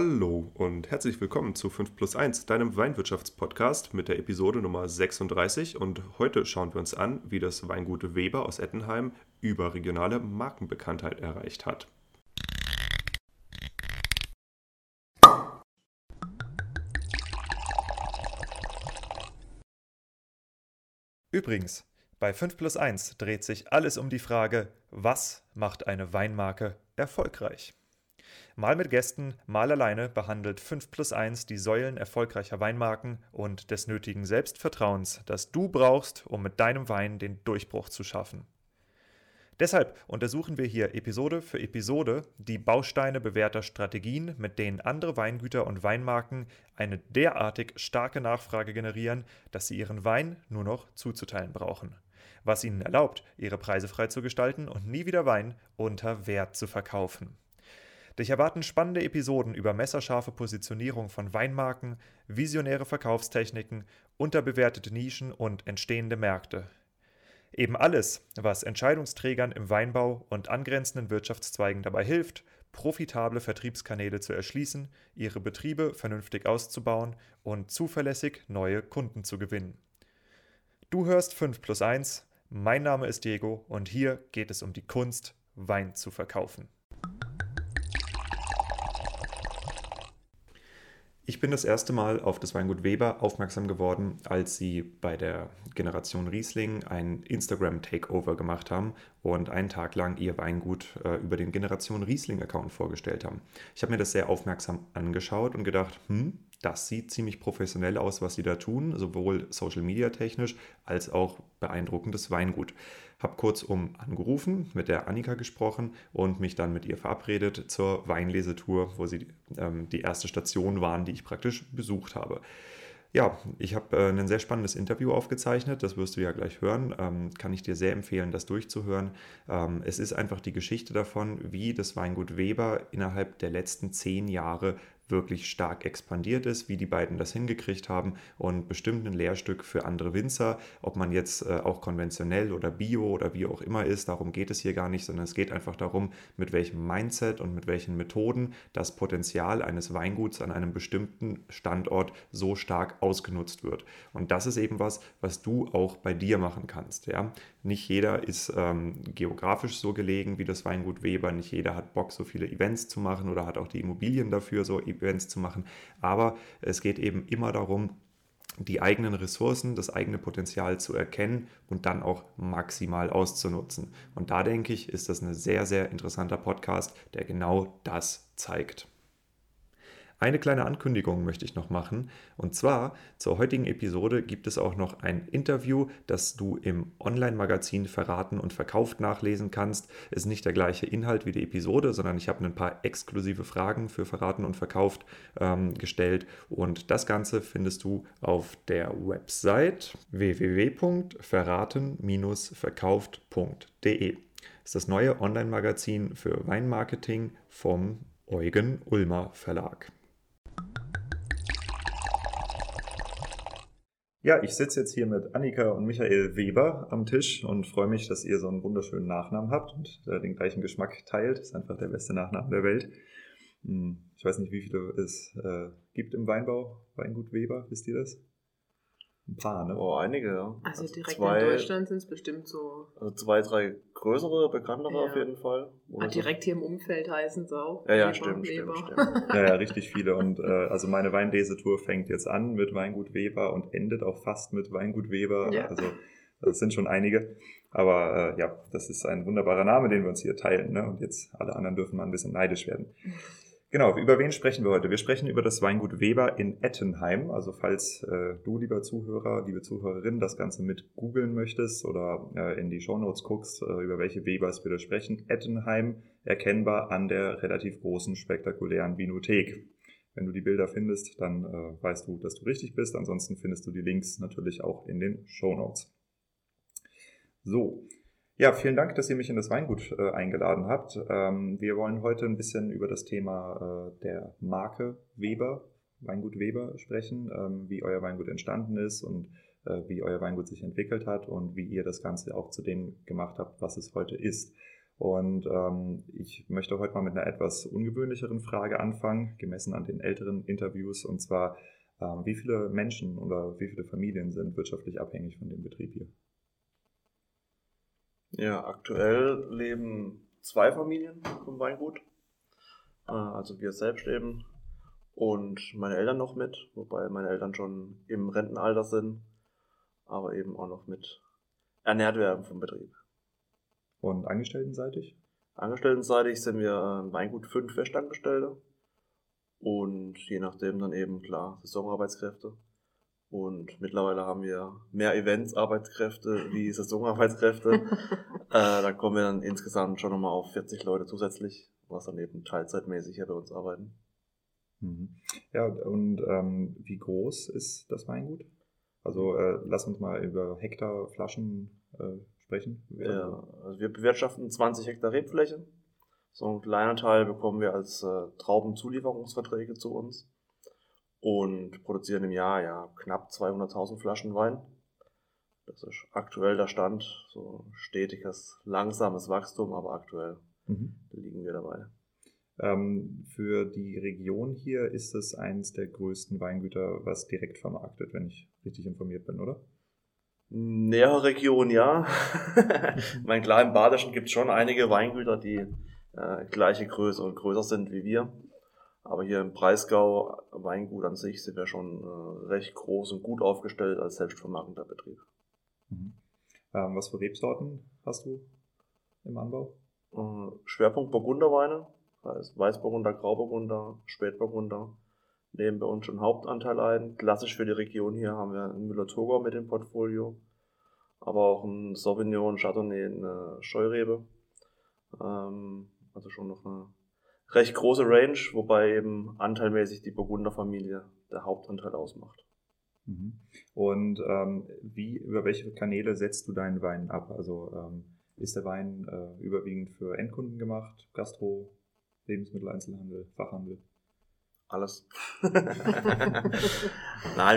Hallo und herzlich willkommen zu 5 plus 1, deinem Weinwirtschaftspodcast mit der Episode Nummer 36. Und heute schauen wir uns an, wie das Weingut Weber aus Ettenheim überregionale Markenbekanntheit erreicht hat. Übrigens, bei 5 plus 1 dreht sich alles um die Frage, was macht eine Weinmarke erfolgreich? Mal mit Gästen, mal alleine behandelt 5 plus 1 die Säulen erfolgreicher Weinmarken und des nötigen Selbstvertrauens, das du brauchst, um mit deinem Wein den Durchbruch zu schaffen. Deshalb untersuchen wir hier Episode für Episode die Bausteine bewährter Strategien, mit denen andere Weingüter und Weinmarken eine derartig starke Nachfrage generieren, dass sie ihren Wein nur noch zuzuteilen brauchen. Was ihnen erlaubt, ihre Preise frei zu gestalten und nie wieder Wein unter Wert zu verkaufen. Dich erwarten spannende Episoden über messerscharfe Positionierung von Weinmarken, visionäre Verkaufstechniken, unterbewertete Nischen und entstehende Märkte. Eben alles, was Entscheidungsträgern im Weinbau und angrenzenden Wirtschaftszweigen dabei hilft, profitable Vertriebskanäle zu erschließen, ihre Betriebe vernünftig auszubauen und zuverlässig neue Kunden zu gewinnen. Du hörst 5 plus 1, mein Name ist Diego und hier geht es um die Kunst, Wein zu verkaufen. Ich bin das erste Mal auf das Weingut Weber aufmerksam geworden, als sie bei der Generation Riesling ein Instagram-Takeover gemacht haben und einen Tag lang ihr Weingut äh, über den Generation Riesling-Account vorgestellt haben. Ich habe mir das sehr aufmerksam angeschaut und gedacht, hm, das sieht ziemlich professionell aus, was sie da tun, sowohl Social Media technisch als auch beeindruckendes Weingut. Hab kurzum angerufen, mit der Annika gesprochen und mich dann mit ihr verabredet zur Weinlesetour, wo sie ähm, die erste Station waren, die ich praktisch besucht habe. Ja, ich habe äh, ein sehr spannendes Interview aufgezeichnet, das wirst du ja gleich hören. Ähm, kann ich dir sehr empfehlen, das durchzuhören. Ähm, es ist einfach die Geschichte davon, wie das Weingut Weber innerhalb der letzten zehn Jahre wirklich stark expandiert ist, wie die beiden das hingekriegt haben und bestimmt ein Lehrstück für andere Winzer, ob man jetzt äh, auch konventionell oder bio oder wie auch immer ist, darum geht es hier gar nicht, sondern es geht einfach darum, mit welchem Mindset und mit welchen Methoden das Potenzial eines Weinguts an einem bestimmten Standort so stark ausgenutzt wird. Und das ist eben was, was du auch bei dir machen kannst. Ja? Nicht jeder ist ähm, geografisch so gelegen wie das Weingut Weber, nicht jeder hat Bock, so viele Events zu machen oder hat auch die Immobilien dafür, so Events zu machen. Aber es geht eben immer darum, die eigenen Ressourcen, das eigene Potenzial zu erkennen und dann auch maximal auszunutzen. Und da denke ich, ist das ein sehr, sehr interessanter Podcast, der genau das zeigt. Eine kleine Ankündigung möchte ich noch machen. Und zwar zur heutigen Episode gibt es auch noch ein Interview, das du im Online-Magazin Verraten und Verkauft nachlesen kannst. Ist nicht der gleiche Inhalt wie die Episode, sondern ich habe ein paar exklusive Fragen für Verraten und Verkauft ähm, gestellt. Und das Ganze findest du auf der Website www.verraten-verkauft.de. Ist das neue Online-Magazin für Weinmarketing vom Eugen Ulmer Verlag. Ja, ich sitze jetzt hier mit Annika und Michael Weber am Tisch und freue mich, dass ihr so einen wunderschönen Nachnamen habt und äh, den gleichen Geschmack teilt. Ist einfach der beste Nachname der Welt. Hm, ich weiß nicht, wie viele es äh, gibt im Weinbau, Weingut Weber, wisst ihr das? Ein paar, ne? Oh, einige, ja. Also, also direkt zwei, in Deutschland sind es bestimmt so. Also zwei, drei größere, bekanntere ja. auf jeden Fall. ah, direkt hier im Umfeld heißen es auch. Ja, ja, Weber, stimmt, Weber. stimmt, stimmt. ja, ja, richtig viele. Und äh, also meine Weinlesetour fängt jetzt an mit Weingut Weber und endet auch fast mit Weingut Weber. Ja. Also das sind schon einige. Aber äh, ja, das ist ein wunderbarer Name, den wir uns hier teilen. Ne? Und jetzt alle anderen dürfen mal ein bisschen neidisch werden. Genau, über wen sprechen wir heute? Wir sprechen über das Weingut Weber in Ettenheim. Also falls äh, du, lieber Zuhörer, liebe Zuhörerin, das Ganze mit googeln möchtest oder äh, in die Shownotes guckst, äh, über welche Webers wir da sprechen. Ettenheim erkennbar an der relativ großen, spektakulären Vinothek. Wenn du die Bilder findest, dann äh, weißt du, dass du richtig bist. Ansonsten findest du die Links natürlich auch in den Shownotes. So, ja, vielen Dank, dass ihr mich in das Weingut äh, eingeladen habt. Ähm, wir wollen heute ein bisschen über das Thema äh, der Marke Weber, Weingut Weber sprechen, ähm, wie euer Weingut entstanden ist und äh, wie euer Weingut sich entwickelt hat und wie ihr das Ganze auch zu dem gemacht habt, was es heute ist. Und ähm, ich möchte heute mal mit einer etwas ungewöhnlicheren Frage anfangen, gemessen an den älteren Interviews. Und zwar, ähm, wie viele Menschen oder wie viele Familien sind wirtschaftlich abhängig von dem Betrieb hier? Ja, aktuell leben zwei Familien vom Weingut. Äh, also wir selbst eben und meine Eltern noch mit, wobei meine Eltern schon im Rentenalter sind, aber eben auch noch mit ernährt werden vom Betrieb. Und angestelltenseitig? Angestelltenseitig sind wir im Weingut fünf Festangestellte und je nachdem dann eben klar Saisonarbeitskräfte. Und mittlerweile haben wir mehr Events-Arbeitskräfte wie Saisonarbeitskräfte. äh, da kommen wir dann insgesamt schon nochmal auf 40 Leute zusätzlich, was dann eben teilzeitmäßig hier bei uns arbeiten. Mhm. Ja, und ähm, wie groß ist das Weingut? Also äh, lass uns mal über Hektar Flaschen äh, sprechen. Ja, also wir bewirtschaften 20 Hektar Rebfläche. So ein kleiner Teil bekommen wir als äh, Traubenzulieferungsverträge zu uns und produzieren im Jahr ja knapp 200.000 Flaschen Wein. Das ist aktuell der Stand, so stetiges, langsames Wachstum, aber aktuell mhm. liegen wir dabei. Ähm, für die Region hier ist es eines der größten Weingüter, was direkt vermarktet, wenn ich richtig informiert bin, oder? Nähere Region, ja. mein klar, im Badischen gibt es schon einige Weingüter, die äh, gleiche Größe und größer sind wie wir. Aber hier im Breisgau, Weingut an sich, sind wir schon äh, recht groß und gut aufgestellt als selbstvermarktender Betrieb. Mhm. Ähm, was für Rebsorten hast du im Anbau? Äh, Schwerpunkt Burgunderweine, heißt Weißburgunder, Grauburgunder, Spätburgunder nehmen bei uns schon Hauptanteil ein. Klassisch für die Region hier haben wir einen Müller-Thurgau mit dem Portfolio, aber auch ein Sauvignon, Chardonnay, eine Scheurebe. Ähm, also schon noch eine recht große Range, wobei eben anteilmäßig die Burgunderfamilie der Hauptanteil ausmacht. Mhm. Und ähm, wie, über welche Kanäle setzt du deinen Wein ab? Also ähm, ist der Wein äh, überwiegend für Endkunden gemacht, Gastro, Lebensmitteleinzelhandel, Fachhandel? Alles. Nein,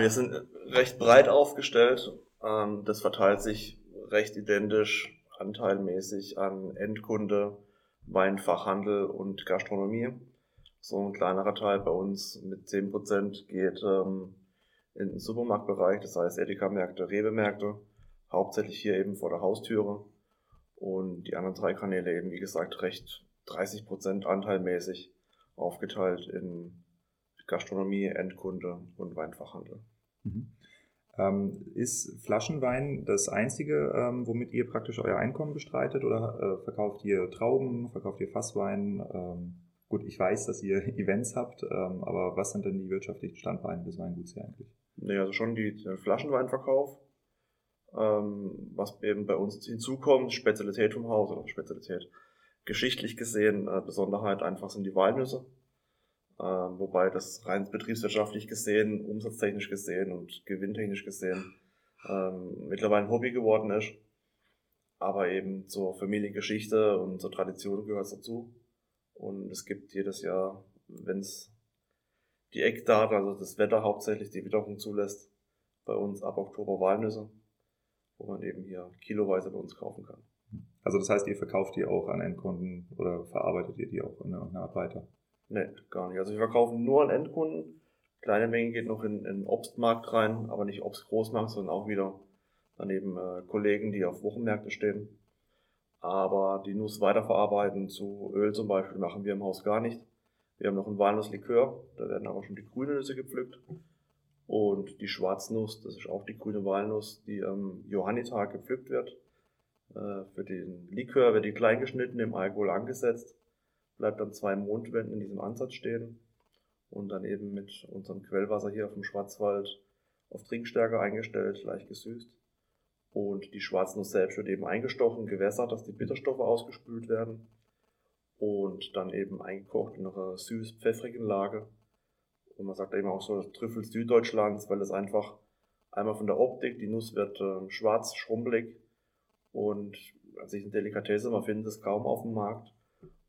wir sind recht breit aufgestellt. Ähm, das verteilt sich recht identisch anteilmäßig an Endkunde, Weinfachhandel und Gastronomie. So ein kleinerer Teil bei uns mit 10% geht ähm, in den Supermarktbereich, das heißt Edeka-Märkte, Rewe-Märkte, hauptsächlich hier eben vor der Haustüre. Und die anderen drei Kanäle eben, wie gesagt, recht 30% anteilmäßig aufgeteilt in Gastronomie, Endkunde und Weinfachhandel. Mhm. Ähm, ist Flaschenwein das einzige, ähm, womit ihr praktisch euer Einkommen bestreitet oder äh, verkauft ihr Trauben, verkauft ihr Fasswein? Ähm, gut, ich weiß, dass ihr Events habt, ähm, aber was sind denn die wirtschaftlichen Standbeine des Weinguts hier eigentlich? Nee, also schon die, der Flaschenweinverkauf. Ähm, was eben bei uns hinzukommt, Spezialität vom Haus oder Spezialität. Geschichtlich gesehen, äh, Besonderheit einfach sind die Walnüsse. Äh, wobei das rein betriebswirtschaftlich gesehen, umsatztechnisch gesehen und gewinntechnisch gesehen ähm, mittlerweile ein Hobby geworden ist. Aber eben zur Familiengeschichte und zur Tradition gehört es dazu. Und es gibt jedes Jahr, wenn es die Eckdaten, also das Wetter hauptsächlich die Witterung zulässt, bei uns ab Oktober Walnüsse, wo man eben hier kiloweise bei uns kaufen kann. Also das heißt, ihr verkauft die auch an Endkunden oder verarbeitet ihr die auch in einer Art weiter? Nee, gar nicht. Also wir verkaufen nur an Endkunden. Kleine Menge geht noch in, in Obstmarkt rein, aber nicht Obstgroßmarkt, sondern auch wieder daneben äh, Kollegen, die auf Wochenmärkte stehen. Aber die Nuss weiterverarbeiten zu Öl zum Beispiel machen wir im Haus gar nicht. Wir haben noch ein Walnusslikör, da werden aber schon die grünen Nüsse gepflückt. Und die Schwarznuss, das ist auch die grüne Walnuss, die am Johannitag gepflückt wird. Äh, für den Likör wird die klein geschnitten, im Alkohol angesetzt bleibt dann zwei Mondwänden in diesem Ansatz stehen und dann eben mit unserem Quellwasser hier auf dem Schwarzwald auf Trinkstärke eingestellt, leicht gesüßt. Und die Schwarznuss selbst wird eben eingestochen, gewässert, dass die Bitterstoffe ausgespült werden. Und dann eben eingekocht in einer süß-pfeffrigen Lage. Und man sagt eben auch so Trüffel Süddeutschlands, weil es einfach einmal von der Optik, die Nuss wird äh, schwarz, schrumpelig und an sich eine Delikatesse, man findet es kaum auf dem Markt.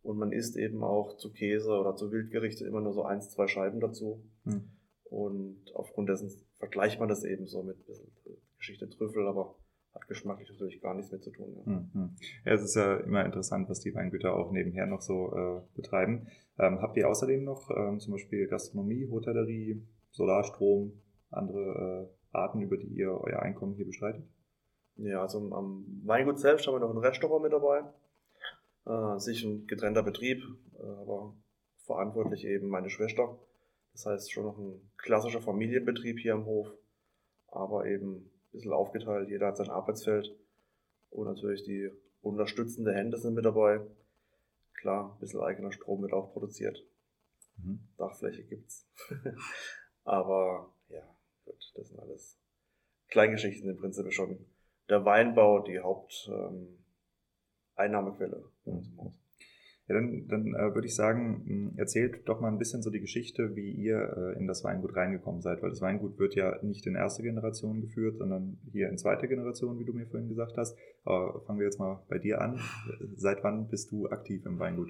Und man isst eben auch zu Käse oder zu Wildgerichte immer nur so eins, zwei Scheiben dazu. Hm. Und aufgrund dessen vergleicht man das eben so mit ein bisschen Geschichte Trüffel, aber hat hat geschmacklich natürlich gar nichts mit zu tun. Ja. Mhm. ja, es ist ja immer interessant, was die Weingüter auch nebenher noch so äh, betreiben. Ähm, habt ihr außerdem noch ähm, zum Beispiel Gastronomie, Hotellerie, Solarstrom, andere äh, Arten, über die ihr euer Einkommen hier bestreitet? Ja, also am Weingut selbst haben wir noch ein Restaurant mit dabei. Äh, sich ein getrennter Betrieb, äh, aber verantwortlich eben meine Schwester. Das heißt schon noch ein klassischer Familienbetrieb hier am Hof, aber eben ein bisschen aufgeteilt. Jeder hat sein Arbeitsfeld und natürlich die unterstützende Hände sind mit dabei. Klar, ein bisschen eigener Strom wird auch produziert. Mhm. Dachfläche gibt's. aber ja, gut, das sind alles Kleingeschichten im Prinzip schon der Weinbau die Haupteinnahmequelle ähm, Ja, dann, dann äh, würde ich sagen, hm, erzählt doch mal ein bisschen so die Geschichte, wie ihr äh, in das Weingut reingekommen seid, weil das Weingut wird ja nicht in erster Generation geführt, sondern hier in zweiter Generation, wie du mir vorhin gesagt hast. Aber fangen wir jetzt mal bei dir an. Seit wann bist du aktiv im Weingut?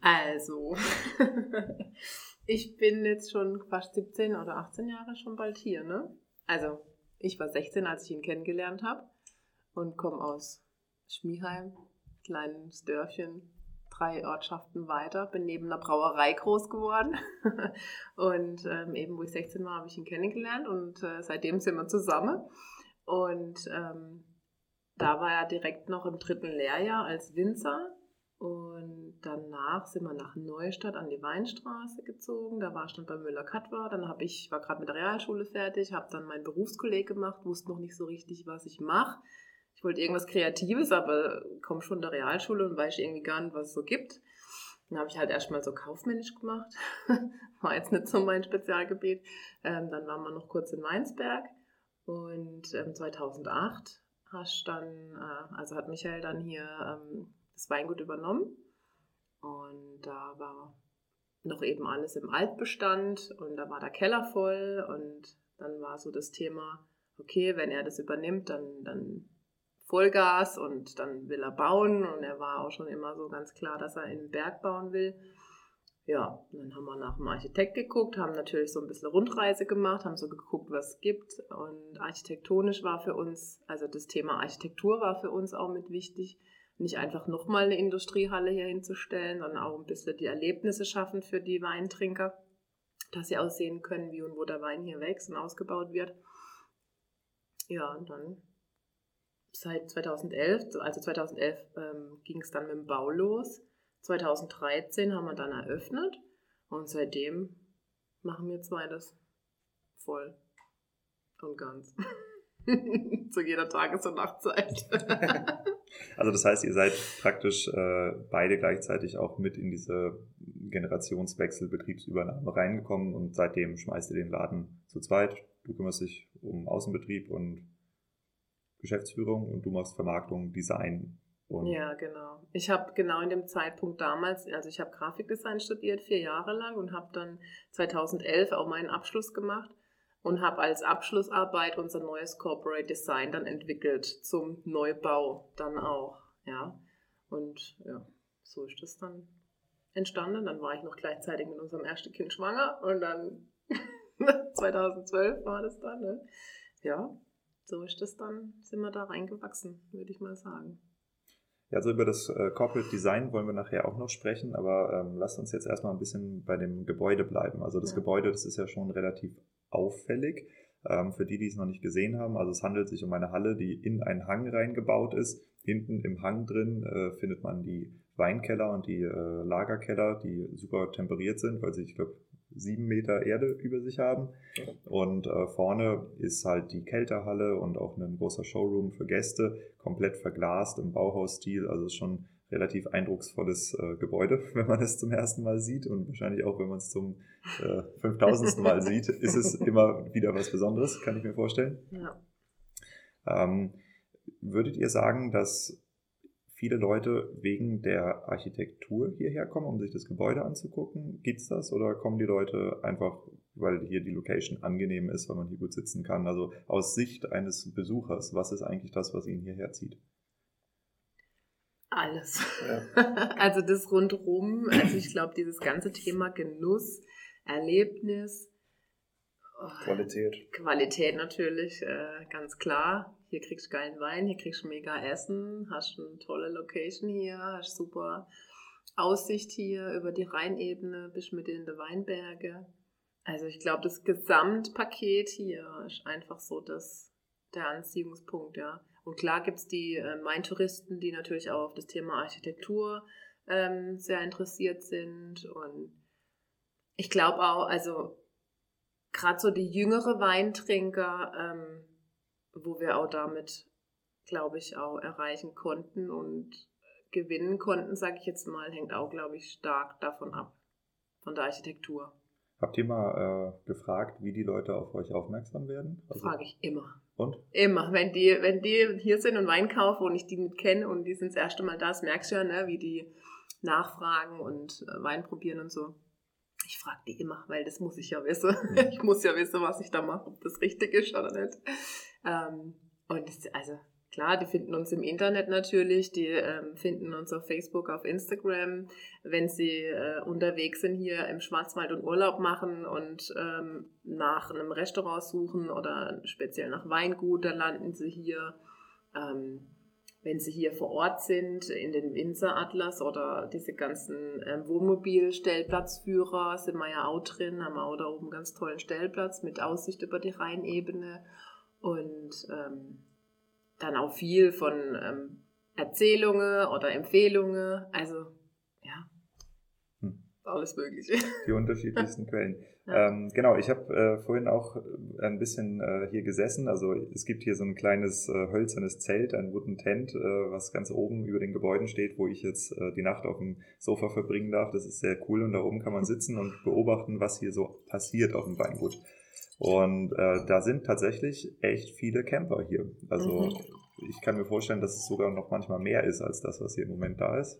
Also, ich bin jetzt schon fast 17 oder 18 Jahre schon bald hier, ne? Also, ich war 16, als ich ihn kennengelernt habe und komme aus Schmieheim, kleines Dörfchen, drei Ortschaften weiter, bin neben einer Brauerei groß geworden und ähm, eben, wo ich 16 war, habe ich ihn kennengelernt und äh, seitdem sind wir zusammen und ähm, da war er direkt noch im dritten Lehrjahr als Winzer und danach sind wir nach Neustadt an die Weinstraße gezogen. Da war ich dann bei Müller-Katwa. Dann habe ich, war gerade mit der Realschule fertig, habe dann mein Berufskolleg gemacht, wusste noch nicht so richtig, was ich mache. Ich wollte irgendwas Kreatives, aber komme schon der Realschule und weiß irgendwie gar nicht, was es so gibt. Dann habe ich halt erstmal so kaufmännisch gemacht. war jetzt nicht so mein Spezialgebiet. Ähm, dann waren wir noch kurz in Weinsberg. Und ähm, 2008 hast dann, äh, also hat Michael dann hier ähm, das Weingut übernommen. Und da war noch eben alles im Altbestand und da war der Keller voll und dann war so das Thema, okay, wenn er das übernimmt, dann, dann Vollgas und dann will er bauen und er war auch schon immer so ganz klar, dass er in den Berg bauen will. Ja, dann haben wir nach dem Architekt geguckt, haben natürlich so ein bisschen Rundreise gemacht, haben so geguckt, was es gibt und architektonisch war für uns, also das Thema Architektur war für uns auch mit wichtig nicht einfach nochmal eine Industriehalle hier hinzustellen, sondern auch ein bisschen die Erlebnisse schaffen für die Weintrinker, dass sie auch sehen können, wie und wo der Wein hier wächst und ausgebaut wird. Ja, und dann seit 2011, also 2011 ähm, ging es dann mit dem Bau los. 2013 haben wir dann eröffnet und seitdem machen wir zwei das voll und ganz. Zu jeder Tages- und Nachtzeit. Also das heißt, ihr seid praktisch äh, beide gleichzeitig auch mit in diese Generationswechsel, Betriebsübernahme reingekommen und seitdem schmeißt ihr den Laden zu zweit. Du kümmerst dich um Außenbetrieb und Geschäftsführung und du machst Vermarktung, Design. Und ja, genau. Ich habe genau in dem Zeitpunkt damals, also ich habe Grafikdesign studiert, vier Jahre lang und habe dann 2011 auch meinen Abschluss gemacht und habe als Abschlussarbeit unser neues Corporate Design dann entwickelt zum Neubau dann auch, ja. Und ja, so ist das dann entstanden. Dann war ich noch gleichzeitig mit unserem ersten Kind schwanger und dann 2012 war das dann, ne? Ja, so ist das dann, sind wir da reingewachsen, würde ich mal sagen. Ja, also über das äh, Corporate Design wollen wir nachher auch noch sprechen, aber ähm, lasst uns jetzt erstmal ein bisschen bei dem Gebäude bleiben. Also das ja. Gebäude, das ist ja schon relativ auffällig. Ähm, für die, die es noch nicht gesehen haben, also es handelt sich um eine Halle, die in einen Hang reingebaut ist. Hinten im Hang drin äh, findet man die Weinkeller und die äh, Lagerkeller, die super temperiert sind, weil sie, ich glaube, sieben Meter Erde über sich haben. Und äh, vorne ist halt die Kälterhalle und auch ein großer Showroom für Gäste, komplett verglast im Bauhausstil. Also ist schon relativ eindrucksvolles äh, Gebäude, wenn man es zum ersten Mal sieht und wahrscheinlich auch, wenn man es zum äh, 5000. Mal sieht, ist es immer wieder was Besonderes, kann ich mir vorstellen. Ja. Ähm, würdet ihr sagen, dass viele Leute wegen der Architektur hierher kommen, um sich das Gebäude anzugucken? Gibt es das oder kommen die Leute einfach, weil hier die Location angenehm ist, weil man hier gut sitzen kann? Also aus Sicht eines Besuchers, was ist eigentlich das, was ihn hierher zieht? Alles. Ja. also das rundherum, also ich glaube, dieses ganze Thema Genuss, Erlebnis Qualität. Qualität natürlich, äh, ganz klar. Hier kriegst du geilen Wein, hier kriegst du mega Essen, hast eine tolle Location hier, hast super Aussicht hier über die Rheinebene, bist mit in den Weinberge. Also ich glaube, das Gesamtpaket hier ist einfach so das, der Anziehungspunkt, ja. Und klar gibt es die äh, Main-Touristen, die natürlich auch auf das Thema Architektur ähm, sehr interessiert sind. Und ich glaube auch, also gerade so die jüngere Weintrinker, ähm, wo wir auch damit, glaube ich, auch erreichen konnten und gewinnen konnten, sage ich jetzt mal, hängt auch, glaube ich, stark davon ab, von der Architektur. Habt ihr mal äh, gefragt, wie die Leute auf euch aufmerksam werden? Also, Frage ich immer. Und? Immer. Wenn die, wenn die hier sind und Wein kaufen und ich die nicht kenne und die sind das erste Mal da, das merkst du ja, ne, wie die nachfragen und äh, Wein probieren und so. Ich frage die immer, weil das muss ich ja wissen. Mhm. Ich muss ja wissen, was ich da mache, ob das richtig ist oder nicht. Ähm, und das, also klar, die finden uns im Internet natürlich, die ähm, finden uns auf Facebook, auf Instagram. Wenn sie äh, unterwegs sind hier im Schwarzwald und Urlaub machen und ähm, nach einem Restaurant suchen oder speziell nach Weingut, dann landen sie hier. Ähm, wenn sie hier vor Ort sind, in den Winzer Atlas oder diese ganzen ähm, Wohnmobilstellplatzführer, sind wir ja auch drin, haben auch da oben einen ganz tollen Stellplatz mit Aussicht über die Rheinebene und ähm, dann auch viel von ähm, Erzählungen oder Empfehlungen, also. Alles Mögliche. Die unterschiedlichsten Quellen. Ähm, genau, ich habe äh, vorhin auch äh, ein bisschen äh, hier gesessen. Also es gibt hier so ein kleines äh, hölzernes Zelt, ein Wooden Tent, äh, was ganz oben über den Gebäuden steht, wo ich jetzt äh, die Nacht auf dem Sofa verbringen darf. Das ist sehr cool und da oben kann man sitzen und beobachten, was hier so passiert auf dem Weingut. Und da sind tatsächlich echt viele Camper hier. Also mhm. ich kann mir vorstellen, dass es sogar noch manchmal mehr ist als das, was hier im Moment da ist.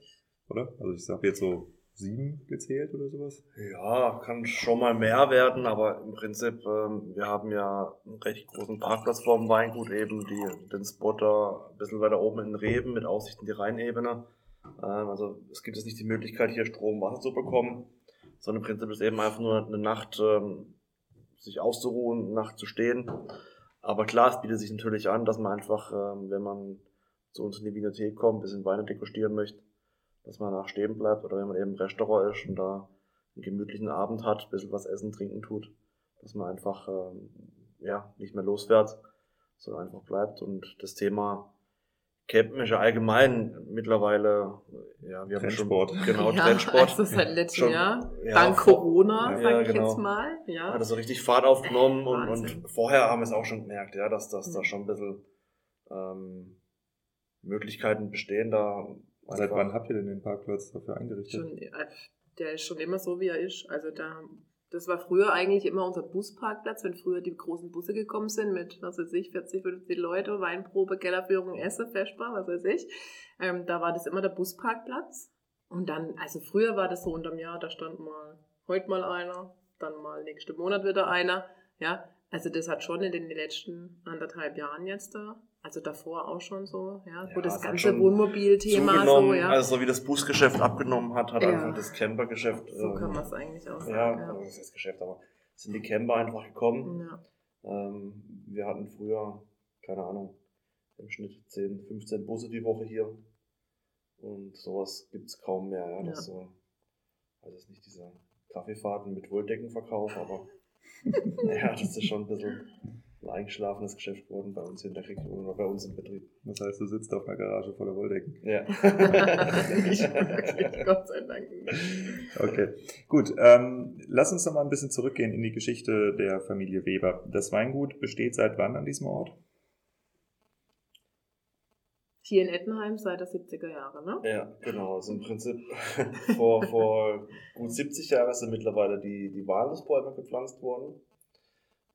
Oder? Also ich habe jetzt so sieben gezählt oder sowas? Ja, kann schon mal mehr werden, aber im Prinzip, ähm, wir haben ja einen recht großen Parkplatz vor dem Weingut, eben die, den Spotter ein bisschen weiter oben in Reben mit Aussicht in die Rheinebene. Ähm, also es gibt jetzt nicht die Möglichkeit, hier Strom, Wasser zu bekommen, sondern im Prinzip ist eben einfach nur eine Nacht, ähm, sich auszuruhen, eine Nacht zu stehen. Aber klar, es bietet sich natürlich an, dass man einfach, ähm, wenn man zu uns in die Bibliothek kommt, ein bisschen Weine degustieren möchte, dass man nach stehen bleibt oder wenn man eben im Restaurant ist und da einen gemütlichen Abend hat, ein bisschen was essen, trinken tut, dass man einfach ähm, ja, nicht mehr losfährt, sondern einfach bleibt. Und das Thema Campen ist ja allgemein mittlerweile, ja, wir haben schon, genau, ja, Trendsport. Also seit letztem schon, Jahr, ja, dank Corona, ja, sag ich genau. jetzt mal, ja. Hat das so richtig Fahrt aufgenommen und, und vorher haben wir es auch schon gemerkt, ja, dass, dass mhm. da schon ein bisschen, ähm, Möglichkeiten bestehen, da Seit wann habt ihr denn den Parkplatz dafür eingerichtet? Schon, äh, der ist schon immer so, wie er ist. Also da, das war früher eigentlich immer unser Busparkplatz, wenn früher die großen Busse gekommen sind mit, was weiß ich, 40, 50 Leute, Weinprobe, Kellerführung, Essen, Festbar, was weiß ich. Ähm, da war das immer der Busparkplatz. Und dann, also früher war das so unterm Jahr, da stand mal heute mal einer, dann mal nächsten Monat wieder einer. Ja, also das hat schon in den letzten anderthalb Jahren jetzt da also davor auch schon so, ja, ja wo das ganze Wohnmobilthema so, ja. Also so wie das Busgeschäft abgenommen hat, hat ja. einfach das Campergeschäft. So ähm, kann man es eigentlich auch sagen. Ja, ja. Also das ist das Geschäft, aber sind die Camper einfach gekommen. Ja. Ähm, wir hatten früher, keine Ahnung, im Schnitt 10, 15 Busse die Woche hier. Und sowas gibt es kaum mehr. Ja. Das ja. so, also ist nicht diese Kaffeefahrten mit Wolldeckenverkauf, aber ja, das ist schon ein bisschen ein eingeschlafenes Geschäft geworden bei uns in der Region oder bei uns im Betrieb. Das heißt, du sitzt auf einer Garage voller Wolldecken. Ja. Gott sei Dank. Okay, gut. Ähm, lass uns noch mal ein bisschen zurückgehen in die Geschichte der Familie Weber. Das Weingut besteht seit wann an diesem Ort? Hier in Ettenheim seit der 70er Jahre, ne? Ja, genau. Also im Prinzip vor, vor gut 70 Jahren sind mittlerweile die, die Walnussbäume gepflanzt worden.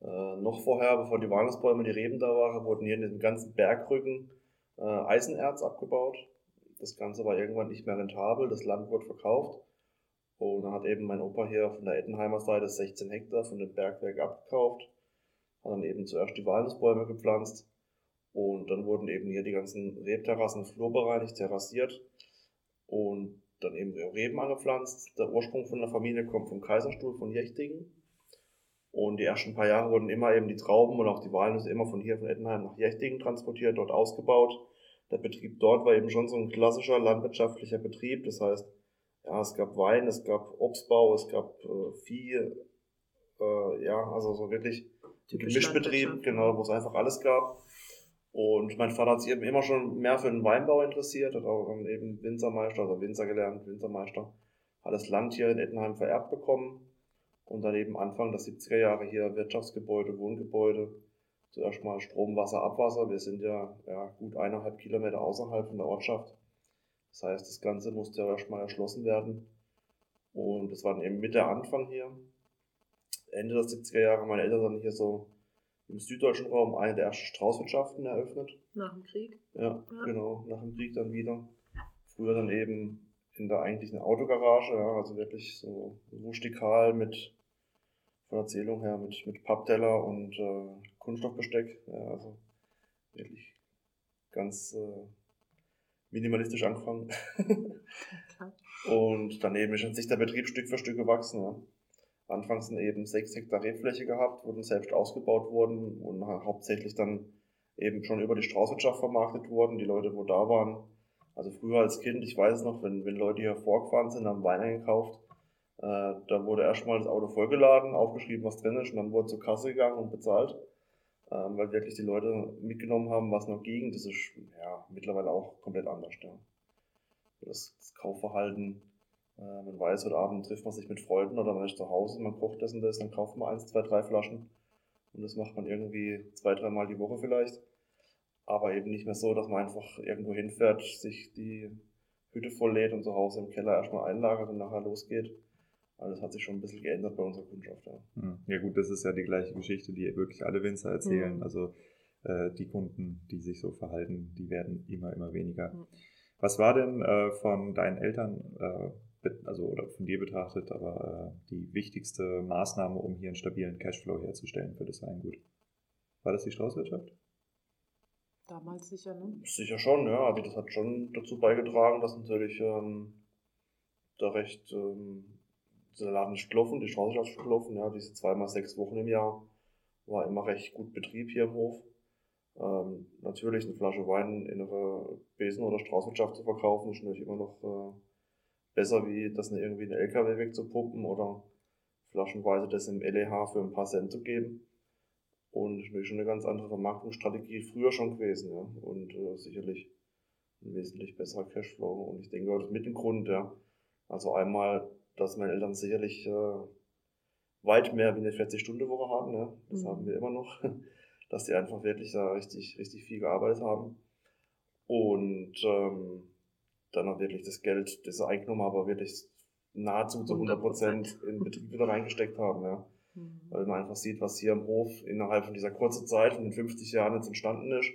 Äh, noch vorher, bevor die Walnussbäume, die Reben da waren, wurden hier in diesem ganzen Bergrücken äh, Eisenerz abgebaut. Das Ganze war irgendwann nicht mehr rentabel, das Land wurde verkauft. Und dann hat eben mein Opa hier von der Ettenheimer Seite 16 Hektar von dem Bergwerk abgekauft, hat dann eben zuerst die Walnussbäume gepflanzt und dann wurden eben hier die ganzen Rebterrassen flurbereinigt, terrassiert und dann eben Reben angepflanzt. Der Ursprung von der Familie kommt vom Kaiserstuhl von Jechtingen Und die ersten paar Jahre wurden immer eben die Trauben und auch die Walnüsse immer von hier, von Ettenheim nach Jechtingen transportiert, dort ausgebaut. Der Betrieb dort war eben schon so ein klassischer landwirtschaftlicher Betrieb. Das heißt, ja, es gab Wein, es gab Obstbau, es gab äh, Vieh, äh, ja, also so wirklich Typisch Mischbetrieb, Landwirtschaft. genau, wo es einfach alles gab. Und mein Vater hat sich eben immer schon mehr für den Weinbau interessiert, hat auch eben Winzermeister, also Winzer gelernt, Winzermeister, hat das Land hier in Ettenheim vererbt bekommen und dann eben Anfang der 70er Jahre hier Wirtschaftsgebäude, Wohngebäude, zuerst mal Strom, Wasser, Abwasser. Wir sind ja, ja gut eineinhalb Kilometer außerhalb von der Ortschaft. Das heißt, das Ganze musste ja erstmal erschlossen werden. Und das war dann eben mit der Anfang hier. Ende der 70er Jahre meine Eltern dann hier so im süddeutschen Raum eine der ersten Straußwirtschaften eröffnet. Nach dem Krieg. Ja, Ja. genau, nach dem Krieg dann wieder. Früher dann eben in der eigentlichen Autogarage, ja, also wirklich so rustikal mit, von Erzählung her, mit, mit Pappteller und äh, Kunststoffbesteck. Ja, also wirklich ganz äh, minimalistisch angefangen. Und daneben ist sich der Betrieb Stück für Stück gewachsen. Ja. Anfangs eben sechs Hektar Rebfläche gehabt, wurden selbst ausgebaut worden und ha- hauptsächlich dann eben schon über die Straußwirtschaft vermarktet worden. Die Leute, wo da waren, also früher als Kind, ich weiß es noch, wenn, wenn Leute hier vorgefahren sind, haben Wein eingekauft, äh, da wurde erstmal das Auto vollgeladen, aufgeschrieben, was drin ist, und dann wurde zur Kasse gegangen und bezahlt, ähm, weil wirklich die Leute mitgenommen haben, was noch ging. Das ist ja mittlerweile auch komplett anders. Ja. Das, das Kaufverhalten, äh, man weiß, heute Abend trifft man sich mit Freunden oder man ist zu Hause, man kocht das und das, dann kauft man eins, zwei, drei Flaschen und das macht man irgendwie zwei, dreimal die Woche vielleicht. Aber eben nicht mehr so, dass man einfach irgendwo hinfährt, sich die Hütte volllädt und zu Hause im Keller erstmal einlagert und nachher losgeht. Also das hat sich schon ein bisschen geändert bei unserer Kundschaft. Ja. Hm. Ja gut, das ist ja die gleiche Geschichte, die wirklich alle Winzer erzählen. Mhm. Also äh, die Kunden, die sich so verhalten, die werden immer, immer weniger. Mhm. Was war denn äh, von deinen Eltern, äh, also oder von dir betrachtet, aber äh, die wichtigste Maßnahme, um hier einen stabilen Cashflow herzustellen für das Weingut? War das die Straußwirtschaft? Damals sicher, ne? Sicher schon, ja. Also das hat schon dazu beigetragen, dass natürlich ähm, da recht ähm, der Laden ist gelaufen, die Straße ist gelaufen, ja, diese zweimal sechs Wochen im Jahr war immer recht gut Betrieb hier im Hof. Ähm, natürlich eine Flasche Wein in einer Besen- oder Straußwirtschaft zu verkaufen, ist natürlich immer noch äh, besser, wie das in irgendwie einen LKW wegzupumpen oder flaschenweise das im LEH für ein paar Cent zu geben. Und schon eine ganz andere Vermarktungsstrategie früher schon gewesen, ja. Und äh, sicherlich ein wesentlich besserer Cashflow. Und ich denke, das ist mit dem Grund, ja. Also einmal, dass meine Eltern sicherlich äh, weit mehr wie eine 40-Stunden-Woche haben, ja. Das Mhm. haben wir immer noch. Dass die einfach wirklich da richtig, richtig viel gearbeitet haben. Und ähm, dann auch wirklich das Geld, das haben, aber wirklich nahezu zu 100 Prozent in den Betrieb wieder reingesteckt haben, ja Mhm. weil man einfach sieht, was hier im Hof innerhalb von dieser kurzen Zeit, von den 50 Jahren jetzt entstanden ist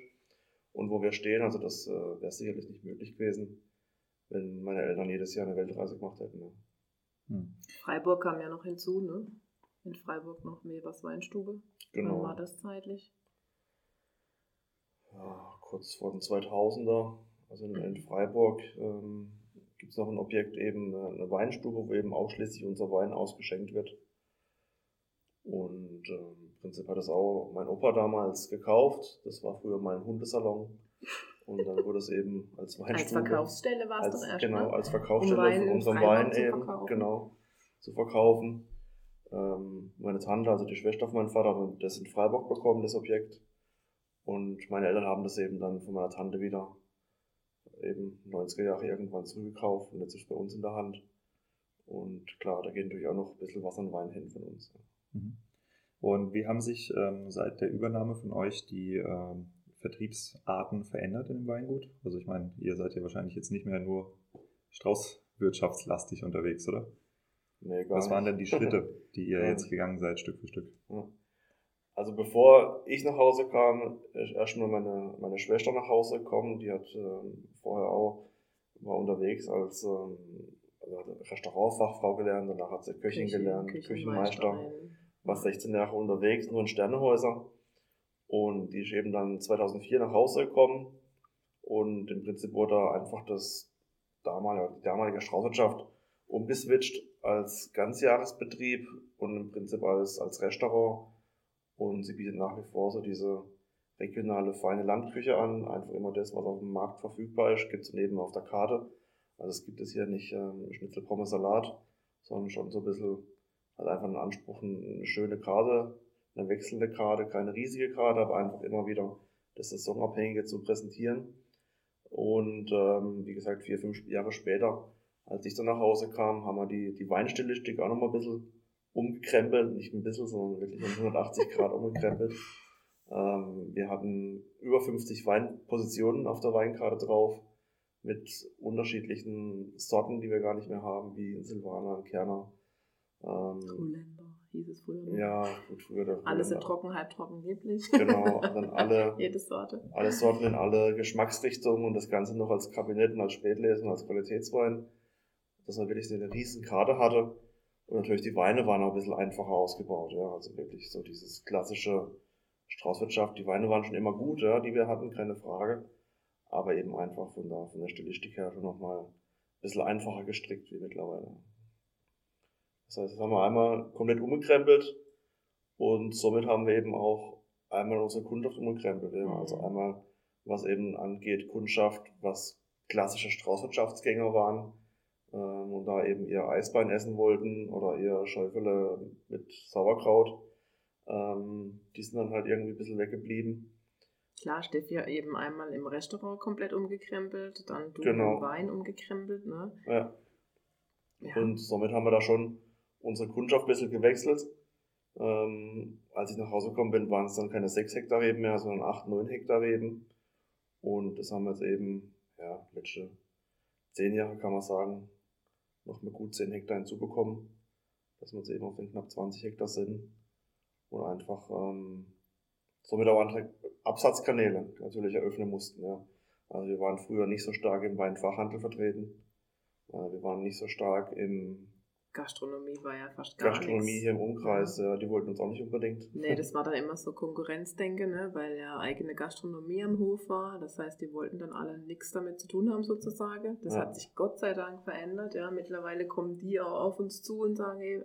und wo wir stehen. Also das äh, wäre sicherlich nicht möglich gewesen, wenn meine Eltern jedes Jahr eine Weltreise gemacht hätten. Ja. Hm. Freiburg kam ja noch hinzu, ne? In Freiburg noch Mebers Weinstube. Genau. Wann war das zeitlich? Ja, kurz vor den 2000er, also in, in Freiburg, ähm, gibt es noch ein Objekt, eben eine, eine Weinstube, wo eben ausschließlich unser Wein ausgeschenkt wird. Und ähm, im Prinzip hat das auch mein Opa damals gekauft. Das war früher mein Hundesalon. Und dann wurde es eben als Als Weinstube. Verkaufsstelle war es als, doch erst. genau, ne? als Verkaufsstelle Um Wein von unserem Wein eben, verkaufen. genau, zu verkaufen. Ähm, meine Tante, also die Schwester von meinem Vater, hat das in Freiburg bekommen, das Objekt. Und meine Eltern haben das eben dann von meiner Tante wieder eben 90er Jahre irgendwann zurückgekauft und jetzt ist es bei uns in der Hand. Und klar, da geht natürlich auch noch ein bisschen was an Wein hin von uns. Mhm. Und wie haben sich ähm, seit der Übernahme von euch die ähm, Vertriebsarten verändert in dem Weingut? Also ich meine, ihr seid ja wahrscheinlich jetzt nicht mehr nur straußwirtschaftslastig unterwegs, oder? Nee, gar Was waren nicht. denn die Schritte, die ihr jetzt gegangen seid, Stück für Stück? Ja. Also bevor ich nach Hause kam, ist erstmal meine, meine Schwester nach Hause gekommen. Die hat ähm, vorher auch, war unterwegs als ähm, also Restaurantfachfrau gelernt, danach hat sie Köchin Küchen- gelernt, Küchenmeister, war 16 Jahre unterwegs, nur in Sternehäuser. Und die ist eben dann 2004 nach Hause gekommen. Und im Prinzip wurde einfach das damalige, die damalige Straußwirtschaft umgeswitcht als Ganzjahresbetrieb und im Prinzip als, als Restaurant. Und sie bietet nach wie vor so diese regionale feine Landküche an. Einfach immer das, was auf dem Markt verfügbar ist, gibt es neben auf der Karte. Also es gibt es hier nicht ähm, Schnitzel, Pommes, Salat, sondern schon so ein bisschen, hat einfach einen Anspruch, eine schöne Karte, eine wechselnde Karte, keine riesige Karte, aber einfach immer wieder das Saisonabhängige zu präsentieren. Und ähm, wie gesagt, vier, fünf Jahre später, als ich dann nach Hause kam, haben wir die, die Weinstilistik auch nochmal ein bisschen umgekrempelt. Nicht ein bisschen, sondern wirklich um 180 Grad umgekrempelt. Ähm, wir hatten über 50 Weinpositionen auf der Weinkarte drauf mit unterschiedlichen Sorten, die wir gar nicht mehr haben, wie Silvaner, Kerner. Ähm, hieß es früher. Ja, gut, früher. Der Alles in trocken, halb trocken, lieblich. Genau, dann alle. Jede Sorte. Alle Sorten in alle Geschmacksrichtungen und das Ganze noch als Kabinett und als Spätlesen, als Qualitätswein. Dass man wirklich eine riesen Karte hatte. Und natürlich die Weine waren auch ein bisschen einfacher ausgebaut, ja. Also wirklich so dieses klassische Straußwirtschaft. Die Weine waren schon immer gut, ja, die wir hatten, keine Frage. Aber eben einfach von der, von der Stilistik her schon nochmal ein bisschen einfacher gestrickt wie mittlerweile. Das heißt, das haben wir einmal komplett umgekrempelt und somit haben wir eben auch einmal unsere Kundschaft umgekrempelt. Ja. Also mhm. einmal, was eben angeht, Kundschaft, was klassische Straußwirtschaftsgänger waren ähm, und da eben ihr Eisbein essen wollten oder ihr Schäufele mit Sauerkraut. Ähm, die sind dann halt irgendwie ein bisschen weggeblieben. Klar, Steffi ja eben einmal im Restaurant komplett umgekrempelt, dann du genau. im Wein umgekrempelt, ne? Ja. ja. Und somit haben wir da schon unsere Kundschaft ein bisschen gewechselt. Ähm, als ich nach Hause gekommen bin, waren es dann keine 6 Hektar Reben mehr, sondern 8, 9 Hektar Reben. Und das haben wir jetzt eben, ja, letzte 10 Jahre kann man sagen, noch mit gut 10 Hektar hinzubekommen. Dass wir jetzt eben auf den knapp 20 Hektar sind. Und einfach ähm, somit auch andere Absatzkanäle natürlich eröffnen mussten. Ja. Also wir waren früher nicht so stark im Weinfachhandel vertreten. Äh, wir waren nicht so stark im Gastronomie war ja fast gar Gastronomie nichts. hier im Umkreis, ja. die wollten uns auch nicht unbedingt. Nee, das war dann immer so Konkurrenzdenke, ne? weil ja eigene Gastronomie am Hof war. Das heißt, die wollten dann alle nichts damit zu tun haben, sozusagen. Das ja. hat sich Gott sei Dank verändert. Ja, mittlerweile kommen die auch auf uns zu und sagen, hey,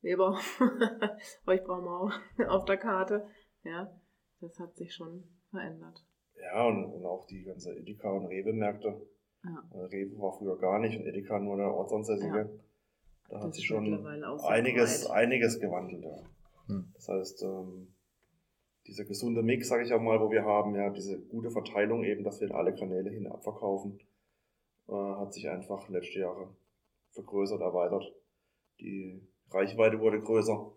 Weber, euch brauchen wir auch auf der Karte. Ja, das hat sich schon verändert. Ja, und, und auch die ganze Edeka- und Rewe-Märkte. Ja. Also Rewe war früher gar nicht und Edeka nur der Ortsansässige. Ja. Da das hat sich schon einiges, einiges gewandelt. Ja. Hm. Das heißt, ähm, dieser gesunde Mix, sage ich auch mal, wo wir haben, ja, diese gute Verteilung eben, dass wir in alle Kanäle hin abverkaufen, äh, hat sich einfach letzte Jahre vergrößert, erweitert. Die Reichweite wurde größer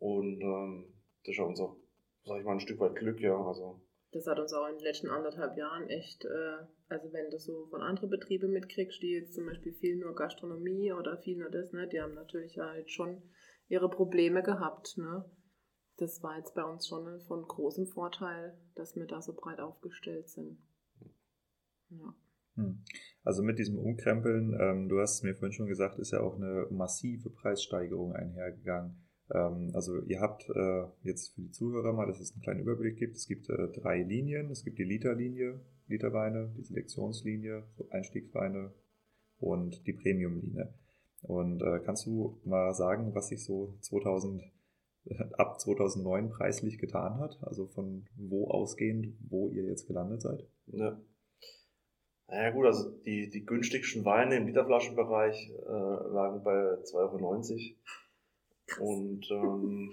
und ähm, das ist ja unser, sag ich mal, ein Stück weit Glück, ja. Also das hat uns auch in den letzten anderthalb Jahren echt, äh, also wenn du so von anderen Betrieben mitkriegst, die jetzt zum Beispiel viel nur Gastronomie oder viel nur das, ne, die haben natürlich jetzt schon ihre Probleme gehabt, ne. Das war jetzt bei uns schon von großem Vorteil, dass wir da so breit aufgestellt sind. Ja. Hm. Also mit diesem Umkrempeln, ähm, du hast es mir vorhin schon gesagt, ist ja auch eine massive Preissteigerung einhergegangen. Ähm, also ihr habt äh, jetzt für die Zuhörer mal, dass es einen kleinen Überblick gibt. Es gibt äh, drei Linien. Es gibt die Literlinie, Literweine, die Selektionslinie, so Einstiegsweine und die Premiumlinie. Und äh, kannst du mal sagen, was sich so 2000 ab 2009 preislich getan hat? Also von wo ausgehend, wo ihr jetzt gelandet seid? Ja. Naja gut, also die, die günstigsten Weine im Literflaschenbereich äh, lagen bei 2,90 Euro. Und ähm,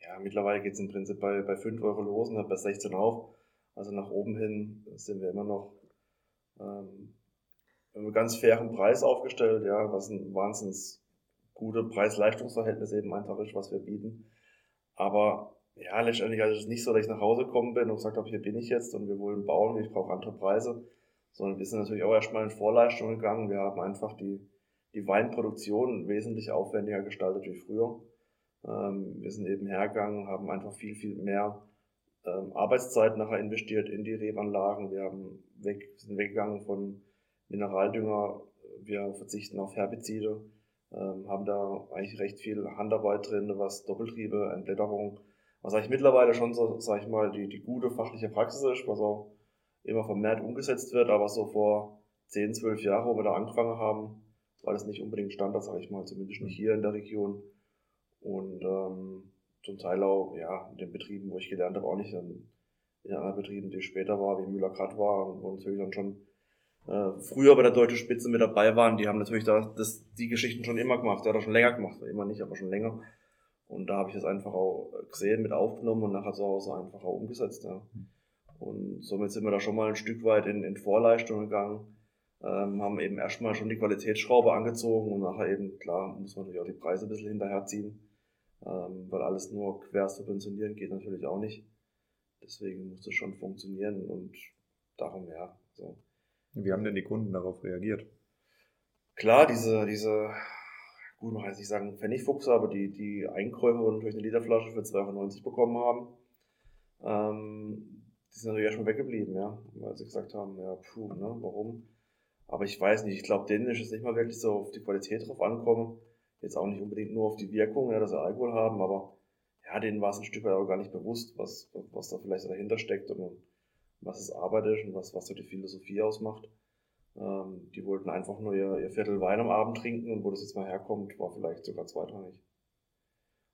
ja, mittlerweile geht es im Prinzip bei, bei 5 Euro los und bei 16 auf. Also nach oben hin sind wir immer noch ähm, einen ganz fairen Preis aufgestellt, ja, was ein wahnsinns gute Preis-Leistungsverhältnis eben einfach ist, was wir bieten. Aber ja, letztendlich also es ist nicht so, dass ich nach Hause gekommen bin und gesagt habe, hier bin ich jetzt und wir wollen bauen, ich brauche andere Preise, sondern wir sind natürlich auch erstmal in Vorleistung gegangen. Wir haben einfach die, die Weinproduktion wesentlich aufwendiger gestaltet wie früher. Ähm, wir sind eben hergegangen, haben einfach viel, viel mehr ähm, Arbeitszeit nachher investiert in die Rebanlagen. Wir haben weg, sind weggegangen von Mineraldünger. Wir verzichten auf Herbizide, ähm, haben da eigentlich recht viel Handarbeit drin, was Doppeltriebe, Entblätterung, was eigentlich mittlerweile schon so, sag ich mal, die, die gute fachliche Praxis ist, was auch immer vermehrt umgesetzt wird, aber so vor 10, 12 Jahren, wo wir da angefangen haben, war das nicht unbedingt Standard, sage ich mal, zumindest nicht hier in der Region. Und ähm, zum Teil auch, ja, in den Betrieben, wo ich gelernt habe, auch nicht. Dann in anderen Betrieben, die später war, wie Müller Grad war, wo natürlich dann schon äh, früher bei der deutschen Spitze mit dabei waren, die haben natürlich da das, die Geschichten schon immer gemacht, der hat er schon länger gemacht, immer nicht, aber schon länger. Und da habe ich das einfach auch gesehen, mit aufgenommen und nachher zu Hause einfach auch umgesetzt. Ja. Und somit sind wir da schon mal ein Stück weit in, in Vorleistung gegangen, ähm, haben eben erstmal schon die Qualitätsschraube angezogen und nachher eben, klar, muss man natürlich auch die Preise ein bisschen hinterherziehen, weil alles nur quer subventionieren geht natürlich auch nicht. Deswegen muss es schon funktionieren und darum ja. So. Wie haben denn die Kunden darauf reagiert? Klar, diese, diese, gut, man kann nicht sagen Pfennigfuchs, aber die, die Einkäufer, die natürlich eine Literflasche für 2,90 bekommen haben, ähm, die sind natürlich erstmal weggeblieben, ja, weil sie gesagt haben, ja, puh, ne, warum? Aber ich weiß nicht, ich glaube, denen ist es nicht mal wirklich so auf die Qualität drauf ankommen. Jetzt auch nicht unbedingt nur auf die Wirkung, ja, dass sie Alkohol haben, aber ja, denen war es ein Stück weit auch gar nicht bewusst, was, was da vielleicht dahinter steckt und was es Arbeit ist und was, was so die Philosophie ausmacht. Ähm, die wollten einfach nur ihr, ihr Viertel Wein am Abend trinken und wo das jetzt mal herkommt, war vielleicht sogar zweitrangig.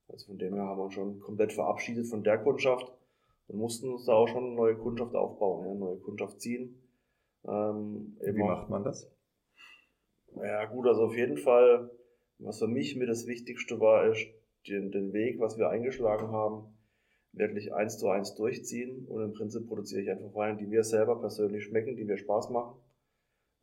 Also von dem her haben wir uns schon komplett verabschiedet von der Kundschaft und mussten uns da auch schon eine neue Kundschaft aufbauen, ja, eine neue Kundschaft ziehen. Ähm, Wie macht man das? Ja gut, also auf jeden Fall, was für mich mir das Wichtigste war, ist den, den Weg, was wir eingeschlagen haben, wirklich eins zu eins durchziehen und im Prinzip produziere ich einfach Weine, die mir selber persönlich schmecken, die mir Spaß machen,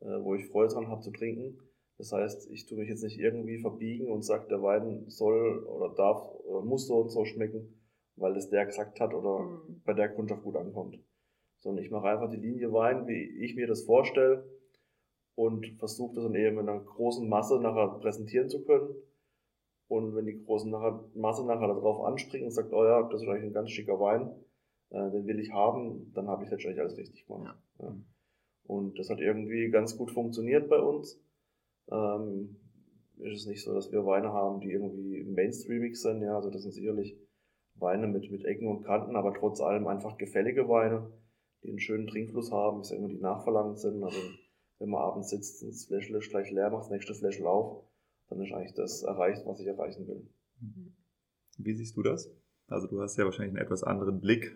äh, wo ich Freude dran habe zu trinken. Das heißt, ich tue mich jetzt nicht irgendwie verbiegen und sage, der Wein soll oder darf oder muss so und so schmecken, weil es der gesagt hat oder mhm. bei der Kundschaft gut ankommt. Sondern ich mache einfach die Linie Wein, wie ich mir das vorstelle und versuche das dann eben in einer großen Masse nachher präsentieren zu können und wenn die große nachher, Masse nachher darauf anspringt und sagt, oh ja, das ist eigentlich ein ganz schicker Wein, äh, den will ich haben, dann habe ich letztendlich alles richtig gemacht. Ja. Ja. Und das hat irgendwie ganz gut funktioniert bei uns. Ähm, ist es nicht so, dass wir Weine haben, die irgendwie mainstreamig sind. Ja, also das sind sicherlich Weine mit, mit Ecken und Kanten, aber trotz allem einfach gefällige Weine, die einen schönen Trinkfluss haben, ich sage immer, die nachverlangt sind. Also wenn man abends sitzt und das Fläschle gleich leer macht, das nächste Fläschle auf, dann ist eigentlich das erreicht, was ich erreichen will. Wie siehst du das? Also du hast ja wahrscheinlich einen etwas anderen Blick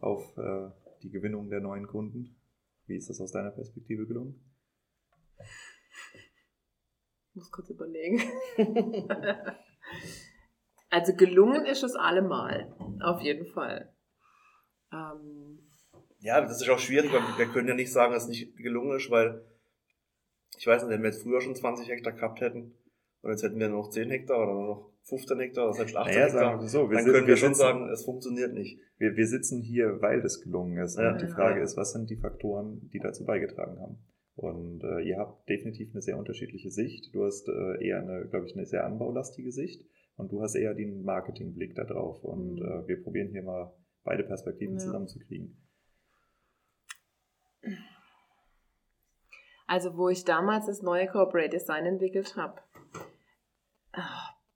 auf äh, die Gewinnung der neuen Kunden. Wie ist das aus deiner Perspektive gelungen? Ich muss kurz überlegen. also gelungen ist es allemal, auf jeden Fall. Ähm, ja, das ist auch schwierig, weil wir können ja nicht sagen, dass es nicht gelungen ist, weil ich weiß nicht, wenn wir jetzt früher schon 20 Hektar gehabt hätten, und jetzt hätten wir noch 10 Hektar oder noch 15 Hektar, das heißt 18 naja, Hektar, wir so, wir dann sind, können wir, wir schon sagen, es funktioniert nicht. Wir, wir sitzen hier, weil es gelungen ist. Ja. Und die Frage ja. ist, was sind die Faktoren, die dazu beigetragen haben? Und äh, ihr habt definitiv eine sehr unterschiedliche Sicht. Du hast äh, eher eine, glaube ich, eine sehr anbaulastige Sicht und du hast eher den Marketingblick da drauf. Und mhm. äh, wir probieren hier mal beide Perspektiven ja. zusammenzukriegen. Also wo ich damals das neue Corporate Design entwickelt habe,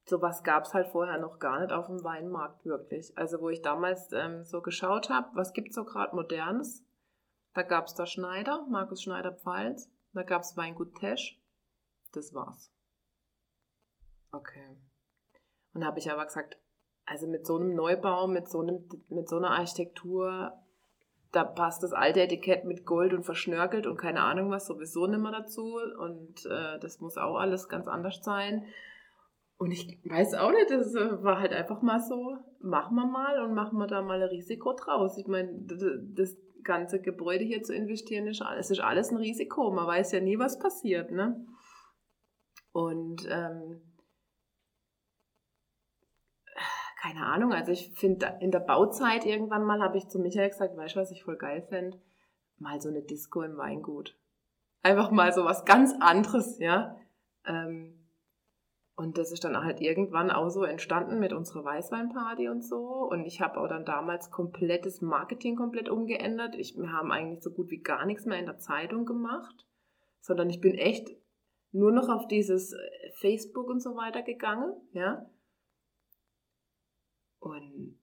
sowas gab es halt vorher noch gar nicht auf dem Weinmarkt wirklich. Also wo ich damals ähm, so geschaut habe, was gibt es so gerade modernes? Da gab es da Schneider, Markus Schneider Pfalz, da gab es Weingut Tesch. Das war's. Okay. Und habe ich aber gesagt, also mit so einem Neubau, mit so, einem, mit so einer Architektur, da passt das alte Etikett mit Gold und verschnörkelt und keine Ahnung was sowieso nicht mehr dazu. Und äh, das muss auch alles ganz anders sein. Und ich weiß auch nicht, das äh, war halt einfach mal so, machen wir mal und machen wir da mal ein Risiko draus. Ich meine, das ganze Gebäude hier zu investieren, ist alles, ist alles ein Risiko. Man weiß ja nie, was passiert. Ne? Und ähm, keine Ahnung, also ich finde, in der Bauzeit irgendwann mal habe ich zu Michael gesagt, weißt du, was ich voll geil fände? Mal so eine Disco im Weingut. Einfach mal so was ganz anderes, ja. Ähm, und das ist dann halt irgendwann auch so entstanden mit unserer Weißweinparty und so. Und ich habe auch dann damals komplettes Marketing komplett umgeändert. Ich, wir haben eigentlich so gut wie gar nichts mehr in der Zeitung gemacht, sondern ich bin echt nur noch auf dieses äh, Facebook und so weiter gegangen, ja. Und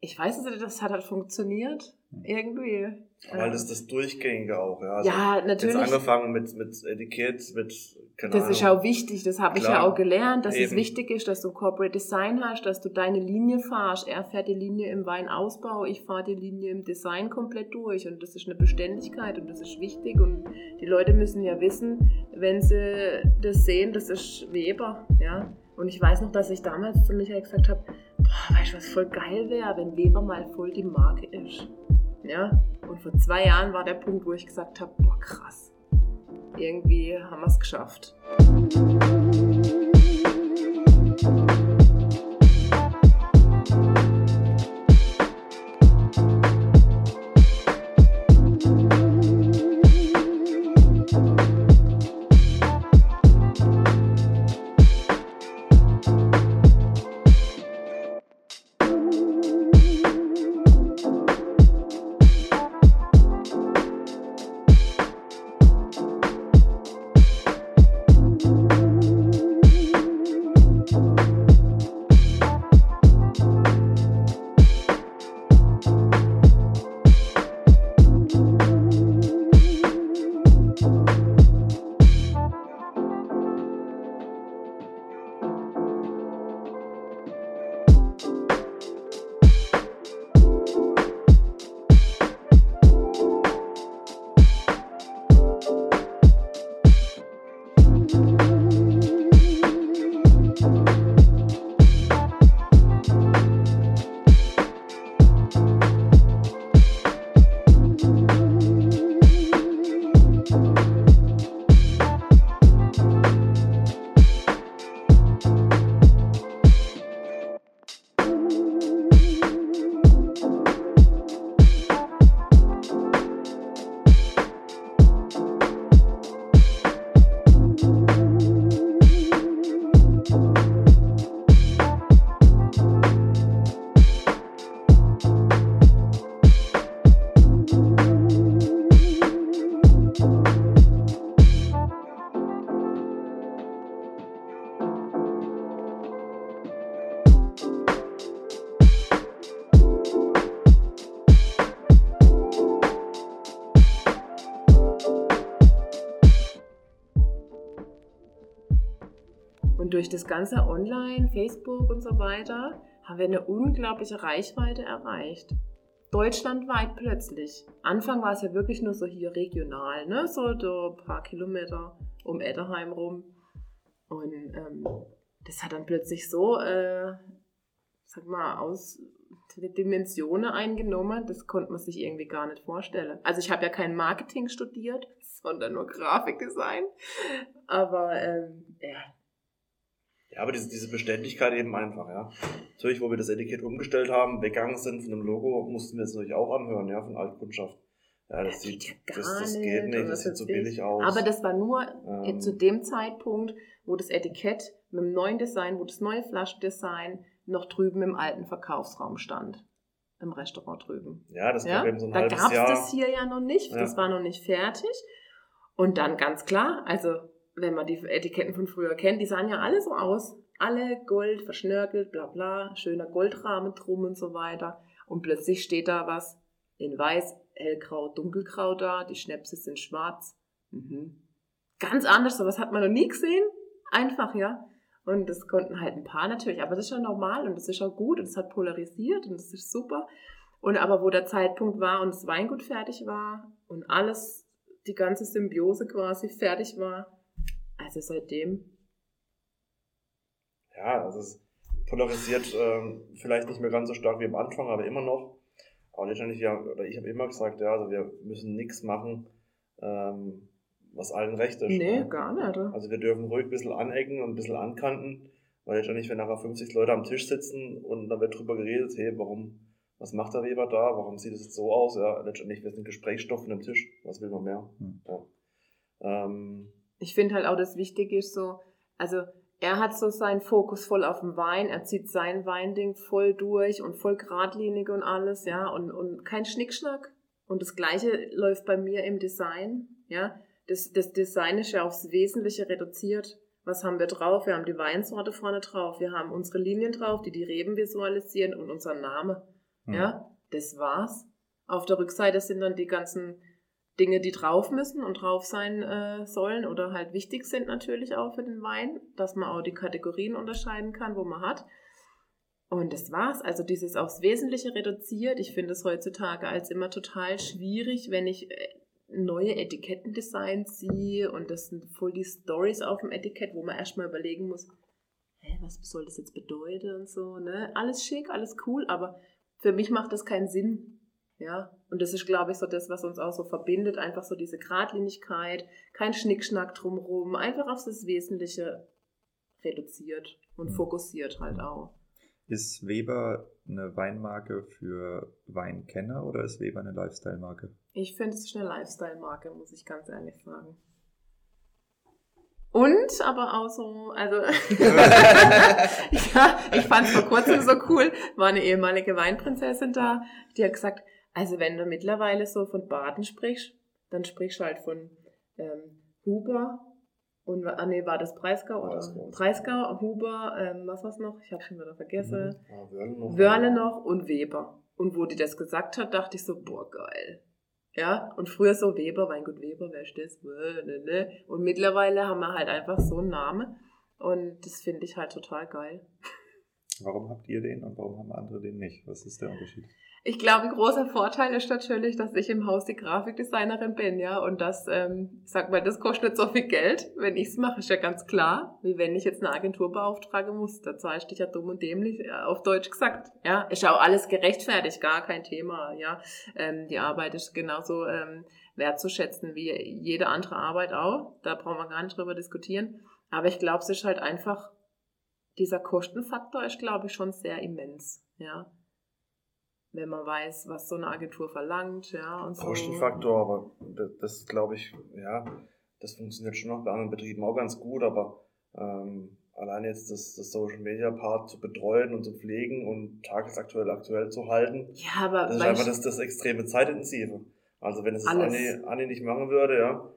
ich weiß es nicht, das hat halt funktioniert. Irgendwie. Weil das das Durchgängige auch, ja. Also ja, natürlich. Jetzt angefangen mit, mit Etikett, mit, keine Das ist Ahnung. auch wichtig, das habe ich ja auch gelernt, dass es Eben. wichtig ist, dass du Corporate Design hast, dass du deine Linie fahrst. Er fährt die Linie im Weinausbau, ich fahre die Linie im Design komplett durch und das ist eine Beständigkeit und das ist wichtig und die Leute müssen ja wissen, wenn sie das sehen, das ist Weber, ja. Und ich weiß noch, dass ich damals zu Michael gesagt habe, weißt du, was voll geil wäre, wenn Weber mal voll die Marke ist. Ja, und vor zwei Jahren war der Punkt, wo ich gesagt habe, boah, krass. Irgendwie haben wir es geschafft. Durch das ganze Online, Facebook und so weiter, haben wir eine unglaubliche Reichweite erreicht. Deutschlandweit plötzlich. Anfang war es ja wirklich nur so hier regional, ne? so ein paar Kilometer um Etterheim rum. Und ähm, das hat dann plötzlich so, äh, sag mal, aus Dimensionen eingenommen, das konnte man sich irgendwie gar nicht vorstellen. Also ich habe ja kein Marketing studiert, sondern nur Grafikdesign. Aber ähm, ja, Ja, aber diese, diese Beständigkeit eben einfach, ja. Natürlich, wo wir das Etikett umgestellt haben, weggegangen sind von dem Logo, mussten wir es natürlich auch anhören, ja, von Altkundschaft. Ja, das, Das sieht, geht ja das, das nicht geht nicht, das sieht so billig aus. Aber das war nur Ähm. zu dem Zeitpunkt, wo das Etikett mit dem neuen Design, wo das neue Flaschendesign noch drüben im alten Verkaufsraum stand. Im Restaurant drüben. ja, das Ja? gab eben so ein da halbes gab es Jahr. das hier ja noch nicht. Ja. Das war noch nicht fertig. Und dann ganz klar, also wenn man die Etiketten von früher kennt, die sahen ja alle so aus. Alle Gold, verschnörkelt, bla bla, schöner Goldrahmen drum und so weiter. Und plötzlich steht da was in weiß, hellgrau, dunkelgrau da, die Schnäpse sind schwarz. Mhm. Ganz anders, sowas hat man noch nie gesehen. Einfach, ja. Und das konnten halt ein paar natürlich, aber das ist ja normal und das ist auch gut und es hat polarisiert und das ist super. Und aber wo der Zeitpunkt war und das Weingut fertig war und alles, die ganze Symbiose quasi fertig war, also seitdem, Ja, also es polarisiert ähm, vielleicht nicht mehr ganz so stark wie am Anfang, aber immer noch. Aber letztendlich, ja, oder ich habe immer gesagt, ja, also wir müssen nichts machen, ähm, was allen recht ist. nee, ne? gar nicht. Also wir dürfen ruhig ein bisschen anecken und ein bisschen ankanten, weil letztendlich, wenn nachher 50 Leute am Tisch sitzen und dann wird drüber geredet, hey, warum, was macht der Weber da, warum sieht es jetzt so aus, ja, letztendlich, wir sind Gesprächsstoff von dem Tisch, was will man mehr? Hm. Ja. Ähm, Ich finde halt auch das Wichtige ist so, also er hat so seinen Fokus voll auf dem Wein, er zieht sein Weinding voll durch und voll geradlinig und alles, ja, und, und kein Schnickschnack. Und das Gleiche läuft bei mir im Design, ja. Das, das Design ist ja aufs Wesentliche reduziert. Was haben wir drauf? Wir haben die Weinsorte vorne drauf, wir haben unsere Linien drauf, die die Reben visualisieren und unser Name. Mhm. Ja, das war's. Auf der Rückseite sind dann die ganzen Dinge, die drauf müssen und drauf sein äh, sollen oder halt wichtig sind natürlich auch für den Wein, dass man auch die Kategorien unterscheiden kann, wo man hat. Und das war's. Also dieses aufs Wesentliche reduziert. Ich finde es heutzutage als immer total schwierig, wenn ich äh, neue Etikettendesigns sehe und das sind voll die Stories auf dem Etikett, wo man erstmal überlegen muss, hä, was soll das jetzt bedeuten und so, ne? Alles schick, alles cool, aber für mich macht das keinen Sinn. Ja, und das ist, glaube ich, so das, was uns auch so verbindet, einfach so diese Gradlinigkeit, kein Schnickschnack drumherum, einfach auf das Wesentliche reduziert und mhm. fokussiert halt auch. Ist Weber eine Weinmarke für Weinkenner oder ist Weber eine Lifestyle-Marke? Ich finde, es ist eine Lifestyle-Marke, muss ich ganz ehrlich sagen. Und aber auch so, also ja, ich fand es vor kurzem so cool, war eine ehemalige Weinprinzessin da, die hat gesagt, also wenn du mittlerweile so von Baden sprichst, dann sprichst du halt von ähm, Huber und ah nee, war das Breisgau oder Breisgau, Breisgau Huber, ähm, was war's noch? Ich habe schon wieder vergessen. Mhm. Ja, Wörle, noch, Wörle noch und Weber. Und wo die das gesagt hat, dachte ich so, boah, geil. Ja, und früher so Weber, Weingut Weber, wer ist das? Ne, ne. Und mittlerweile haben wir halt einfach so einen Namen. Und das finde ich halt total geil. Warum habt ihr den und warum haben andere den nicht? Was ist der Unterschied? Ich glaube, ein großer Vorteil ist natürlich, dass ich im Haus die Grafikdesignerin bin, ja, und das, ähm, sag mal, das kostet nicht so viel Geld, wenn ich es mache, ist ja ganz klar, wie wenn ich jetzt eine Agentur beauftragen muss, da zahle ich dich ja dumm und dämlich, äh, auf Deutsch gesagt, ja, ist ja auch alles gerechtfertigt, gar kein Thema, ja, ähm, die Arbeit ist genauso ähm, wertzuschätzen wie jede andere Arbeit auch, da brauchen wir gar nicht drüber diskutieren, aber ich glaube, es ist halt einfach, dieser Kostenfaktor ist, glaube ich, schon sehr immens, ja wenn man weiß, was so eine Agentur verlangt, ja. Und so. Kostenfaktor, aber das, das glaube ich, ja, das funktioniert schon noch bei anderen Betrieben auch ganz gut, aber ähm, allein jetzt das, das Social Media Part zu betreuen und zu pflegen und tagesaktuell aktuell zu halten, ja, aber das ist einfach das, das extreme Zeitintensive. Also wenn es Anni, Anni nicht machen würde, ja,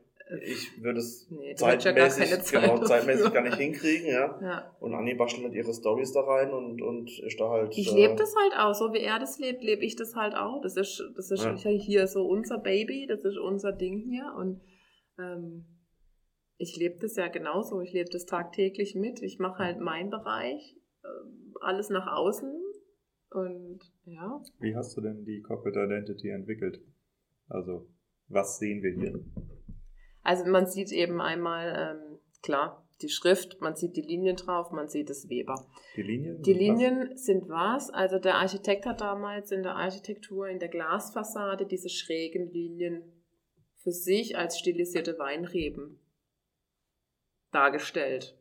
ich würde es nee, zeitmäßig, ja Zeit genau, zeitmäßig gar nicht hinkriegen, ja. ja. Und Anni bastelt ihre Stories da rein und, und ist da halt. Ich äh, lebe das halt auch, so wie er das lebt, lebe ich das halt auch. Das ist, das ist ja. hier so unser Baby, das ist unser Ding hier und ähm, ich lebe das ja genauso. Ich lebe das tagtäglich mit. Ich mache halt meinen Bereich, äh, alles nach außen und ja. Wie hast du denn die Corporate Identity entwickelt? Also, was sehen wir hier? Also man sieht eben einmal, ähm, klar, die Schrift, man sieht die Linien drauf, man sieht das Weber. Die Linien? Die Linien was? sind was? Also der Architekt hat damals in der Architektur, in der Glasfassade diese schrägen Linien für sich als stilisierte Weinreben dargestellt.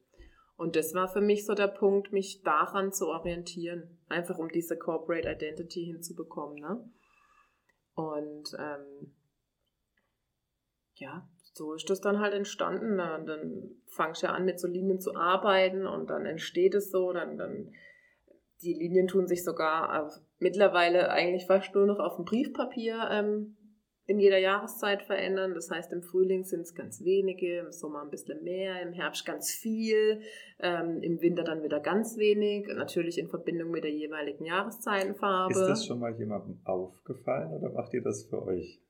Und das war für mich so der Punkt, mich daran zu orientieren. Einfach um diese Corporate Identity hinzubekommen. Ne? Und ähm, ja, so ist das dann halt entstanden. Dann, dann fangst du ja an, mit so Linien zu arbeiten und dann entsteht es so. Dann, dann die Linien tun sich sogar auf, mittlerweile eigentlich fast nur noch auf dem Briefpapier ähm, in jeder Jahreszeit verändern. Das heißt, im Frühling sind es ganz wenige, im Sommer ein bisschen mehr, im Herbst ganz viel, ähm, im Winter dann wieder ganz wenig, natürlich in Verbindung mit der jeweiligen Jahreszeitenfarbe. Ist das schon mal jemandem aufgefallen oder macht ihr das für euch?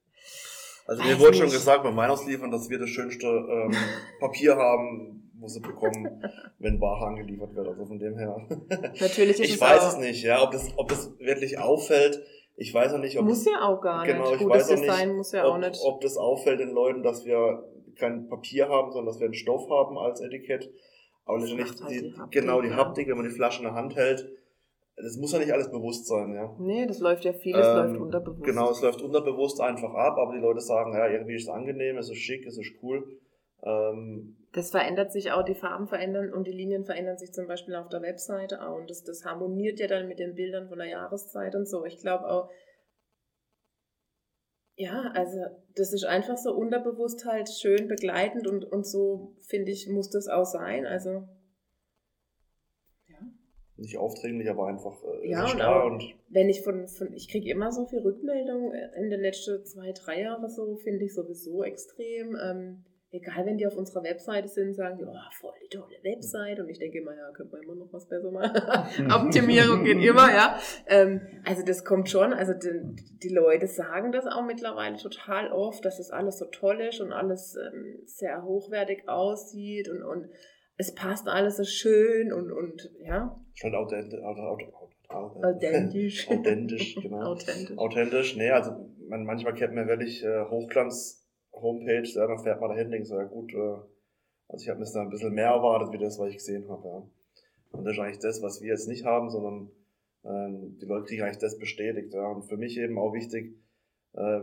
Also mir wurde schon gesagt beim Weihnachtsliefern, dass wir das schönste ähm, Papier haben, wo sie bekommen, wenn Ware angeliefert wird. Also von dem her. Natürlich ist Ich es weiß es nicht, ja, ob das, ob das wirklich auffällt. Ich weiß auch nicht, ob muss das, ja auch gar genau, nicht. Ich weiß auch nicht, muss ja ob, auch nicht. ob das auffällt den Leuten, dass wir kein Papier haben, sondern dass wir einen Stoff haben als Etikett. Aber letztendlich halt die, die Haptik, genau die Haptik, wenn man die Flasche in der Hand hält, das muss ja nicht alles bewusst sein, ja. Nee, das läuft ja vieles ähm, läuft unterbewusst. Genau, es läuft unterbewusst einfach ab, aber die Leute sagen, ja, irgendwie ist es angenehm, es ist schick, es ist cool. Ähm, das verändert sich auch, die Farben verändern und die Linien verändern sich zum Beispiel auf der Webseite auch. Und das, das harmoniert ja dann mit den Bildern von der Jahreszeit und so. Ich glaube auch, ja, also das ist einfach so unterbewusst halt schön begleitend und, und so, finde ich, muss das auch sein. Also nicht aufdringlich, aber einfach äh, ja, und, auch, und wenn ich von, von ich kriege immer so viel Rückmeldung in den letzten zwei, drei Jahren so, finde ich sowieso extrem. Ähm, egal wenn die auf unserer Webseite sind, sagen die, oh, voll die tolle Webseite. Und ich denke immer, ja, könnte man immer noch was besser machen. Optimierung geht immer, ja. Ähm, also das kommt schon. Also die, die, Leute sagen das auch mittlerweile total oft, dass das alles so toll ist und alles ähm, sehr hochwertig aussieht und, und es passt alles so schön und, und ja. Schon authentisch. Authentisch. Authentisch, genau. Authentisch. Authentisch, nee, also man, manchmal kennt man wirklich äh, Hochglanz Homepage, ja, dann fährt man dahin denkt so, ja gut, äh, also ich habe mir da ein bisschen mehr erwartet, wie das, was ich gesehen habe. Ja. Und das ist eigentlich das, was wir jetzt nicht haben, sondern äh, die Leute kriegen eigentlich das bestätigt. Ja. Und für mich eben auch wichtig, äh,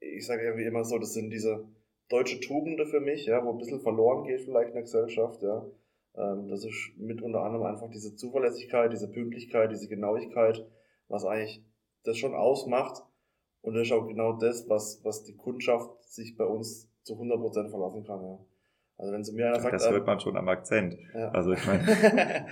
ich sage irgendwie immer so, das sind diese deutsche Tugenden für mich, ja, wo ein bisschen verloren geht vielleicht in der Gesellschaft. Ja. Ähm, das ist mit unter anderem einfach diese Zuverlässigkeit, diese Pünktlichkeit, diese Genauigkeit, was eigentlich das schon ausmacht und das ist auch genau das, was, was die Kundschaft sich bei uns zu 100% verlassen kann. Ja. Also wenn zu mir einer sagt, das hört man schon am Akzent. Ja. Also ich meine,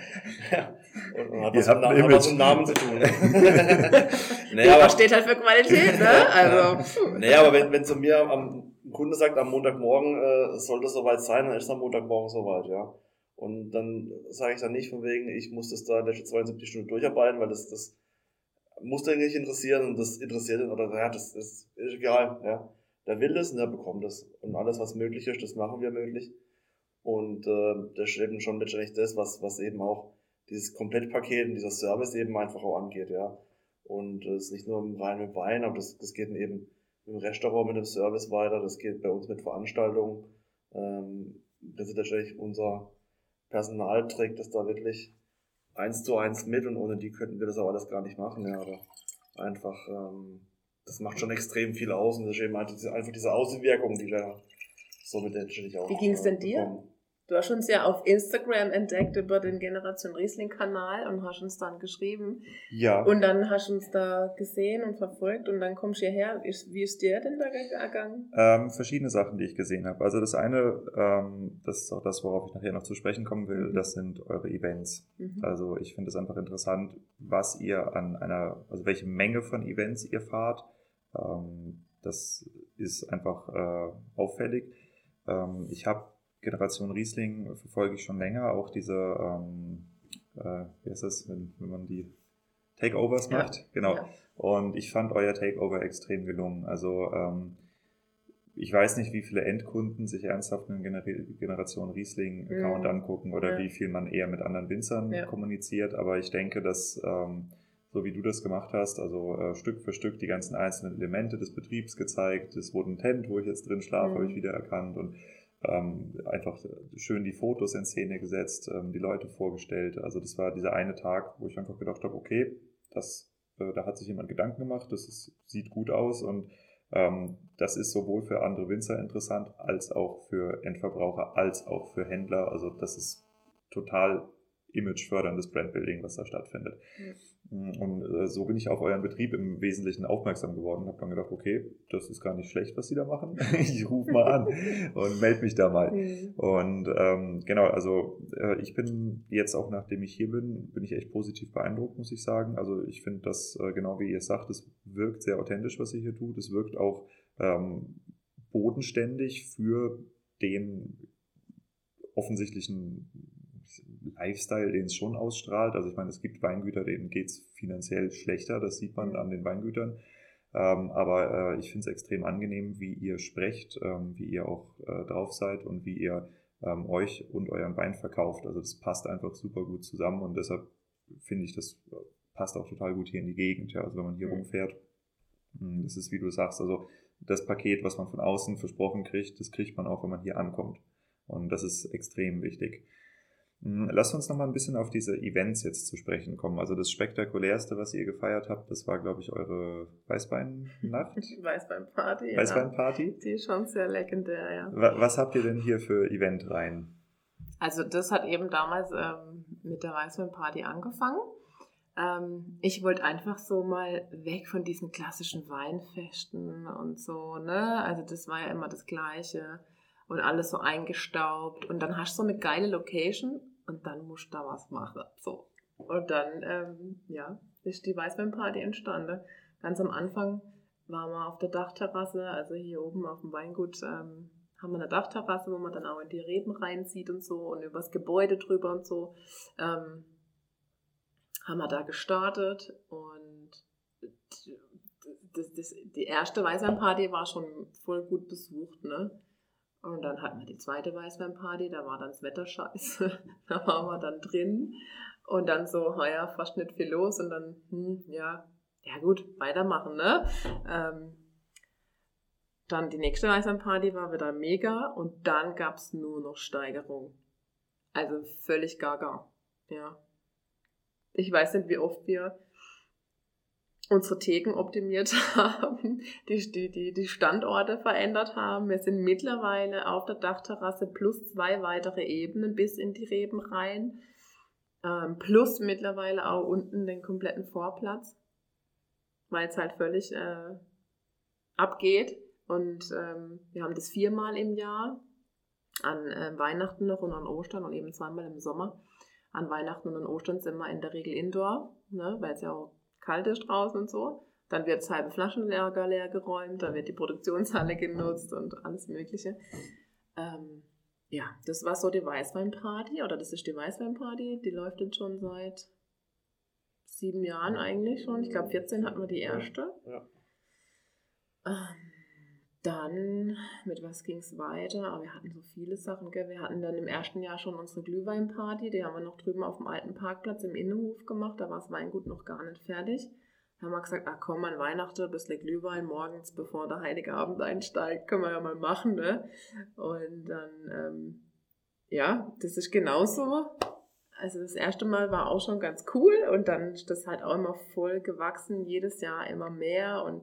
ja. und, und hat, was mit, hat was mit Namen zu tun. naja, aber steht halt für Qualität, ne? Also. naja, aber wenn, wenn zu mir am, Kunde sagt, am Montagmorgen äh, soll das soweit sein, dann ist es am Montagmorgen soweit, ja. Und dann sage ich dann nicht von wegen, ich muss das da in letzten 72 Stunden durcharbeiten, weil das, das muss den nicht interessieren und das interessiert ihn oder ja, das ist, ist egal, ja. Der will es und der bekommt es. Und alles, was möglich ist, das machen wir möglich. Und äh, das ist eben schon letztendlich das, was, was eben auch dieses Komplettpaket und dieser Service eben einfach auch angeht, ja. Und es ist nicht nur rein mit Wein, aber das, das geht eben im Restaurant mit dem Service weiter, das geht bei uns mit Veranstaltungen. Ähm, das ist letztendlich unser Personal trägt das da wirklich eins zu eins mit und ohne die könnten wir das auch alles gar nicht machen, ja, aber einfach, ähm, das macht schon extrem viel aus und das ist eben einfach diese, einfach diese die da so mit natürlich auch. Wie ging es denn dir? Bekommen. Du hast uns ja auf Instagram entdeckt über den Generation Riesling-Kanal und hast uns dann geschrieben. Ja. Und dann hast du uns da gesehen und verfolgt und dann kommst du hierher. Wie ist dir denn da gegangen? Ähm, verschiedene Sachen, die ich gesehen habe. Also das eine, ähm, das ist auch das, worauf ich nachher noch zu sprechen kommen will, mhm. das sind eure Events. Mhm. Also ich finde es einfach interessant, was ihr an einer, also welche Menge von Events ihr fahrt. Ähm, das ist einfach äh, auffällig. Ähm, ich habe Generation Riesling verfolge ich schon länger, auch diese, ähm, äh, wie heißt das, wenn, wenn man die Takeovers ja. macht. Genau. Ja. Und ich fand euer Takeover extrem gelungen. Also ähm, ich weiß nicht, wie viele Endkunden sich ernsthaft einen Gener Generation Riesling-Account mhm. angucken oder ja. wie viel man eher mit anderen Winzern kommuniziert, aber ich denke, dass ähm, so wie du das gemacht hast, also äh, Stück für Stück die ganzen einzelnen Elemente des Betriebs gezeigt. Es wurde ein Tent, wo ich jetzt drin schlafe, mhm. habe ich wieder erkannt und ähm, einfach schön die Fotos in Szene gesetzt, ähm, die Leute vorgestellt. Also das war dieser eine Tag, wo ich einfach gedacht habe, okay, das, äh, da hat sich jemand Gedanken gemacht, das ist, sieht gut aus und ähm, das ist sowohl für andere Winzer interessant, als auch für Endverbraucher, als auch für Händler. Also das ist total imageförderndes Brandbuilding, was da stattfindet. Mhm. Und äh, so bin ich auf euren Betrieb im Wesentlichen aufmerksam geworden. Habe dann gedacht, okay, das ist gar nicht schlecht, was Sie da machen. ich rufe mal an und melde mich da mal. Mhm. Und ähm, genau, also äh, ich bin jetzt auch, nachdem ich hier bin, bin ich echt positiv beeindruckt, muss ich sagen. Also ich finde das, äh, genau wie ihr sagt, es wirkt sehr authentisch, was ihr hier tut. Es wirkt auch ähm, bodenständig für den offensichtlichen Lifestyle, den es schon ausstrahlt. Also ich meine, es gibt Weingüter, denen geht es finanziell schlechter, das sieht man an den Weingütern. Ähm, aber äh, ich finde es extrem angenehm, wie ihr sprecht, ähm, wie ihr auch äh, drauf seid und wie ihr ähm, euch und euren Wein verkauft. Also das passt einfach super gut zusammen und deshalb finde ich, das passt auch total gut hier in die Gegend. Ja. Also wenn man hier mhm. rumfährt, hm, das ist wie du sagst, also das Paket, was man von außen versprochen kriegt, das kriegt man auch, wenn man hier ankommt. Und das ist extrem wichtig. Hm, Lasst uns noch mal ein bisschen auf diese Events jetzt zu sprechen kommen. Also das spektakulärste, was ihr gefeiert habt, das war, glaube ich, eure Weißbeinnacht. Weißbeinparty. Weißbeinparty. Ja. Die ist schon sehr legendär, ja. Was habt ihr denn hier für Event rein? Also das hat eben damals ähm, mit der Weißweinparty angefangen. Ähm, ich wollte einfach so mal weg von diesen klassischen Weinfesten und so, ne? Also das war ja immer das Gleiche und alles so eingestaubt. Und dann hast du so eine geile Location und dann musst du da was machen. So. Und dann, ähm, ja, ist die Weißweinparty entstanden. Ganz am Anfang waren wir auf der Dachterrasse, also hier oben auf dem Weingut, ähm, haben wir eine Dachterrasse, wo man dann auch in die Reben reinzieht und so und übers Gebäude drüber und so. Ähm, haben wir da gestartet und das, das, die erste Weißweinparty war schon voll gut besucht, ne? Und dann hatten wir die zweite Weißweinparty, da war dann das Wetter scheiße. da waren wir dann drin. Und dann so, naja, fast nicht viel los. Und dann, hm, ja, ja gut, weitermachen, ne? Ähm, dann die nächste Weißweinparty war wieder mega. Und dann gab es nur noch Steigerung. Also völlig gaga. Ja. Ich weiß nicht, wie oft wir unsere Theken optimiert haben, die, die, die, Standorte verändert haben. Wir sind mittlerweile auf der Dachterrasse plus zwei weitere Ebenen bis in die Reben rein. Ähm, plus mittlerweile auch unten den kompletten Vorplatz, weil es halt völlig äh, abgeht. Und ähm, wir haben das viermal im Jahr, an äh, Weihnachten noch und an Ostern und eben zweimal im Sommer. An Weihnachten und an Ostern sind wir in der Regel indoor, ne, weil es ja auch kalt ist draußen und so. Dann wird das halbe Flaschenlager leer geräumt, dann wird die Produktionshalle genutzt und alles Mögliche. Ähm, ja, das war so die Weißweinparty, oder das ist die Weißweinparty, die läuft jetzt schon seit sieben Jahren eigentlich schon. Ich glaube, 14 hatten wir die erste. Ja. Ähm, dann, mit was ging es weiter? Aber wir hatten so viele Sachen, gell? Wir hatten dann im ersten Jahr schon unsere Glühweinparty, die haben wir noch drüben auf dem alten Parkplatz im Innenhof gemacht, da war das Weingut noch gar nicht fertig. Da haben wir gesagt, ach komm, an Weihnachten ein bisschen Glühwein morgens, bevor der Heilige Abend einsteigt, können wir ja mal machen, ne? Und dann, ähm, ja, das ist genauso. Also das erste Mal war auch schon ganz cool und dann ist das halt auch immer voll gewachsen, jedes Jahr immer mehr und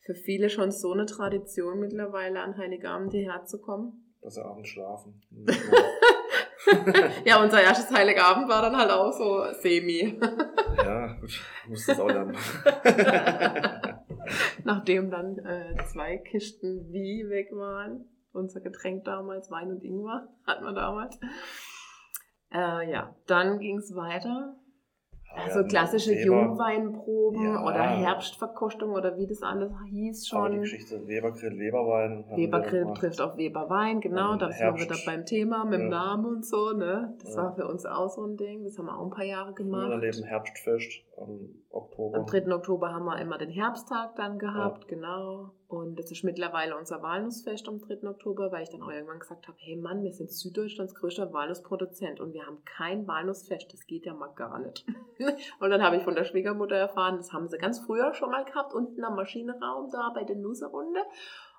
für viele schon so eine Tradition mittlerweile an Heiligabend hierher zu kommen. Dass sie abends schlafen. ja, unser erstes Heiligabend war dann halt auch so semi. ja, gut, muss das auch dann. Nachdem dann äh, zwei Kisten wie weg waren. Unser Getränk damals, Wein und Ingwer, hatten wir damals. Äh, ja, dann ging es weiter also klassische Weber. Jungweinproben ja. oder Herbstverkostung oder wie das alles hieß schon. Aber die Geschichte Webergrill, Weberwein. Webergrill trifft auf Weberwein, genau. Da sind wir wieder beim Thema mit dem Namen und so. Ne? Das ja. war für uns auch so ein Ding. Das haben wir auch ein paar Jahre gemacht. Wir erleben Herbstfest am Oktober. Am 3. Oktober haben wir immer den Herbsttag dann gehabt, ja. genau. Und das ist mittlerweile unser Walnussfest am 3. Oktober, weil ich dann auch irgendwann gesagt habe, hey Mann, wir sind Süddeutschlands größter Walnussproduzent und wir haben kein Walnussfest, das geht ja mal gar nicht. und dann habe ich von der Schwiegermutter erfahren, das haben sie ganz früher schon mal gehabt, unten am Maschinenraum da bei der Nusserunde.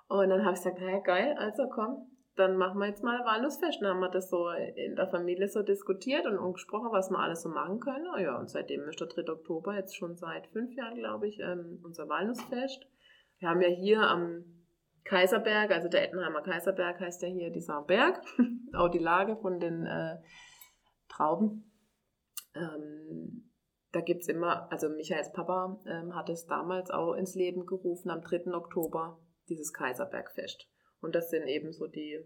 Und dann habe ich gesagt, hey geil, also komm, dann machen wir jetzt mal Walnussfest. Dann haben wir das so in der Familie so diskutiert und, und gesprochen, was wir alles so machen können. Ja, und seitdem ist der 3. Oktober jetzt schon seit fünf Jahren, glaube ich, ähm, unser Walnussfest. Wir haben ja hier am Kaiserberg, also der Ettenheimer Kaiserberg heißt ja hier dieser Berg, auch die Lage von den äh, Trauben. Ähm, da gibt es immer, also Michaels Papa ähm, hat es damals auch ins Leben gerufen, am 3. Oktober, dieses Kaiserbergfest. Und das sind eben so die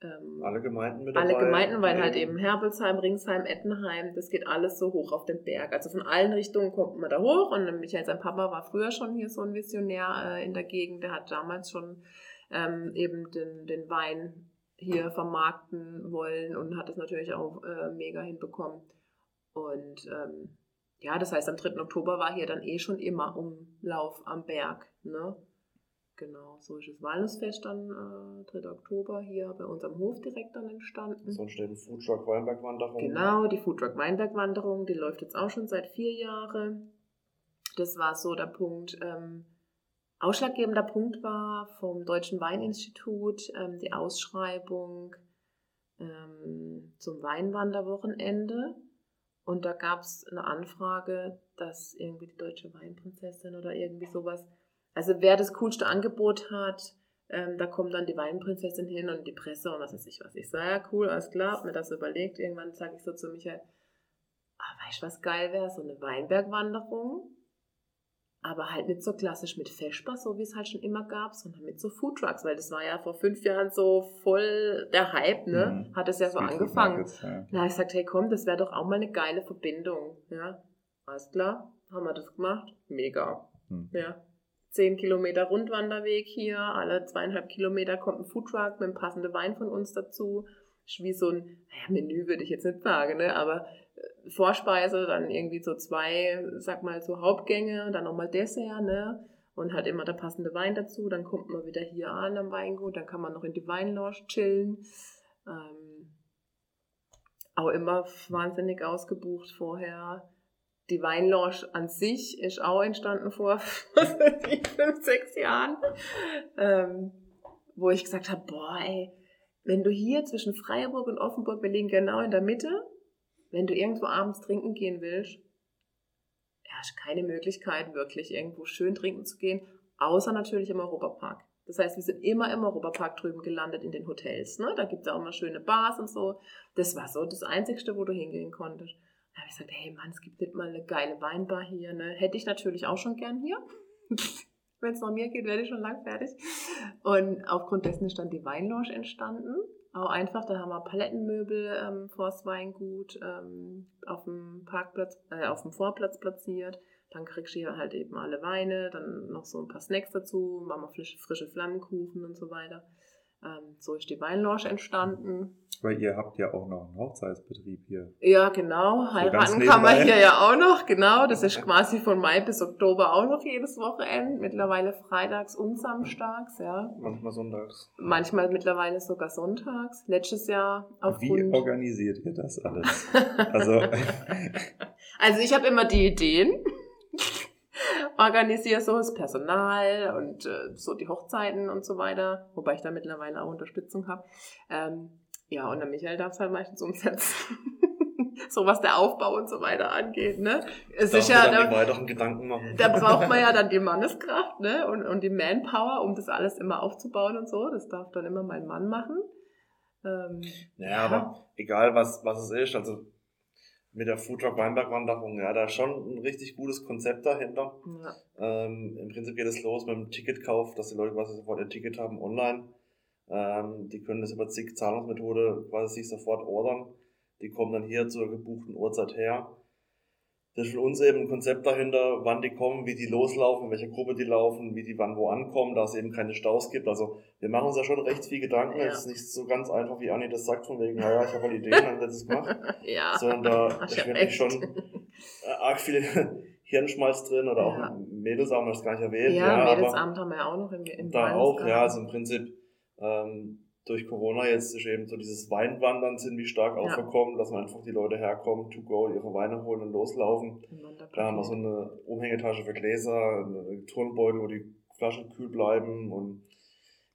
ähm, alle Gemeinden mit dabei. Alle Gemeinden, weil halt eben Herbelsheim, Ringsheim, Ettenheim, das geht alles so hoch auf den Berg. Also von allen Richtungen kommt man da hoch und Michael, sein Papa, war früher schon hier so ein Visionär äh, in der Gegend. Der hat damals schon ähm, eben den, den Wein hier vermarkten wollen und hat das natürlich auch äh, mega hinbekommen. Und ähm, ja, das heißt, am 3. Oktober war hier dann eh schon immer Umlauf am Berg. Ne? Genau, so ist das Walnussfest dann äh, 3. Oktober hier bei uns am Hof direkt dann entstanden. Sonst steht die Foodtruck Weinbergwanderung. Genau, die Foodtruck Weinbergwanderung, die läuft jetzt auch schon seit vier Jahren. Das war so der Punkt. Ähm, ausschlaggebender Punkt war vom Deutschen Weininstitut ähm, die Ausschreibung ähm, zum Weinwanderwochenende. Und da gab es eine Anfrage, dass irgendwie die deutsche Weinprinzessin oder irgendwie sowas also wer das coolste Angebot hat, ähm, da kommt dann die Weinprinzessin hin und die Presse und was weiß ich was. Ich sage, ja cool, alles klar, hab mir das überlegt. Irgendwann sage ich so zu Michael, ah, weißt du, was geil wäre? So eine Weinbergwanderung, aber halt nicht so klassisch mit Feschbar, so wie es halt schon immer gab, sondern mit so Foodtrucks, weil das war ja vor fünf Jahren so voll der Hype, ne? Mhm. Hat es ja so angefangen. Markets, ja. Da habe ich gesagt, hey komm, das wäre doch auch mal eine geile Verbindung, ja? Alles klar, haben wir das gemacht, mega, mhm. ja. 10 Kilometer Rundwanderweg hier, alle zweieinhalb Kilometer kommt ein Foodtruck mit einem passenden Wein von uns dazu. Ist wie so ein, naja, Menü würde ich jetzt nicht sagen, ne? aber äh, Vorspeise, dann irgendwie so zwei, sag mal, so Hauptgänge, dann nochmal Dessert, ne? Und halt immer der passende Wein dazu. Dann kommt man wieder hier an am Weingut, dann kann man noch in die Weinlounge chillen. Ähm, auch immer wahnsinnig ausgebucht vorher. Die Weinlounge an sich ist auch entstanden vor fünf, sechs Jahren, ähm, wo ich gesagt habe, boah, ey, wenn du hier zwischen Freiburg und Offenburg, wir liegen genau in der Mitte, wenn du irgendwo abends trinken gehen willst, hast keine Möglichkeit, wirklich irgendwo schön trinken zu gehen, außer natürlich im Europapark. Das heißt, wir sind immer im Europapark drüben gelandet in den Hotels. Ne? Da gibt es auch immer schöne Bars und so. Das war so das Einzigste, wo du hingehen konntest. Da habe ich gesagt, hey Mann, es gibt nicht mal eine geile Weinbar hier. Ne? Hätte ich natürlich auch schon gern hier. Wenn es nach mir geht, werde ich schon lang fertig. Und aufgrund dessen ist dann die Weinlounge entstanden. Auch einfach, da haben wir Palettenmöbel ähm, vor das Weingut ähm, auf dem Parkplatz, äh, auf dem Vorplatz platziert. Dann kriegst du hier halt eben alle Weine, dann noch so ein paar Snacks dazu, machen wir frische, frische Flammenkuchen und so weiter. Ähm, so ist die Weinlounge entstanden. Weil ihr habt ja auch noch einen Hochzeitsbetrieb hier. Ja, genau. Heiraten kann man hier ja auch noch, genau. Das ist quasi von Mai bis Oktober auch noch jedes Wochenende. Mittlerweile freitags und samstags, ja. Manchmal sonntags. Manchmal mittlerweile sogar sonntags. Letztes Jahr aufgrund... Wie organisiert ihr das alles? also, also ich habe immer die Ideen organisiere so das Personal und äh, so die Hochzeiten und so weiter, wobei ich da mittlerweile auch Unterstützung habe. Ähm, ja, und der Michael darf es halt meistens umsetzen. so was der Aufbau und so weiter angeht, ne? Es ist ja, da, weiteren Gedanken machen. da braucht man ja dann die Manneskraft, ne? Und, und die Manpower, um das alles immer aufzubauen und so. Das darf dann immer mein Mann machen. Ähm, naja, ja. aber egal was, was es ist, also mit der Foodtruck Weinberg Wanderung, ja, da ist schon ein richtig gutes Konzept dahinter. Ja. Ähm, Im Prinzip geht es los mit dem Ticketkauf, dass die Leute quasi sofort ein Ticket haben online. Ähm, die können das über zig Zahlungsmethode quasi sich sofort ordern. Die kommen dann hier zur gebuchten Uhrzeit her. Das ist für uns eben ein Konzept dahinter, wann die kommen, wie die loslaufen, welche Gruppe die laufen, wie die wann wo ankommen, da es eben keine Staus gibt. Also wir machen uns da schon recht viel Gedanken. Es ja. ist nicht so ganz einfach, wie Anni das sagt, von wegen, naja, ich habe mal Ideen, dann wird es gemacht. ja. Sondern da ist wirklich schon arg viel Hirnschmalz drin oder auch ja. Mädelsamt, das gar nicht erwähnt. Ja, ja Mädelsamt haben wir auch noch im, im Da auch, ja, also im Prinzip ähm, durch Corona jetzt ist eben so dieses Weinwandern ziemlich stark ja. aufgekommen, dass man einfach die Leute herkommen, to go, ihre Weine holen und loslaufen. Da haben wir so eine Umhängetasche für Gläser, eine Turnbeutel, wo die Flaschen kühl bleiben und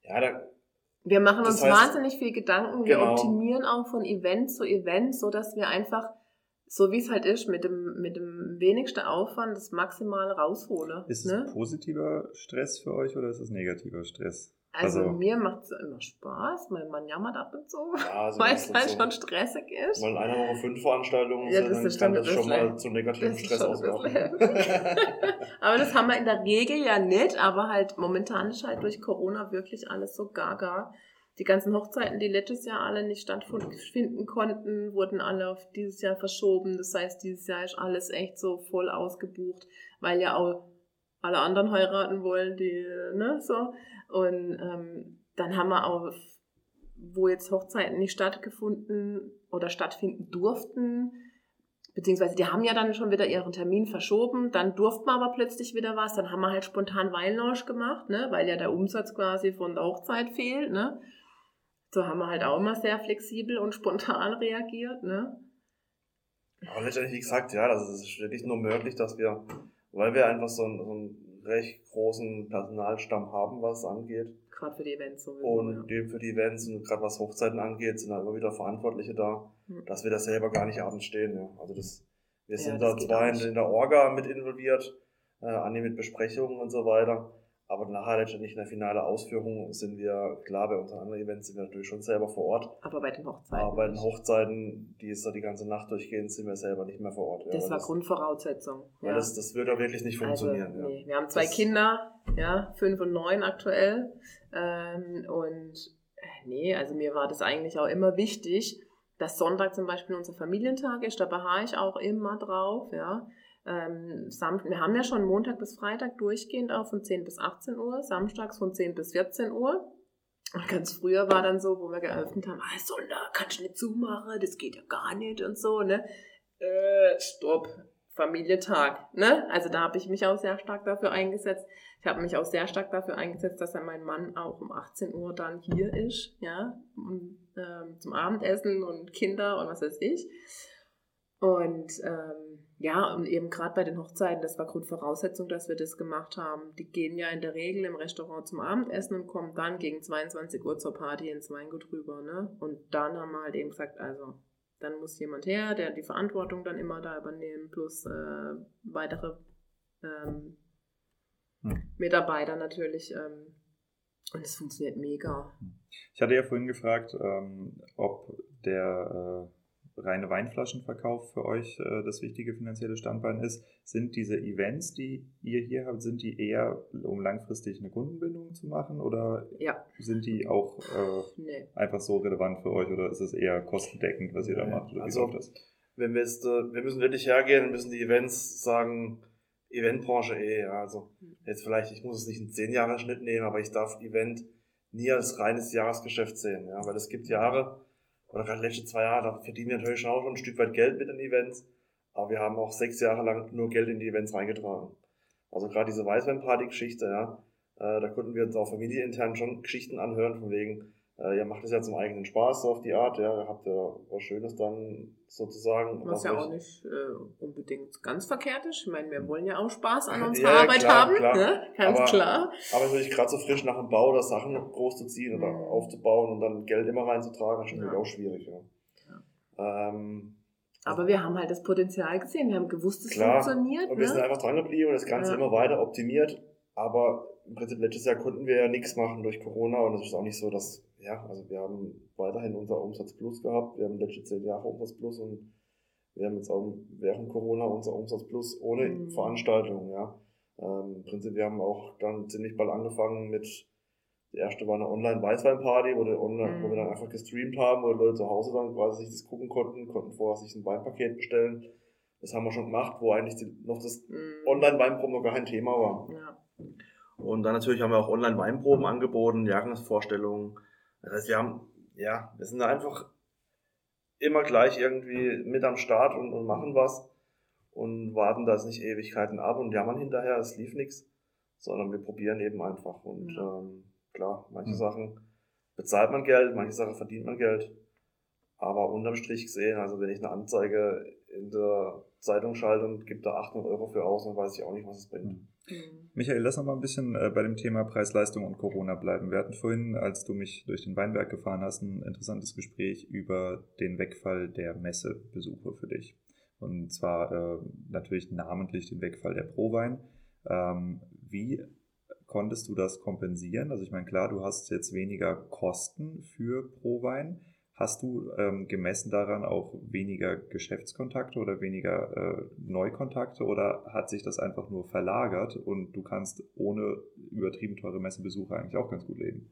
ja, da wir machen uns heißt, wahnsinnig viel Gedanken. Wir genau. optimieren auch von Event zu Event, so dass wir einfach, so wie es halt ist, mit dem, mit dem wenigsten Aufwand das Maximale rausholen. Ist ne? es positiver Stress für euch oder ist es negativer Stress? Also, also mir macht es immer Spaß, mein Mann jammert ab und zu, ja, also weil es halt so, schon stressig ist. Weil in einer Woche fünf Veranstaltungen ja, das sind, dann kann das schon mal zu negativen Stress auswirken. aber das haben wir in der Regel ja nicht, aber halt momentan ist halt durch Corona wirklich alles so gaga. Die ganzen Hochzeiten, die letztes Jahr alle nicht stattfinden konnten, wurden alle auf dieses Jahr verschoben. Das heißt, dieses Jahr ist alles echt so voll ausgebucht, weil ja auch alle anderen heiraten wollen, die, ne, so. Und ähm, dann haben wir auch, wo jetzt Hochzeiten nicht stattgefunden oder stattfinden durften, beziehungsweise die haben ja dann schon wieder ihren Termin verschoben, dann durften wir aber plötzlich wieder was, dann haben wir halt spontan Weinlausch gemacht, ne, weil ja der Umsatz quasi von der Hochzeit fehlt, ne. So haben wir halt auch immer sehr flexibel und spontan reagiert, ne. Aber letztendlich, wie gesagt, ja, das ist wirklich nur möglich, dass wir weil wir einfach so einen, so einen recht großen Personalstamm haben, was es angeht. Gerade für die Events sowieso. Und ja. für die Events und gerade was Hochzeiten angeht, sind da immer wieder Verantwortliche da, hm. dass wir da selber gar nicht abends stehen. Ja. Also das, wir sind ja, da zwar in, in, der Orga mit involviert, äh, Anni mit Besprechungen und so weiter. Aber nachher letztendlich in der finale Ausführung sind wir, klar, bei unseren anderen Events sind wir natürlich schon selber vor Ort. Aber bei den Hochzeiten. Aber bei den Hochzeiten, die ist da die ganze Nacht durchgehen, sind wir selber nicht mehr vor Ort. Das ja, war das, Grundvoraussetzung. Ja. Weil das, das würde ja wirklich nicht also, funktionieren. Also, nee. ja. Wir haben zwei das, Kinder, ja, fünf und neun aktuell. Ähm, und äh, nee, also mir war das eigentlich auch immer wichtig, dass Sonntag zum Beispiel unser Familientag ist, da beharre ich auch immer drauf, ja Ähm, Sam wir haben ja schon Montag bis Freitag durchgehend auch von 10 bis 18 Uhr, samstags von 10 bis 14 Uhr. Und ganz früher war dann so, wo wir geöffnet haben, ah, Sonder, kannst du nicht zumachen, das geht ja gar nicht und so, ne? Äh, stopp, Familientag, ne? Also da habe ich mich auch sehr stark dafür eingesetzt. Ich habe mich auch sehr stark dafür eingesetzt, dass mein Mann auch um 18 Uhr dann hier ist, ja, und, ähm, zum Abendessen und Kinder und was weiß ich. Und ähm, ja, und eben gerade bei den Hochzeiten, das war Grundvoraussetzung, dass wir das gemacht haben. Die gehen ja in der Regel im Restaurant zum Abendessen und kommen dann gegen 22 Uhr zur Party ins Weingut rüber. Ne? Und dann haben wir halt eben gesagt, also dann muss jemand her, der die Verantwortung dann immer da übernehmen, plus äh, weitere ähm, hm. Mitarbeiter natürlich. Ähm, und es funktioniert mega. Ich hatte ja vorhin gefragt, ähm, ob der äh, reine Weinflaschenverkauf für euch äh, das wichtige finanzielle Standbein ist. Sind diese Events, die ihr hier habt, sind die eher, um langfristig eine Kundenbindung zu machen oder ja. sind die auch äh, nee. einfach so relevant für euch oder ist es eher kostendeckend, was ihr da macht? also, wenn wir jetzt, äh, wir müssen wirklich hergehen, müssen die Events sagen, Eventbranche eh, ja, also hm. jetzt vielleicht, ich muss es nicht in zehn Jahre Schnitt nehmen, aber ich darf Event nie als reines Jahresgeschäft sehen, ja, weil es gibt Jahre, oder gerade letzte zwei Jahre, da verdienen wir natürlich auch schon ein Stück weit Geld mit den Events, aber wir haben auch sechs Jahre lang nur Geld in die Events reingetragen. Also gerade diese Weißweinparty-Geschichte, ja, äh, da konnten wir uns auch familienintern schon Geschichten anhören, von wegen, äh, ihr macht es ja zum eigenen Spaß, so auf die Art, ja, habt ihr was Schönes dann sozusagen. Was, ja auch nicht äh, unbedingt ganz verkehrt ist. Ich meine, wir wollen ja auch Spaß an unserer ja, Arbeit klar, haben, klar. Ne? ganz aber, klar. Aber natürlich gerade so frisch nach dem Bau oder Sachen groß zu ziehen oder mhm. aufzubauen und dann Geld immer reinzutragen, ist schon ja. auch schwierig. Ja. ja. Ähm, aber wir haben halt das Potenzial gesehen, wir haben gewusst, es funktioniert. Und wir ne? sind einfach dran geblieben und das Ganze immer weiter optimiert. Aber im Prinzip letztes Jahr konnten wir ja nichts machen durch Corona und es ist auch nicht so, dass ja, also wir haben weiterhin unser Umsatz Plus gehabt. Wir haben letzte zehn Jahre Umsatz Plus und wir haben jetzt auch während Corona unser Umsatz Plus ohne mhm. Veranstaltung, ja. Ähm, Im Prinzip, wir haben auch dann ziemlich bald angefangen mit, die erste war eine Online-Weißwein-Party, wo, online, mhm. wo wir dann einfach gestreamt haben, wo Leute zu Hause dann quasi sich das gucken konnten, konnten vorher sich ein Weinpaket bestellen. Das haben wir schon gemacht, wo eigentlich die, noch das mhm. Online-Weinproben noch gar kein Thema war. Ja. Und dann natürlich haben wir auch Online-Weinproben angeboten, Jahresvorstellungen, das heißt, wir haben, ja, wir sind da einfach immer gleich irgendwie mit am Start und, und machen was und warten das nicht Ewigkeiten ab und jammern hinterher, es lief nichts, sondern wir probieren eben einfach. Und ja. ähm, klar, manche mhm. Sachen bezahlt man Geld, manche Sachen verdient man Geld. Aber unterm Strich gesehen, also wenn ich eine Anzeige in der Zeitung schalte und gebe da 800 Euro für aus, dann weiß ich auch nicht, was es bringt. Mhm. Mhm. Michael, lass noch mal ein bisschen äh, bei dem Thema Preis-Leistung und Corona bleiben. Wir hatten vorhin, als du mich durch den Weinberg gefahren hast, ein interessantes Gespräch über den Wegfall der Messebesuche für dich. Und zwar äh, natürlich namentlich den Wegfall der Prowein. Ähm, wie konntest du das kompensieren? Also ich meine, klar, du hast jetzt weniger Kosten für Prowein. Hast du ähm, gemessen daran auch weniger Geschäftskontakte oder weniger äh, Neukontakte oder hat sich das einfach nur verlagert und du kannst ohne übertrieben teure Messebesuche eigentlich auch ganz gut leben?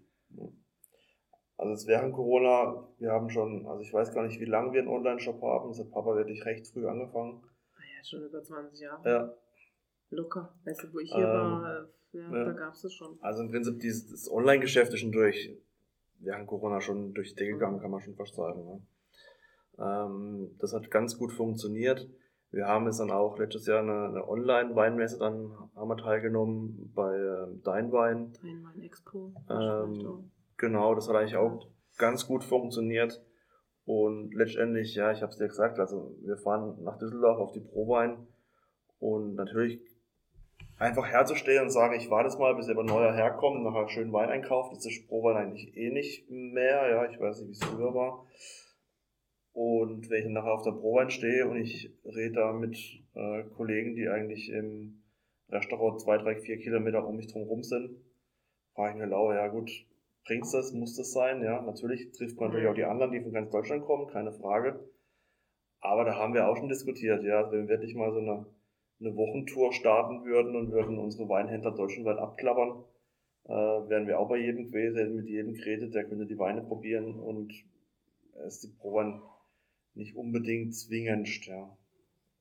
Also es während Corona, wir haben schon, also ich weiß gar nicht, wie lange wir einen Online-Shop haben. Das hat Papa wirklich recht früh angefangen. Ah ja, schon über 20 Jahre. Ja. Locker. Weißt du, wo ich hier ähm, war, ja, ja. da gab es es schon. Also im Prinzip dieses das Online-Geschäft ist schon durch während Corona schon durch die Decke gegangen, kann man schon fast sagen. Ne? Ähm, das hat ganz gut funktioniert. Wir haben jetzt dann auch letztes Jahr eine, eine Online-Weinmesse dann haben wir teilgenommen bei äh, Dein Wein. Dein Wein Expo. Ähm, genau, das hat eigentlich auch ganz gut funktioniert. Und letztendlich, ja, ich habe es dir gesagt, also wir fahren nach Düsseldorf auf die Prowein und natürlich einfach herzustellen und sagen, ich warte jetzt mal, bis aber neuer herkommt, nachher schön Wein einkauft. Das ist Prowein eigentlich eh nicht mehr. Ja, ich weiß nicht, wie es früher war. Und wenn ich dann nachher auf der Prowein stehe und ich rede da mit äh, Kollegen, die eigentlich im Restaurant zwei, drei, vier Kilometer um mich drum rum sind, frage ich mir lau, ja gut, bringt's das, muss das sein? Ja, natürlich trifft man natürlich auch die anderen, die von ganz Deutschland kommen, keine Frage. Aber da haben wir auch schon diskutiert, ja, wenn wir wirklich mal so eine eine Wochentour starten würden und würden unsere Weinhändler deutschlandweit abklappern, äh, wären wir auch bei jedem gewesen, mit jedem geredet, der könnte die Weine probieren und es die Proben nicht unbedingt zwingend. Ja.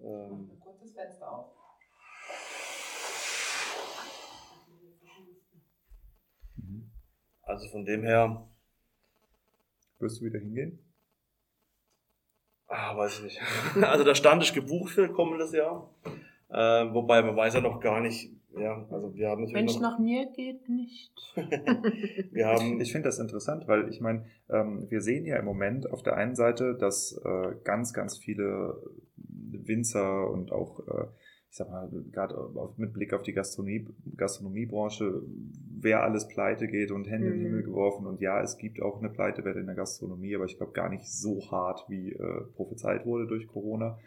Ähm, kurzes Fenster auf. Also von dem her. Wirst du wieder hingehen? Ah, weiß ich nicht. Also der stand ist gebucht für kommendes Jahr. Äh, wobei man weiß ja noch gar nicht, ja, also wir haben Wenn natürlich es noch, nach mir geht, nicht. wir haben, Ich finde das interessant, weil ich meine, ähm, wir sehen ja im Moment auf der einen Seite, dass äh, ganz, ganz viele Winzer und auch, äh, ich sag mal, gerade mit Blick auf die Gastronomie, Gastronomiebranche, wer alles pleite geht und Hände in den Mhm. Himmel geworfen. Und ja, es gibt auch eine Pleitewelle in der Gastronomie, aber ich glaube gar nicht so hart, wie äh, prophezeit wurde durch Corona.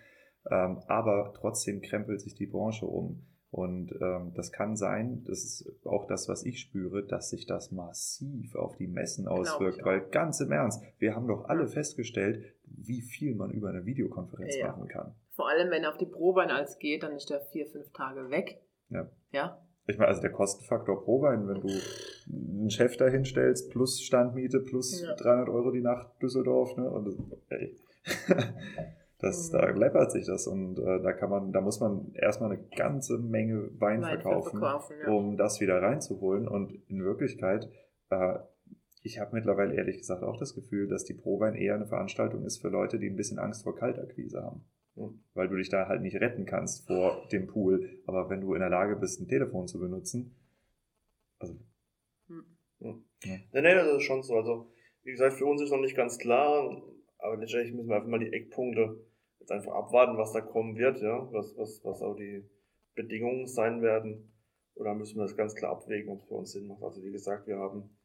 Ähm, aber trotzdem krempelt sich die Branche um. Und ähm, das kann sein, das ist auch das, was ich spüre, dass sich das massiv auf die Messen auswirkt. Weil ganz im Ernst, wir haben doch alle festgestellt, wie viel man über eine Videokonferenz Ja. machen kann. Vor allem, wenn er auf die Probein als geht, dann ist der vier, fünf Tage weg. Ja. Ja. Ich meine, also der Kostenfaktor pro Wein, wenn du einen Chef da hinstellst, plus Standmiete, plus Ja. 300 Euro die Nacht Düsseldorf, ne? Und ey. das, Mhm. da läppert sich das und äh, da kann man, da muss man erstmal eine ganze Menge Wein, Wein verkaufen, verkaufen, ja. um das wieder reinzuholen. Und in Wirklichkeit, äh, ich habe mittlerweile ehrlich gesagt auch das Gefühl, dass die Prowein eher eine Veranstaltung ist für Leute, die ein bisschen Angst vor Kaltakquise haben. Mhm. Weil du dich da halt nicht retten kannst vor dem Pool. Aber wenn du in der Lage bist, ein Telefon zu benutzen, also Nee, nee, das ist schon so. Also, wie gesagt, für uns ist noch nicht ganz klar, aber letztendlich müssen wir einfach mal die Eckpunkte jetzt einfach abwarten, was da kommen wird, ja, was, was, was auch die Bedingungen sein werden. Oder müssen wir das ganz klar abwägen, ob es für uns Sinn macht. Also, wie gesagt, wir haben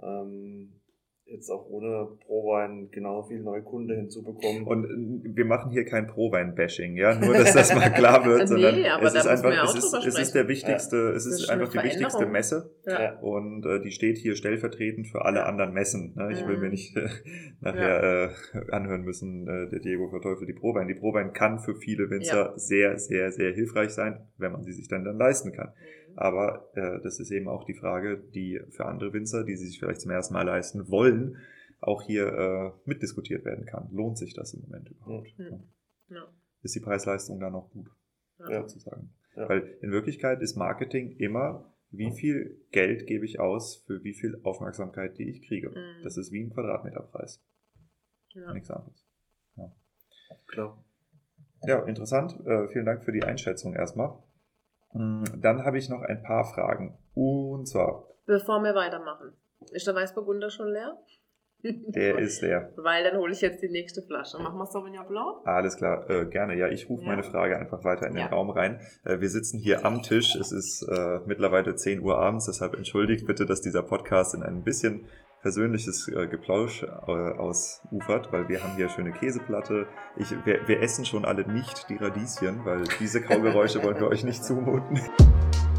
ähm, jetzt auch ohne Prowein genauso viele neue Kunden hinzubekommen. Und äh, wir machen hier kein Pro-Wein-Bashing, ja, nur dass das mal klar wird, Nee, sondern aber es da ist ja einfach, es ist, es ist der wichtigste, es Das ist ist einfach die wichtigste. Messe Ja. Ja. und äh, die steht hier stellvertretend für alle Ja. anderen Messen. Ne? Ich will Mhm. mir nicht äh, nachher äh, anhören müssen, äh, der Diego verteufelt die Prowein. Die Prowein kann für viele Winzer sehr, sehr, sehr hilfreich sein, wenn man sie sich dann dann leisten kann. Aber äh, das ist eben auch die Frage, die für andere Winzer, die sie sich vielleicht zum ersten Mal leisten wollen, auch hier äh, mitdiskutiert werden kann. Lohnt sich das im Moment überhaupt? Mhm. Ja. Ist die Preisleistung da noch gut, Ja. sozusagen? Ja. Weil in Wirklichkeit ist Marketing immer, wie viel Geld gebe ich aus für wie viel Aufmerksamkeit, die ich kriege. Mhm. Das ist wie ein Quadratmeterpreis, Ja. nichts anderes. Klar. Ja, interessant. Äh, vielen Dank für die Einschätzung erstmal. Mm, Dann habe ich noch ein paar Fragen. Und zwar, Bevor wir weitermachen. Ist der Weißburgunder schon leer? der ist der. Weil dann hole ich jetzt die nächste Flasche. Machen wir Sauvignon Blanc? Alles klar, äh, gerne. Ja, ich rufe Ja. meine Frage einfach weiter in den Ja. Raum rein. Äh, wir sitzen hier am Tisch. Es ist äh, mittlerweile 10 Uhr abends, deshalb entschuldigt bitte, dass dieser Podcast in ein bisschen persönliches äh, Geplausch äh, ausufert, weil wir haben hier schöne Käseplatte. Ich, wir, wir essen schon alle nicht die Radieschen, weil diese Kaugeräusche wollen wir euch nicht zumuten.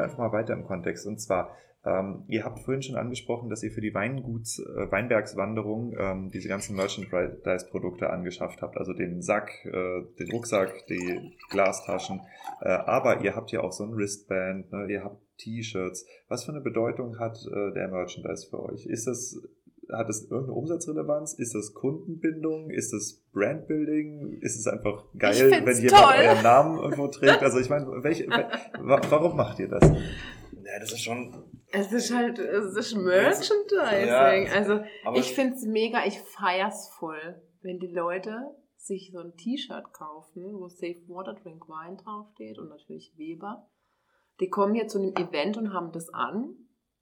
wir einfach mal weiter im Kontext. Und zwar, ähm, ihr habt vorhin schon angesprochen, dass ihr für die Weinguts, äh, Weinbergswanderung ähm, diese ganzen Merchandise-Produkte angeschafft habt. Also den Sack, äh, den Rucksack, die Glastaschen. Äh, aber ihr habt ja auch so ein Wristband, ne? ihr habt T-Shirts. Was für eine Bedeutung hat äh, der Merchandise für euch? Ist das hat es irgendeine Umsatzrelevanz? Ist das Kundenbindung? Ist das Brandbuilding? Ist es einfach geil, wenn jemand toll. euren Namen irgendwo trägt? Also ich meine, welche, warum macht ihr das? Ja, das ist schon. Es ist halt, es ist Merchandising. Ja, also ich finde es mega, ich feier's voll, wenn die Leute sich so ein T-Shirt kaufen, wo Safe Water Drink Wine draufsteht und natürlich Weber. Die kommen hier zu einem Event und haben das an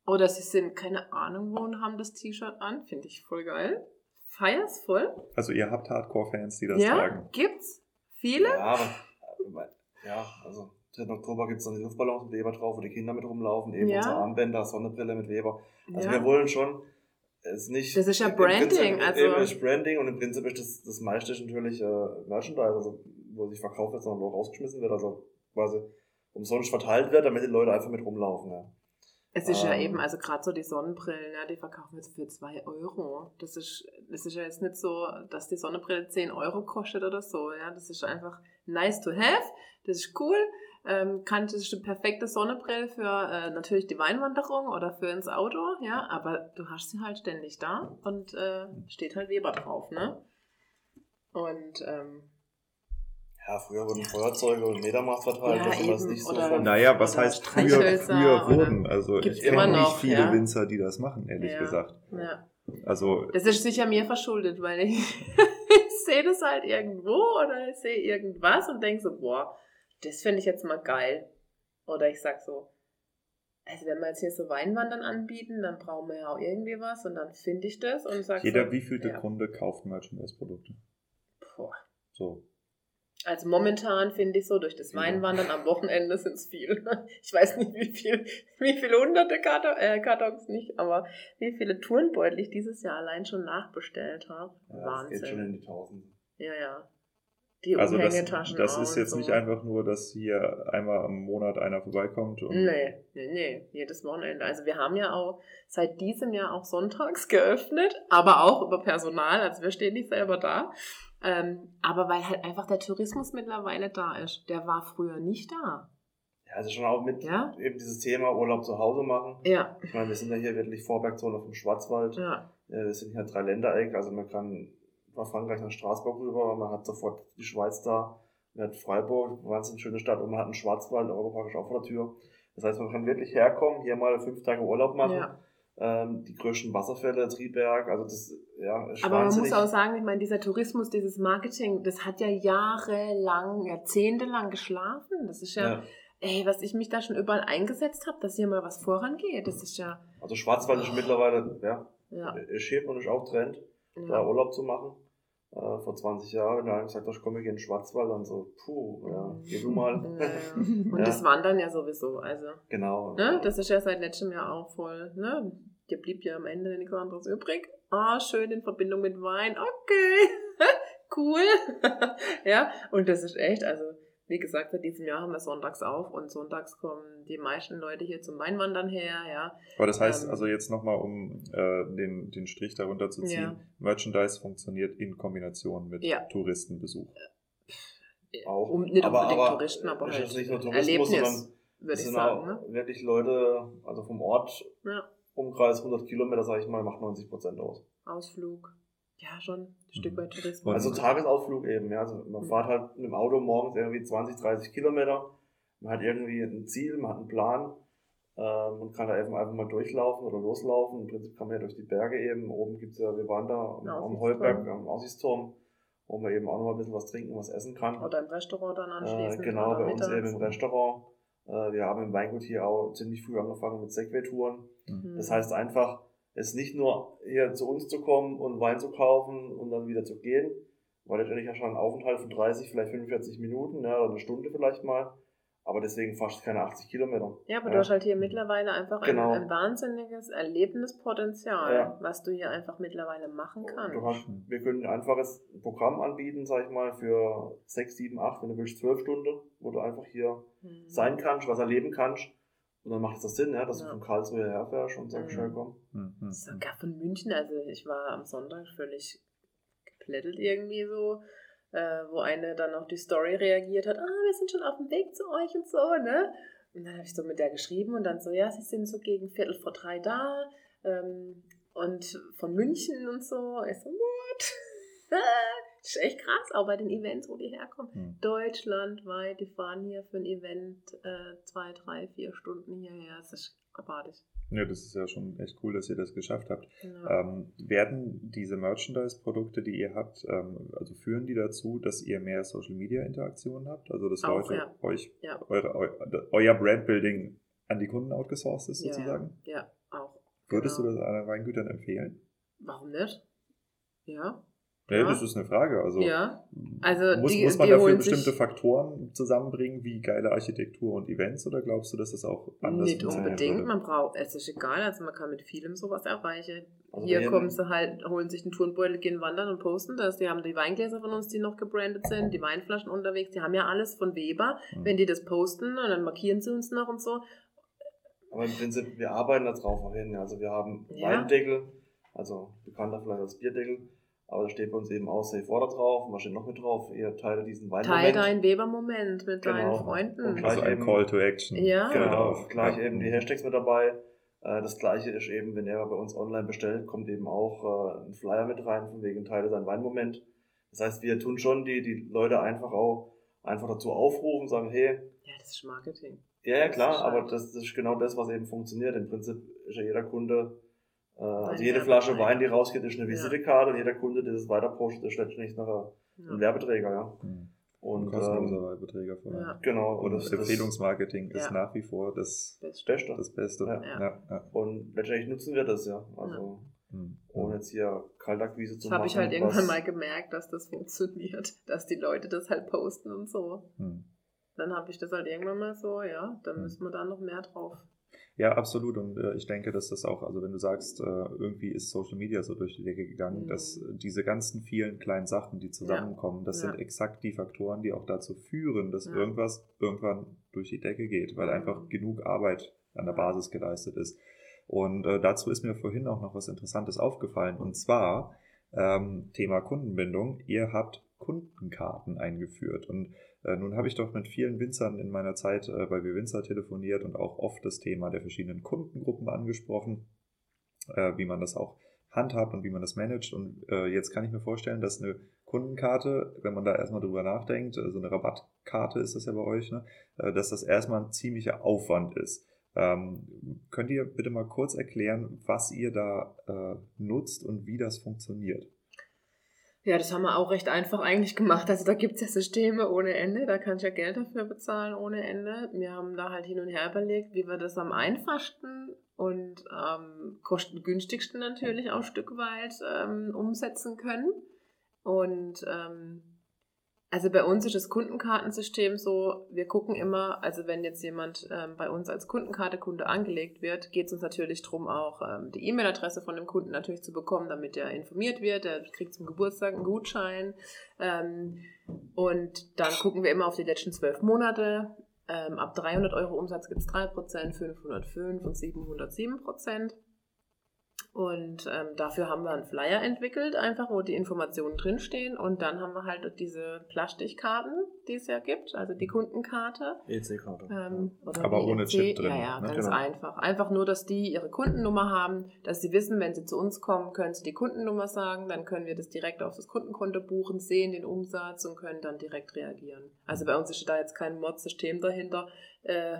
oder sie sind, keine Ahnung wo, und haben das T-Shirt an. Finde ich voll geil. Feier's voll. Also ihr habt Hardcore-Fans, die das ja, tragen. gibt's. Viele? Ja, aber, ja also 3. Oktober gibt es dann die Luftballons mit Weber drauf, wo die Kinder mit rumlaufen, eben ja. unsere Armbänder, Sonnenbrille mit Weber. Also ja. wir wollen schon es nicht. Das ist ja Branding. Prinzip, also. Eben ist Branding und im Prinzip ist das, das meiste ist natürlich äh, Merchandise, also wo sich verkauft wird, sondern wo rausgeschmissen wird, also quasi umsonst verteilt wird, damit die Leute einfach mit rumlaufen. Ja. Es ist um, ja ähm. eben, also gerade so die Sonnenbrillen, ja, die verkaufen jetzt für 2 Euro. Das ist, das ist ja jetzt nicht so, dass die Sonnenbrille 10 Euro kostet oder so. Ja, das ist einfach nice to have. Das ist cool. Ähm, kann, das ist eine perfekte Sonnenbrille für äh, natürlich die Weinwanderung oder für ins Auto, ja, aber du hast sie halt ständig da und äh, steht halt Weber drauf, ne? Und ähm, ja, früher wurden Feuerzeuge und Metermacht verteilt, ja, das ist nicht so von, Naja, was heißt früher, früher wurden? Also ich kenne nicht viele ja. Winzer, die das machen, ehrlich ja. gesagt. Ja. Also, das ist sicher mir verschuldet, weil ich, ich sehe das halt irgendwo oder ich sehe irgendwas und denke so, boah, das finde ich jetzt mal geil. Oder ich sag so, also wenn wir jetzt hier so Weinwandern anbieten, dann brauchen wir ja auch irgendwie was und dann finde ich das und sag Jeder so, wievielte ja. Kunde kauft Merchandise-Produkte? Boah. So. Also momentan finde ich so, durch das Weinwandern am Wochenende sind es viel. Ich weiß nicht, wie viel, wie viele hunderte Karton, äh, Kartons nicht, aber wie viele Turnbeutel ich dieses Jahr allein schon nachbestellt habe. Ja, Wahnsinn. Das geht schon in die Tausende. Ja, ja. Die also das, das ist jetzt so. nicht einfach nur, dass hier einmal am Monat einer vorbeikommt. Und nee, nee, nee, jedes Wochenende. Also wir haben ja auch seit diesem Jahr auch sonntags geöffnet, aber auch über Personal. Also wir stehen nicht selber da. Ähm, aber weil halt einfach der Tourismus mittlerweile da ist. Der war früher nicht da. Ja, also schon auch mit ja? eben dieses Thema Urlaub zu Hause machen. Ja. Ich meine, wir sind ja hier wirklich Vorbergzone auf dem Schwarzwald. Ja. Wir sind hier drei Ländereck, also man kann von Frankreich nach Straßburg rüber, man hat sofort die Schweiz da, man hat Freiburg, wahnsinnig schöne Stadt und man hat einen Schwarzwald, Europapaktisch auch vor der Tür. Das heißt, man kann wirklich herkommen, hier mal fünf Tage Urlaub machen. Ja ähm, die größten Wasserfälle, Triberg, also das, ja, ist Aber man muss auch sagen, ich meine, dieser Tourismus, dieses Marketing, das hat ja jahrelang, jahrzehntelang geschlafen. Das ist ja, ja. ey, was ich mich da schon überall eingesetzt habe, dass hier mal was vorangeht, das ist ja... Also Schwarzwald ist mittlerweile, ja, ja. ist hip und ist auch Trend, ja. da Urlaub zu machen. Äh, vor 20 Jahren, da habe ich gesagt, ich komme in den Schwarzwald und so, puh, ja, geh du mal. Ja, Und das wandern ja sowieso, also. Genau. Ne? Das ist ja seit letztem Jahr auch voll, ne? dir blieb ja am Ende nichts anderes übrig. Ah, schön in Verbindung mit Wein. Okay, cool. ja, und das ist echt, also wie gesagt, seit diesem Jahr haben wir sonntags auf und sonntags kommen die meisten Leute hier zum Weinwandern her, ja. Aber das heißt ähm, also jetzt nochmal, um äh, den, den Strich darunter zu ziehen, ja. Merchandise funktioniert in Kombination mit ja. Touristenbesuch. Auch. Um, nicht aber, unbedingt aber Touristen, aber halt nicht nur Tourismus, Erlebnis, würde ich sagen. Ne? Wirklich Leute, also vom Ort, ja. Umkreis 100 Kilometer, sage ich mal, macht 90 Prozent aus. Ausflug. Ja, schon ein Stück weit Tourismus. Also Tagesausflug eben, ja. Also man mhm. fährt halt mit dem Auto morgens irgendwie 20, 30 Kilometer. Man hat irgendwie ein Ziel, man hat einen Plan. Ähm, man kann da eben einfach mal durchlaufen oder loslaufen. Im Prinzip kann man ja durch die Berge eben. Oben gibt's ja, wir waren da am, am Heuberg, am Aussichtsturm, wo man eben auch noch mal ein bisschen was trinken, was essen kann. Oder im Restaurant dann anschließend. Äh, genau, bei uns eben im Restaurant. Äh, wir haben im Weingut hier auch ziemlich früh angefangen mit Segway-Touren. Mhm. Das heißt einfach, es nicht nur hier zu uns zu kommen und Wein zu kaufen und dann wieder zu gehen, weil letztendlich ja schon ein Aufenthalt von 30, vielleicht 45 Minuten, ja, oder eine Stunde vielleicht mal, aber deswegen fast keine 80 Kilometer. Ja, aber ja. du hast halt hier mittlerweile einfach genau. ein, ein, wahnsinniges Erlebnispotenzial, ja. was du hier einfach mittlerweile machen kannst. Du hast, wir können ein einfaches Programm anbieten, sag ich mal, für 6, 7, 8, wenn du willst, 12 Stunden, wo du einfach hier mhm. sein kannst, was erleben kannst Und dann macht es das Sinn, ja, dass Ja. du von Karlsruhe herfährst und sagst, Mhm. schnell komm. Hm, hm, Sogar von München, also ich war am Sonntag völlig geplättelt irgendwie so, äh, wo eine dann auf die Story reagiert hat, ah, wir sind schon auf dem Weg zu euch und so, ne? Und dann habe ich so mit der geschrieben und dann so, ja, sie sind so gegen Viertel vor drei da ähm, und von München und so. Ich so, what? das ist echt krass, auch bei den Events, wo die herkommen. hm. Deutschlandweit, die fahren hier für ein Event äh, zwei, drei, vier Stunden hierher. Das ist abartig. Ja, das ist ja schon echt cool, dass ihr das geschafft habt. Ja. Ähm, werden diese Merchandise-Produkte, die ihr habt, ähm, also führen die dazu, dass ihr mehr Social-Media-Interaktionen habt? Also dass Auch, Leute ja. euch, Ja. eure, eu, euer Brandbuilding an die Kunden outgesourced ist sozusagen? Ja, ja auch. Würdest genau. du das anderen Weingütern empfehlen? Warum nicht? Ja. Ja, Ja. das ist eine Frage. Also, Ja. Also muss, die- muss man dafür bestimmte Faktoren zusammenbringen, wie geile Architektur und Events, oder glaubst du, dass das auch anders Nicht unbedingt, würde? man braucht, es ist egal, also man kann mit vielem sowas erreichen. Also Hier kommen sie halt, holen sich einen Turnbeutel, gehen wandern und posten das. Die haben die Weingläser von uns, die noch gebrandet sind, die Weinflaschen unterwegs, die haben ja alles von Weber. Hm. Wenn die das posten und dann markieren sie uns noch und so. Aber im Prinzip, wir arbeiten da drauf auch hin. Also wir haben Ja. Weindeckel, also bekannter vielleicht als Bierdeckel, aber da steht bei uns eben auch Safe Water drauf. Und was steht noch mit drauf? Ihr teile diesen Teil Weinmoment. dein Weber-Moment mit Genau. deinen Freunden. Und Also ein eben- Call to Action. Ja. Genau, auf. gleich Ja. eben die Hashtags mit dabei. Äh, Das gleiche ist eben, wenn er bei uns online bestellt, kommt eben auch äh, ein Flyer mit rein, von wegen Teile sein Weinmoment. Das heißt, wir tun schon die, die Leute einfach auch einfach dazu aufrufen, sagen, hey, Ja, das ist Marketing. ja, ja Das klar, ist aber das, das ist genau das, was eben funktioniert. Im Prinzip ist ja jeder Kunde, äh, also Ein jede Flasche. Wein, die rausgeht, ist eine Ja. Visitekarte und jeder Kunde, der das weiter postet, ist letztendlich nachher Ja. ein Werbeträger, ja. Hm. Und Kostenloser ähm, Werbeträger allem. Ja. genau, Und und das, das, Empfehlungsmarketing ist nach wie vor das, Das Beste. das Beste. Ja. Ja. Ja. Und letztendlich nutzen wir das ja. Also Hm. ohne jetzt hier Kaltakquise zu Das habe machen. ich halt irgendwann mal gemerkt, dass das funktioniert, dass die Leute das halt posten und so. Hm. Dann habe ich das halt irgendwann mal so, ja, dann Hm. müssen wir da noch mehr drauf. Ja, absolut. Und äh, ich denke, dass das auch, also wenn du sagst, äh, irgendwie ist Social Media so durch die Decke gegangen, Mhm. dass diese ganzen vielen kleinen Sachen, die zusammenkommen, das Ja. sind exakt die Faktoren, die auch dazu führen, dass Ja. irgendwas irgendwann durch die Decke geht, weil Mhm. einfach genug Arbeit an der Ja. Basis geleistet ist. Und äh, dazu ist mir vorhin auch noch was Interessantes aufgefallen. Und zwar ähm, Thema Kundenbindung. Ihr habt Kundenkarten eingeführt. Und nun habe ich doch mit vielen Winzern in meiner Zeit äh, bei Wir Winzer telefoniert und auch oft das Thema der verschiedenen Kundengruppen angesprochen, äh, wie man das auch handhabt und wie man das managt. Und äh, jetzt kann ich mir vorstellen, dass eine Kundenkarte, wenn man da erstmal drüber nachdenkt, äh, so eine Rabattkarte ist das ja bei euch, ne, äh, dass das erstmal ein ziemlicher Aufwand ist. Ähm, könnt ihr bitte mal kurz erklären, was ihr da äh, nutzt und wie das funktioniert? Ja, das haben wir auch recht einfach eigentlich gemacht. Also da gibt es ja Systeme ohne Ende, da kann ich ja Geld dafür bezahlen ohne Ende. Wir haben da halt hin und her überlegt, wie wir das am einfachsten und ähm, kostengünstigsten natürlich auch ein Stück weit ähm, umsetzen können. Und ähm, also bei uns ist das Kundenkartensystem so, wir gucken immer, also wenn jetzt jemand ähm, bei uns als Kundenkartekunde angelegt wird, geht es uns natürlich darum, auch ähm, die E-Mail-Adresse von dem Kunden natürlich zu bekommen, damit er informiert wird. Er kriegt zum Geburtstag einen Gutschein. Ähm, und dann gucken wir immer auf die letzten zwölf Monate. Ähm, ab 300 Euro Umsatz gibt es 3%, 505 und 707%. Und ähm, dafür haben wir einen Flyer entwickelt, einfach wo die Informationen drinstehen. Und dann haben wir halt diese Plastikkarten, die es ja gibt, also die Kundenkarte. EC-Karte. Ähm, Aber ohne EC. Chip drin, Ja, ja, ne? ganz Genau. einfach. Einfach nur, dass die ihre Kundennummer haben, dass sie wissen, wenn sie zu uns kommen, können sie die Kundennummer sagen, dann können wir das direkt auf das Kundenkonto buchen, sehen den Umsatz und können dann direkt reagieren. Also bei uns ist da jetzt kein Mod-System dahinter, äh,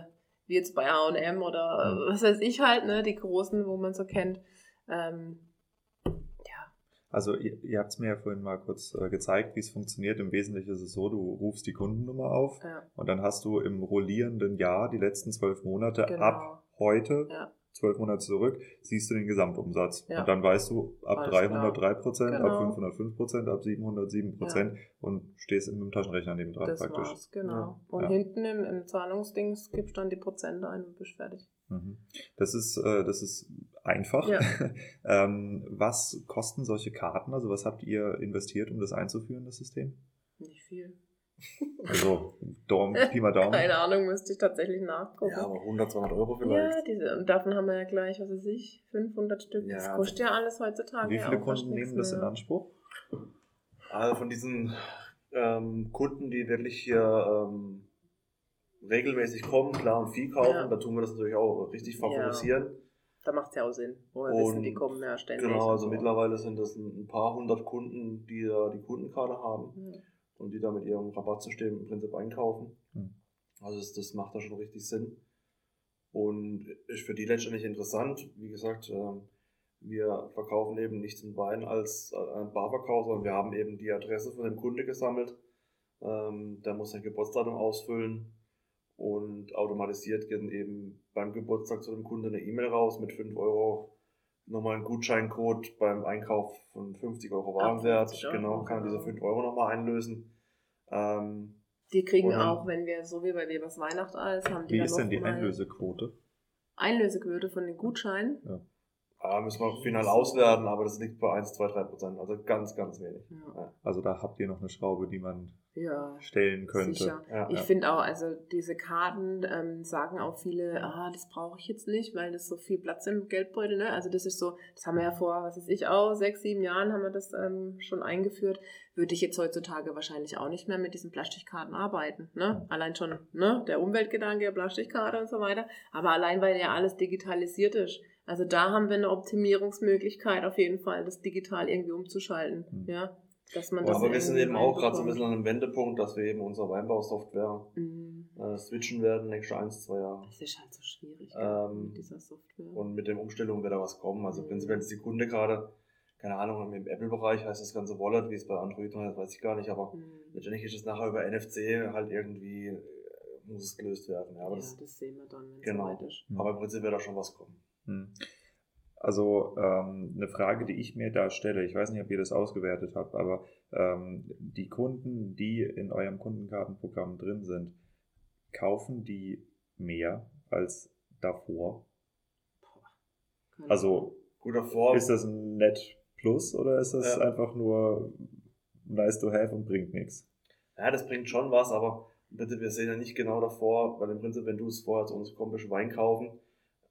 wie jetzt bei H&M oder äh, was weiß ich halt, ne, die großen, wo man so kennt. Ähm, ja, Also ihr, ihr habt es mir ja vorhin mal kurz äh, gezeigt, wie es funktioniert. Im Wesentlichen ist es so, du rufst die Kundennummer auf ja, und dann hast du im rollierenden Jahr die letzten zwölf Monate Genau. ab heute, ja, zwölf Monate zurück, siehst du den Gesamtumsatz. Ja. Und dann weißt du, ab Alles 303 Prozent, ab Genau. 505 Prozent, ab 707 Prozent und stehst mit dem Taschenrechner neben dran das praktisch. war's, genau. Ja. Und Ja. hinten im, im Zahlungsdings gibst du dann die Prozente ein und bist fertig. Mhm. Das ist, äh, das ist einfach. Ja. ähm, was kosten solche Karten? Also was habt ihr investiert, um das einzuführen, das System? Nicht viel. Also Daumen, Pi mal Daumen. Keine Ahnung, müsste ich tatsächlich nachgucken. Ja, aber 100, 200 Euro Ja, vielleicht. diese, und davon haben wir ja gleich, was weiß ich, 500 Stück. Ja, das also- kostet ja alles heutzutage. Wie ja viele Kunden nehmen das in. Anspruch? Also von diesen ähm, Kunden, die wirklich hier ähm, regelmäßig kommen, klar und viel kaufen, Ja. da tun wir das natürlich auch richtig favorisieren. Da macht es ja auch Sinn, wo wir Und wissen, die kommen ja ständig. Genau, also so. mittlerweile sind das ein, paar hundert Kunden, die da die Kundenkarte haben Ja. und die da mit ihrem Rabattsystem im Prinzip einkaufen. Hm. Also das, das macht da schon richtig Sinn. Und ist für die letztendlich interessant. Wie gesagt, ähm, wir verkaufen eben nicht den Wein als äh, ein Barverkauf, sondern wir haben eben die Adresse von dem Kunde gesammelt. Ähm, Der muss sein Geburtsdatum ausfüllen und automatisiert geht eben beim Geburtstag zu dem Kunden eine E-Mail raus mit 5 Euro nochmal einen Gutscheincode beim Einkauf von 50 Euro Warenwert. 50 Euro, Genau, kann diese genau. 5 Euro nochmal einlösen. Ähm, Die kriegen dann- auch, wenn wir, so wie bei Webers Weihnacht alles, haben die Wie dann ist denn die Einlösequote? Einlösequote von den Gutscheinen. Ja, müssen wir final auswerten, aber das liegt bei 1, 2, 3 Prozent. Also ganz, ganz wenig. Ja, Also da habt ihr noch eine Schraube, die man ja stellen könnte. Ja, Ich ja. finde auch, also diese Karten ähm, sagen auch viele, ah, das brauche ich jetzt nicht, weil das so viel Platz im Geldbeutel, ne? Also das ist so, das haben wir ja vor, was weiß ich auch, sechs, sieben Jahren haben wir das ähm, schon eingeführt. Würde ich jetzt heutzutage wahrscheinlich auch nicht mehr mit diesen Plastikkarten arbeiten, ne? Allein schon, ne? Der Umweltgedanke, Plastikkarte und so weiter. Aber allein, weil ja alles digitalisiert ist. Also da haben wir eine Optimierungsmöglichkeit auf jeden Fall, das digital irgendwie umzuschalten, Mhm. ja? Dass man das Aber wir sind eben auch gerade so ein bisschen an einem Wendepunkt, dass wir eben unsere Weinbausoftware Mhm. äh, switchen werden, nächste 1, 2 Jahre. Das ist halt so schwierig gell, Ähm, mit dieser Software. Und mit der Umstellung wird da was kommen. Also Mhm. prinzipiell ist die Kunde gerade, keine Ahnung, im Apple-Bereich heißt das ganze Wallet, wie es bei Android noch ist, weiß ich gar nicht, aber Mhm. letztendlich ist es nachher über NFC halt irgendwie, äh, muss es gelöst werden. Ja, aber, ja, das, das sehen wir dann, wenn es Genau. soweit ist. Hm. aber im Prinzip wird da schon was kommen. Also ähm, eine Frage, die ich mir da stelle, ich weiß nicht, ob ihr das ausgewertet habt, aber ähm, die Kunden, die in eurem Kundenkartenprogramm drin sind, kaufen die mehr als davor? Also Guter Vor. ist das ein Net Plus oder ist das Ja. einfach nur nice to have und bringt nichts? Ja, das bringt schon was, aber bitte, wir sehen ja nicht genau davor, weil im Prinzip, wenn du es vorher zu uns kommst, Wein kaufen,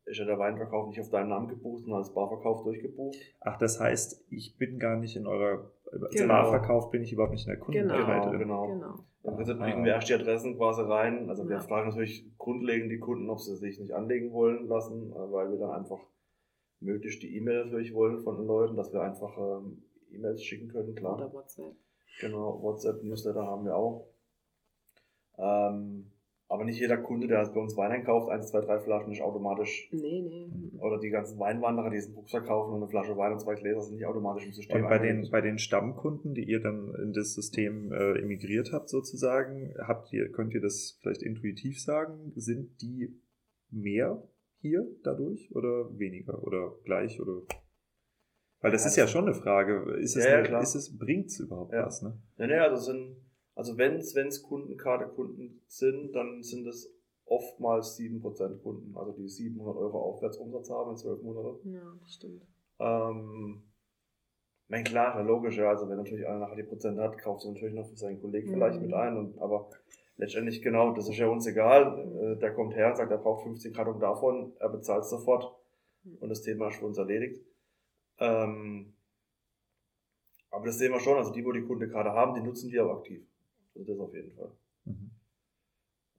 ist ja der Weinverkauf nicht auf deinen Namen gebucht, sondern als Barverkauf durchgebucht. Ach, das heißt, ich bin gar nicht in eurer Genau. Barverkauf, bin ich überhaupt nicht in der Genau. Kundenkartei drin. genau. Genau. Im Prinzip kriegen wir erst die Adressen quasi rein. Also wir Ja. fragen natürlich grundlegend die Kunden, ob sie sich nicht anlegen wollen lassen, äh, weil wir dann einfach möglichst die E-Mail natürlich wollen von den Leuten, dass wir einfach ähm, E-Mails schicken können, klar. Oder WhatsApp. Genau, WhatsApp, Newsletter haben wir auch. Ähm, aber nicht jeder Kunde, der bei uns Wein einkauft, eins, zwei, drei Flaschen, ist automatisch. Nee, nee. Oder die ganzen Weinwanderer, die diesen Rucksack kaufen und eine Flasche Wein und zwei Gläser, sind nicht automatisch im System. Und bei den, bei den Stammkunden, die ihr dann in das System äh, emigriert habt, sozusagen, habt ihr, könnt ihr das vielleicht intuitiv sagen? Sind die mehr hier dadurch oder weniger oder gleich oder? Weil das Ja, ist ja das- schon eine Frage. Ist es, Ja, ja, eine, klar. ist es, überhaupt Ja. was, ne? Ja, ne, also sind, also wenn es Kundenkarte-Kunden sind, dann sind es oftmals 7% Kunden, also die 700 Euro Aufwärtsumsatz haben in 12 Monaten. Ja, das stimmt. Ähm, mein klar, logisch, ja, also wenn natürlich einer nachher die Prozent hat, kauft er natürlich noch für seinen Kollegen Mhm. vielleicht mit ein, und, aber letztendlich genau, das ist ja uns egal, äh, der kommt her und sagt, er braucht 15 Karton davon, er bezahlt sofort Mhm. und das Thema ist für uns erledigt. Ähm, aber das sehen wir schon, also die, wo die Kunde gerade haben, die nutzen die auch aktiv. Also das auf jeden Fall. Mhm.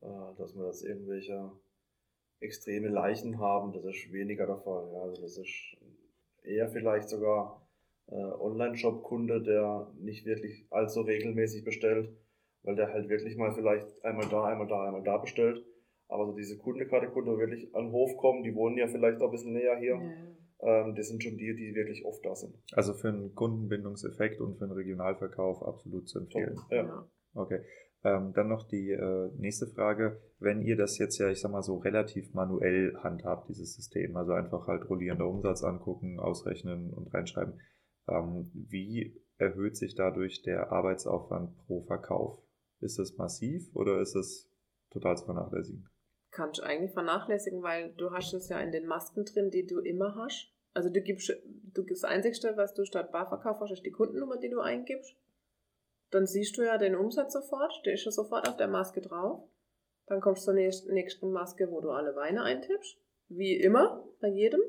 Äh, dass wir das irgendwelche extreme Leichen haben, das ist weniger der Fall. Ja. Also das ist eher vielleicht sogar äh, Online-Shop-Kunde, der nicht wirklich allzu regelmäßig bestellt, weil der halt wirklich mal vielleicht einmal da, einmal da, einmal da bestellt. Aber so diese Kundekarte-Kunde, die wirklich an den Hof kommen, die wohnen ja vielleicht auch ein bisschen näher hier, Ja. ähm, das sind schon die, die wirklich oft da sind. Also für einen Kundenbindungseffekt und für einen Regionalverkauf absolut zu empfehlen. Ja. Ja. Okay. Ähm, dann noch die äh, nächste Frage. Wenn ihr das jetzt ja, ich sag mal so, relativ manuell handhabt, dieses System, also einfach halt rollierender Umsatz angucken, ausrechnen und reinschreiben, ähm, wie erhöht sich dadurch der Arbeitsaufwand pro Verkauf? Ist das massiv oder ist es total zu vernachlässigen? Kannst du eigentlich vernachlässigen, weil du hast es ja in den Masken drin, die du immer hast. Also du gibst, du gibst das Einzigste, was du statt Barverkauf hast, ist die Kundennummer, die du eingibst. Dann siehst du ja den Umsatz sofort, der ist ja sofort auf der Maske drauf. Dann kommst du zur nächsten Maske, wo du alle Weine eintippst. Wie immer, bei jedem.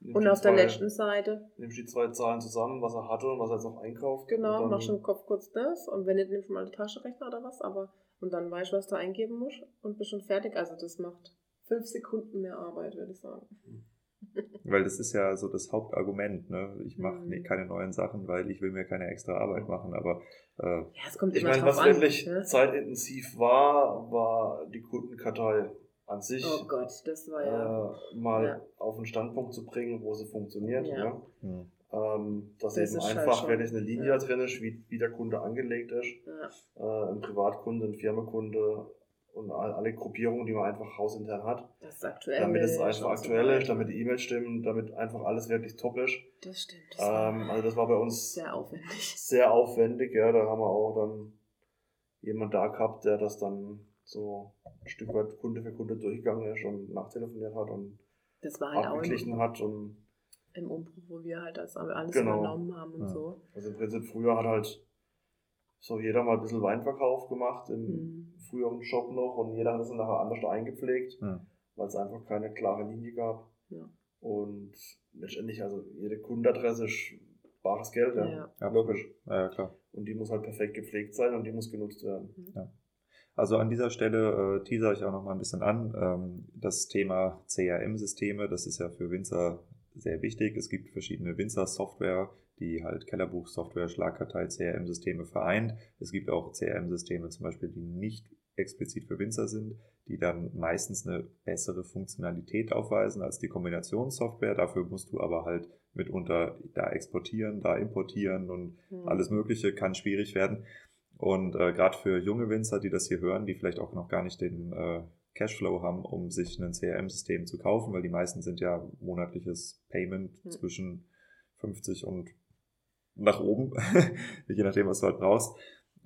Nimmst Und auf der zwei- letzten Seite, Nimmst die zwei Zahlen zusammen, was er hatte und was er jetzt noch einkauft. genau, machst im Kopf kurz das. Und wenn nicht, nimmst du mal einen Taschenrechner oder was. Aber, und dann weißt du, was du eingeben musst und bist schon fertig. Also das macht fünf Sekunden mehr Arbeit, würde ich sagen. Weil das ist ja so das Hauptargument. Ne? Ich mache Mhm. keine neuen Sachen, weil ich will mir keine extra Arbeit machen. Aber äh, Ja, es kommt Ich meine, was an. wirklich ne? zeitintensiv war, war die Kundenkartei an sich. Oh Gott, das war ja. äh, mal Ja. auf einen Standpunkt zu bringen, wo sie funktioniert. Ja. Ja. hm, Ähm, dass Das eben ist einfach schon- wirklich eine Linie ja. drin ist, wie, wie der Kunde angelegt ist. ja, Äh, ein Privatkunde, ein Firmenkunde und all, alle Gruppierungen, die man einfach hausintern hat. das ist aktuell. damit es einfach aktuell ist, damit die E-Mails stimmen, damit einfach alles wirklich top ist. Das stimmt. Das Ähm, also das war bei uns sehr aufwendig. sehr aufwendig, ja. Da haben wir auch dann jemand da gehabt, der das dann so ein Stück weit Kunde für Kunde durchgegangen ist und nachtelefoniert hat und Das war halt auch abgeglichen im, hat. Und im Umbruch, wo wir halt das alles Genau. übernommen haben und Ja. so. also im Prinzip früher hat halt so jeder mal ein bisschen Weinverkauf gemacht im Mhm. früheren Shop noch und jeder hat es dann nachher anders eingepflegt, hm. weil es einfach keine klare Linie gab. Ja. Und letztendlich, also jede Kundenadresse ist bares Geld, ja. Ja. Ja, Logisch. Ja, klar. Und die muss halt perfekt gepflegt sein und die muss genutzt werden. Also an dieser Stelle äh, teaser ich auch noch mal ein bisschen an. Ähm, das Thema CRM-Systeme, das ist ja für Winzer sehr wichtig. Es gibt verschiedene Winzer-Software, die halt Kellerbuch-Software, Schlagkartei, CRM-Systeme vereint. Es gibt auch CRM-Systeme zum Beispiel, die nicht explizit für Winzer sind, die dann meistens eine bessere Funktionalität aufweisen als die Kombinationssoftware. Dafür musst du aber halt mitunter da exportieren, da importieren und Mhm. alles Mögliche kann schwierig werden. Und äh, gerade für junge Winzer, die das hier hören, die vielleicht auch noch gar nicht den äh, Cashflow haben, um sich ein CRM-System zu kaufen, weil die meisten sind ja monatliches Payment Hm. zwischen 50 und nach oben, je nachdem, was du halt brauchst,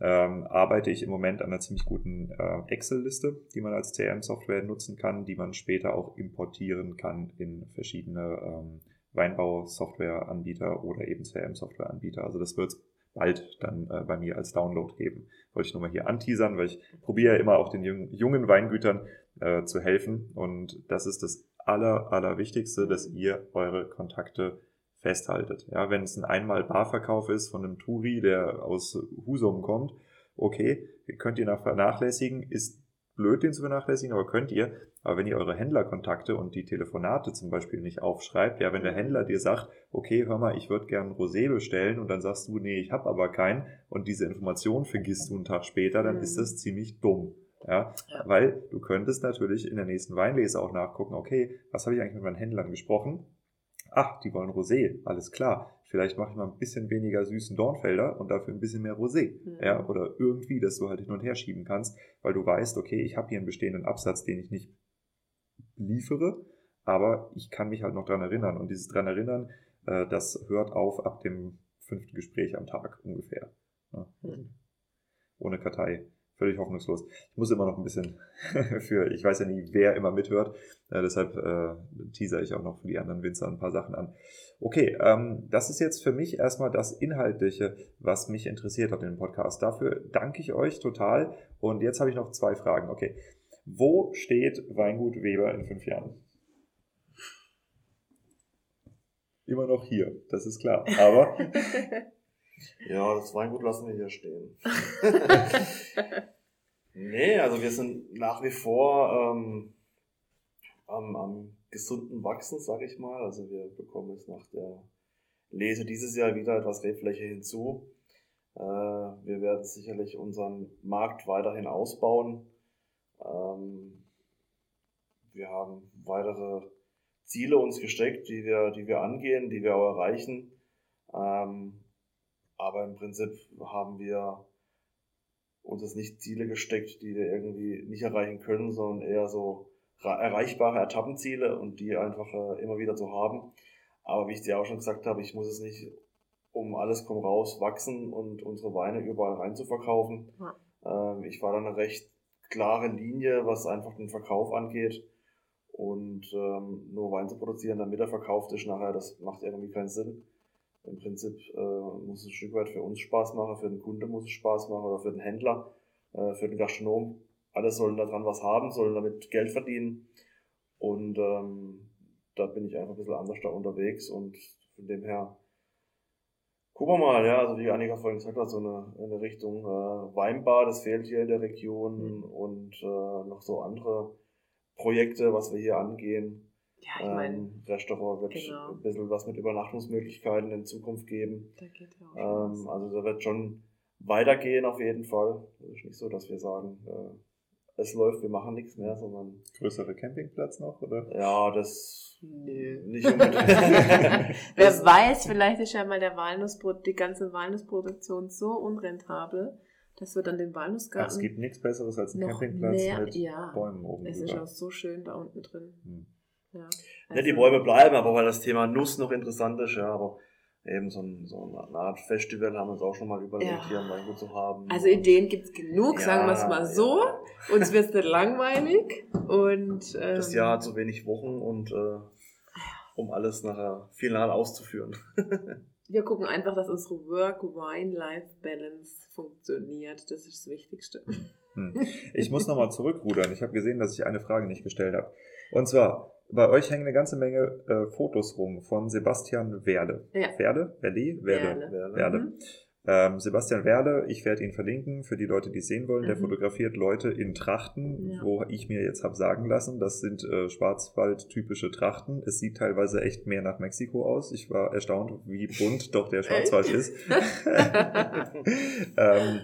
ähm, arbeite ich im Moment an einer ziemlich guten äh, Excel-Liste, die man als CRM-Software nutzen kann, die man später auch importieren kann in verschiedene ähm, Weinbau-Software-Anbieter oder eben CRM-Software-Anbieter. Also das wird bald dann äh, bei mir als Download geben. Wollte ich nur mal hier anteasern, weil ich probiere ja immer auch den jungen, jungen Weingütern äh, zu helfen. Und das ist das aller, allerwichtigste, dass ihr eure Kontakte festhaltet. Ja, wenn es ein einmal Barverkauf ist von einem Touri, der aus Husum kommt, okay, könnt ihr nach vernachlässigen, ist blöd, den zu vernachlässigen, aber könnt ihr. Aber wenn ihr eure Händlerkontakte und die Telefonate zum Beispiel nicht aufschreibt, ja, wenn der Händler dir sagt, okay, hör mal, ich würde gern Rosé bestellen und dann sagst du, nee, ich habe aber keinen und diese Information vergisst du einen Tag später, dann Mhm. ist das ziemlich dumm. Ja, Ja. weil du könntest natürlich in der nächsten Weinlese auch nachgucken, okay, was habe ich eigentlich mit meinen Händlern gesprochen? Ach, die wollen Rosé, alles klar. Vielleicht mache ich mal ein bisschen weniger süßen Dornfelder und dafür ein bisschen mehr Rosé. Mhm. Ja, oder irgendwie, dass du halt hin und her schieben kannst, weil du weißt, okay, ich habe hier einen bestehenden Absatz, den ich nicht liefere, aber ich kann mich halt noch dran erinnern. Und dieses dran erinnern, äh, das hört auf ab dem fünften Gespräch am Tag ungefähr. Ja. Mhm. Ohne Kartei. Völlig hoffnungslos. Ich muss immer noch ein bisschen für, ich weiß ja nie, wer immer mithört. Äh, deshalb äh, teaser ich auch noch für die anderen Winzer ein paar Sachen an. Okay, ähm, das ist jetzt für mich erstmal das Inhaltliche, was mich interessiert hat in dem Podcast. Dafür danke ich euch total. Und jetzt habe ich noch zwei Fragen. Okay, wo steht Weingut Weber in fünf Jahren? Immer noch hier, das ist klar. Aber Ja, das Weingut lassen wir hier stehen. nee, also wir sind nach wie vor ähm, am, am gesunden Wachsen, sag ich mal. Also wir bekommen jetzt nach der Lese dieses Jahr wieder etwas Rebfläche hinzu. Äh, wir werden sicherlich unseren Markt weiterhin ausbauen. Ähm, wir haben weitere Ziele uns gesteckt, die wir, die wir angehen, die wir auch erreichen. Ähm, aber im Prinzip haben wir uns jetzt nicht Ziele gesteckt, die wir irgendwie nicht erreichen können, sondern eher so erreichbare Etappenziele und die einfach äh, immer wieder zu haben. Aber wie ich dir auch schon gesagt habe, ich muss es nicht um alles komm raus wachsen und unsere Weine überall rein zu verkaufen. Ähm, ich fahre da eine recht klare Linie, was einfach den Verkauf angeht. Und ähm, nur Wein zu produzieren, damit er verkauft ist, nachher, das macht irgendwie keinen Sinn. Im Prinzip äh, muss es ein Stück weit für uns Spaß machen, für den Kunde muss es Spaß machen oder für den Händler, äh, für den Gastronom. Alle sollen daran was haben, sollen damit Geld verdienen. Und ähm, da bin ich einfach ein bisschen anders da unterwegs und von dem her gucken wir mal, ja, also wie Annika vorhin gesagt hat, so eine, eine Richtung äh, Weinbar, das fehlt hier in der Region Mhm. und äh, noch so andere Projekte, was wir hier angehen. Ja, ich meine, Ähm, Restaurant wird Genau. ein bisschen was mit Übernachtungsmöglichkeiten in Zukunft geben. da geht ja auch schon Ähm, also da wird schon weitergehen auf jeden Fall. Es ist nicht so, dass wir sagen, äh, es läuft, wir machen nichts mehr, sondern Größere Campingplatz noch, oder? ja, das Nö. nicht unbedingt. Wer weiß, vielleicht ist ja mal der Walnussbrot, die ganze Walnussproduktion so unrentabel, dass wir dann den Ach, Walnussgarten es gibt nichts Besseres als ein noch Campingplatz mehr, mit ja. Bäumen oben Es ist drüber. auch so schön da unten drin. Hm. Ja, ja, die Also, Bäume bleiben, aber weil das Thema Nuss noch interessant ist, ja, aber eben so ein, so eine Art Festival haben wir uns auch schon mal überlegt, Ja. hier am Weingut zu haben. Also Ideen gibt's genug, Ja, sagen wir es mal so. ja. Uns wird's nicht langweilig. Und ähm, Das Jahr hat so wenig Wochen und äh, um alles nachher final auszuführen. wir gucken einfach, dass unsere Work-Wine-Life-Balance funktioniert. Das ist das Wichtigste. Hm. Ich muss nochmal zurückrudern. Ich habe gesehen, dass ich eine Frage nicht gestellt habe. Und zwar, bei euch hängen eine ganze Menge äh, Fotos rum von Sebastian Werle. Ja. Werle? Werle? Werle. Werle. Werle. Mhm. Ähm, Sebastian Werle, ich werde ihn verlinken für die Leute, die es sehen wollen. Der Mhm. fotografiert Leute in Trachten, Ja. wo ich mir jetzt habe sagen lassen, das sind äh, Schwarzwald-typische Trachten. Es sieht teilweise echt mehr nach Mexiko aus. Ich war erstaunt, wie bunt doch der Schwarzwald ist. ähm,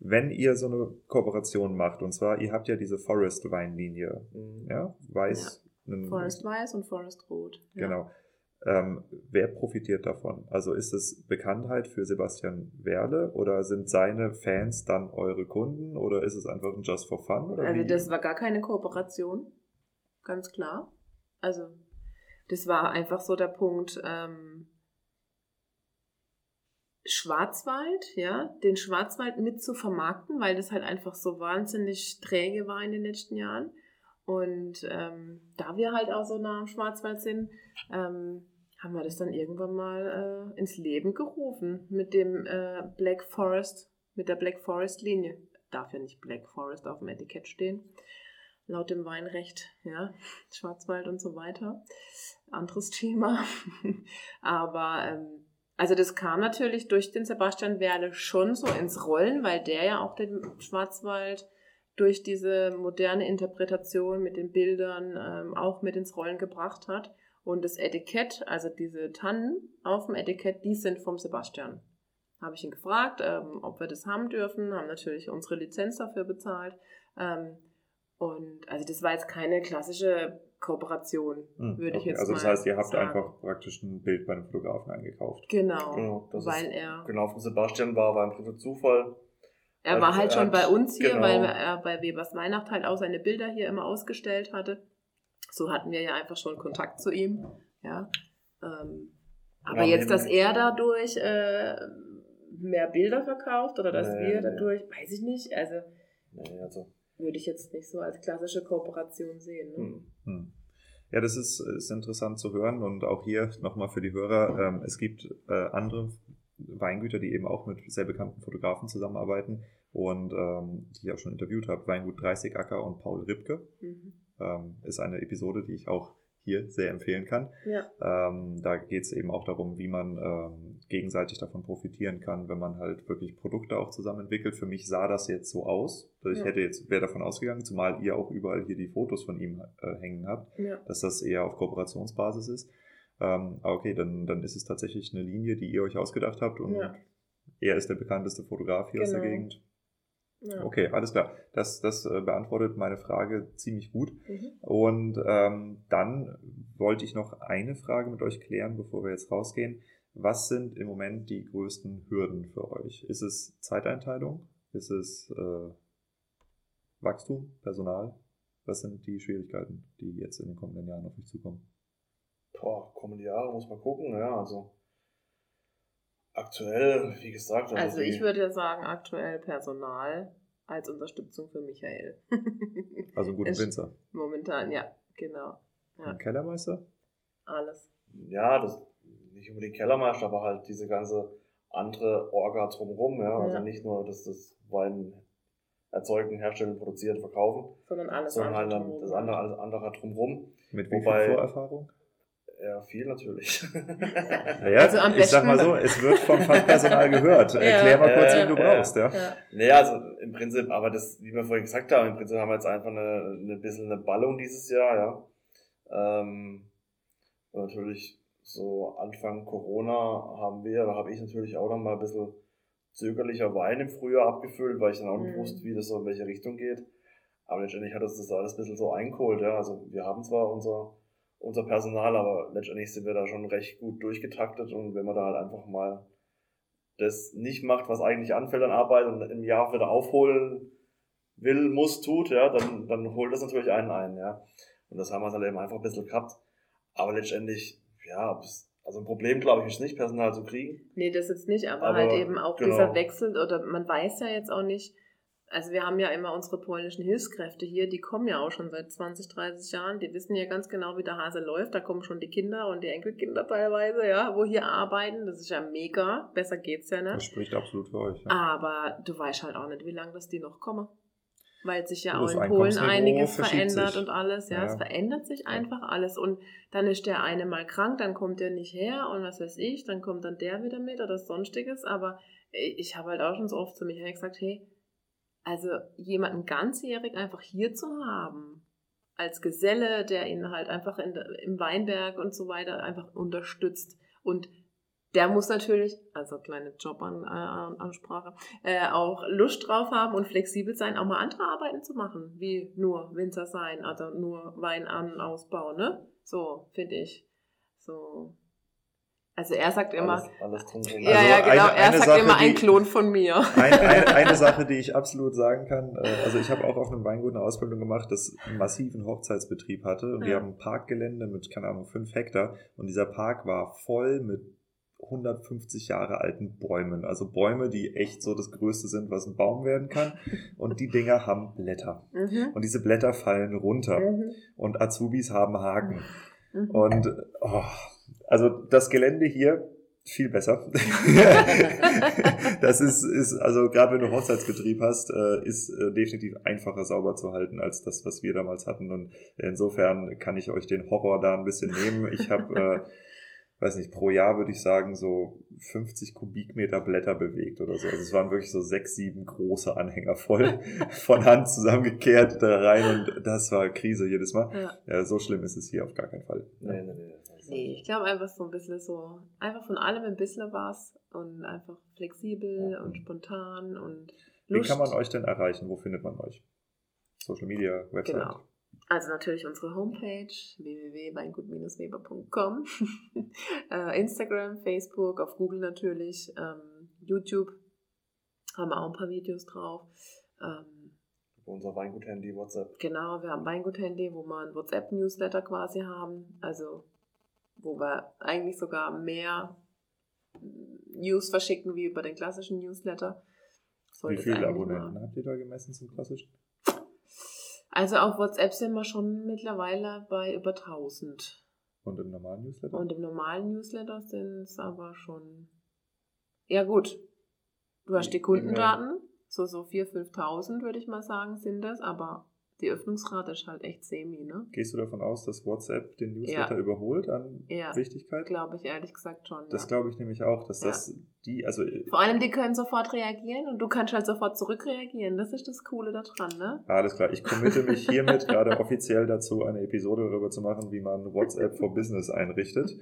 wenn ihr so eine Kooperation macht, und zwar, ihr habt ja diese Forest-Weinlinie, Mhm. ja, weiß, einen- Forest Weiß und Forest Rot. Ja. Genau. Ähm, wer profitiert davon? Also ist es Bekanntheit für Sebastian Werle oder sind seine Fans dann eure Kunden oder ist es einfach ein Just for Fun? Also wie? das war gar keine Kooperation, ganz klar. Also das war einfach so der Punkt ähm, Schwarzwald, ja, den Schwarzwald mit zu vermarkten, weil das halt einfach so wahnsinnig träge war in den letzten Jahren. Und ähm, da wir halt auch so nah am Schwarzwald sind, ähm, haben wir das dann irgendwann mal äh, ins Leben gerufen mit dem äh, Black Forest, mit der Black Forest Linie. Darf ja nicht Black Forest auf dem Etikett stehen. Laut dem Weinrecht, ja, Schwarzwald und so weiter. Anderes Thema. Aber ähm, also das kam natürlich durch den Sebastian Werle schon so ins Rollen, weil der ja auch den Schwarzwald durch diese moderne Interpretation mit den Bildern ähm, auch mit ins Rollen gebracht hat. Und das Etikett, also diese Tannen auf dem Etikett, die sind vom Sebastian. Habe ich ihn gefragt, ähm, ob wir das haben dürfen, haben natürlich unsere Lizenz dafür bezahlt. Ähm, und also das war jetzt keine klassische Kooperation, Hm, würde ich okay. jetzt Also mal das heißt, ihr habt sagen. einfach praktisch ein Bild bei einem Fotografen eingekauft. Genau, Genau, weil er genau, von Sebastian war, war im Prinzip Zufall. Er war halt schon bei uns hier, genau. weil er bei Webers Weihnacht halt auch seine Bilder hier immer ausgestellt hatte. So hatten wir ja einfach schon Kontakt zu ihm. Ja. Ähm, aber Ja, jetzt, dass er dadurch äh, mehr Bilder verkauft oder dass Nee, wir nee. dadurch, weiß ich nicht, also Nee, also, würde ich jetzt nicht so als klassische Kooperation sehen. Ne? hm. Hm. Ja, das ist, ist interessant zu hören und auch hier nochmal für die Hörer, ähm, es gibt äh, andere Weingüter, die eben auch mit sehr bekannten Fotografen zusammenarbeiten und ähm, die ich auch schon interviewt habe, Weingut 30 Acker und Paul Ripke. Mhm. Ähm, ist eine Episode, die ich auch hier sehr empfehlen kann. Ja. Ähm, da geht es eben auch darum, wie man ähm, gegenseitig davon profitieren kann, wenn man halt wirklich Produkte auch zusammen entwickelt. Für mich sah das jetzt so aus. Ich Ja. hätte jetzt, wäre davon ausgegangen, zumal ihr auch überall hier die Fotos von ihm äh, hängen habt, Ja. dass das eher auf Kooperationsbasis ist. Ähm, okay, dann, dann ist es tatsächlich eine Linie, die ihr euch ausgedacht habt und er ist der bekannteste Fotograf hier aus der Genau. Gegend. Ja. Okay, alles klar. Das, das äh, beantwortet meine Frage ziemlich gut. Mhm. Und ähm, dann wollte ich noch eine Frage mit euch klären, bevor wir jetzt rausgehen. Was sind im Moment die größten Hürden für euch? Ist es Zeiteinteilung? Ist es äh, Wachstum, Personal? Was sind die Schwierigkeiten, die jetzt in den kommenden Jahren auf euch zukommen? Boah, kommende Jahre muss man gucken, ja, also aktuell, wie gesagt, Also die- ich würde ja sagen, aktuell Personal als Unterstützung für Michael. Also einen guten Winzer. Momentan, ja, genau. Ja. Kellermeister? Alles. Ja, das nicht unbedingt Kellermeister, aber halt diese ganze andere Orga drumherum, ja. Also Ja. nicht nur das, das Wein erzeugen, herstellen, produzieren, verkaufen, Sondern alles sondern halt andere dann drumherum. das andere, alles andere drumherum. Mit wie Wobei- viel Vorerfahrung? Ja, viel natürlich. Naja, Also am ich sag mal so, es wird vom Fachpersonal gehört. Ja. Erklär mal kurz, Ja, wen du ja. brauchst, ja. Ja. Naja, also im Prinzip, aber das, wie wir vorhin gesagt haben, im Prinzip haben wir jetzt einfach eine, eine bisschen eine Ballung dieses Jahr, ja. Ähm, natürlich so Anfang Corona haben wir, da habe ich natürlich auch noch mal ein bisschen zögerlicher Wein im Frühjahr abgefüllt, weil ich dann auch nicht Mhm. wusste, wie das so in welche Richtung geht. Aber letztendlich hat uns das alles ein bisschen so eingeholt, ja. Also wir haben zwar unser, unser Personal, aber letztendlich sind wir da schon recht gut durchgetaktet und wenn man da halt einfach mal das nicht macht, was eigentlich anfällt an Arbeit und im Jahr wieder aufholen will, muss, tut, ja, dann, dann holt das natürlich einen ein, ja. Und das haben wir dann eben einfach ein bisschen gehabt. Aber letztendlich, ja, also ein Problem, glaube ich, ist nicht, Personal zu kriegen. Nee, das jetzt nicht, aber, Aber halt eben auch genau. dieser Wechsel, oder man weiß ja jetzt auch nicht, also wir haben ja immer unsere polnischen Hilfskräfte hier, die kommen ja auch schon seit 20, 30 Jahren, die wissen ja ganz genau, wie der Hase läuft, da kommen schon die Kinder und die Enkelkinder teilweise, ja, wo hier arbeiten, das ist ja mega, besser geht's ja Das nicht. spricht absolut für euch. Ja. Aber du weißt halt auch nicht, wie lange das die noch kommen. Weil sich ja Das auch in Polen einiges verändert sich. und alles. Ja, Ja. es verändert sich einfach alles. Und dann ist der eine mal krank, dann kommt der nicht her und was weiß ich, dann kommt dann der wieder mit oder sonstiges. Aber ich habe halt auch schon so oft zu Michael gesagt, hey, also jemanden ganzjährig einfach hier zu haben, als Geselle, der ihn halt einfach in, im Weinberg und so weiter einfach unterstützt. Und der muss natürlich, also kleine Jobansprache, äh, auch Lust drauf haben und flexibel sein, auch mal andere Arbeiten zu machen, wie nur Winzer sein, also nur Wein an ausbauen, ne? So, finde ich. So. Also er sagt immer, Alles, alles ja, Also ja, genau, eine- er eine sagt Sache, immer ein Klon von mir. Ein, eine, eine Sache, die ich absolut sagen kann, äh, also ich habe auch auf einem Weingut eine Ausbildung gemacht, das einen massiven Hochzeitsbetrieb hatte und Ja. haben ein Parkgelände mit, keine Ahnung, fünf Hektar und dieser Park war voll mit 150 Jahre alten Bäumen, also Bäume, die echt so das Größte sind, was ein Baum werden kann und die Dinger haben Blätter Mhm. und diese Blätter fallen runter Mhm. und Azubis haben Haken Mhm. und oh, also das Gelände hier viel besser. das ist, ist also gerade wenn du Haushaltsbetrieb hast, äh, ist äh, definitiv einfacher sauber zu halten als das, was wir damals hatten. Und insofern kann ich euch den Horror da ein bisschen nehmen. Ich habe, äh, weiß nicht, pro Jahr würde ich sagen so 50 Kubikmeter Blätter bewegt oder so. Also es waren wirklich so sechs, sieben große Anhänger voll von Hand zusammengekehrt da rein und das war Krise jedes Mal. Ja. Ja, so schlimm ist es hier auf gar keinen Fall. Nee, nee, nee. Nee, ich glaube einfach so ein bisschen so, einfach von allem ein bisschen was und einfach flexibel Ja. und spontan und Wie Lust. kann man euch denn erreichen? Wo findet man euch? Social Media, Website? Genau. Also natürlich unsere Homepage www.weingut-weber.com äh, Instagram, Facebook, auf Google natürlich, ähm, YouTube haben wir auch ein paar Videos drauf. Ähm, unser Weingut-Handy, WhatsApp. genau, wir haben Weingut-Handy, wo wir ein WhatsApp-Newsletter quasi haben, also wo wir eigentlich sogar mehr News verschicken wie über den klassischen Newsletter. Wie Sollte es viele Abonnenten mal- habt ihr da gemessen zum klassischen? Also auf WhatsApp sind wir schon mittlerweile bei über 1000. Und im normalen Newsletter? Und im normalen Newsletter sind es aber schon. Ja, gut. Du hast die Kundendaten, so, so 4.000, 5.000 würde ich mal sagen, sind das, aber die Öffnungsrate ist halt echt semi, ne? Gehst du davon aus, dass WhatsApp den Newsletter Ja. überholt an Ja. Wichtigkeit? Glaube ich ehrlich gesagt schon. Das ja. glaube ich nämlich auch, dass das die, also Vor allem, die können sofort reagieren und du kannst halt sofort zurückreagieren. Das ist das Coole daran, ne? alles klar, ich committe mich hiermit gerade offiziell dazu, eine Episode darüber zu machen, wie man WhatsApp for Business einrichtet.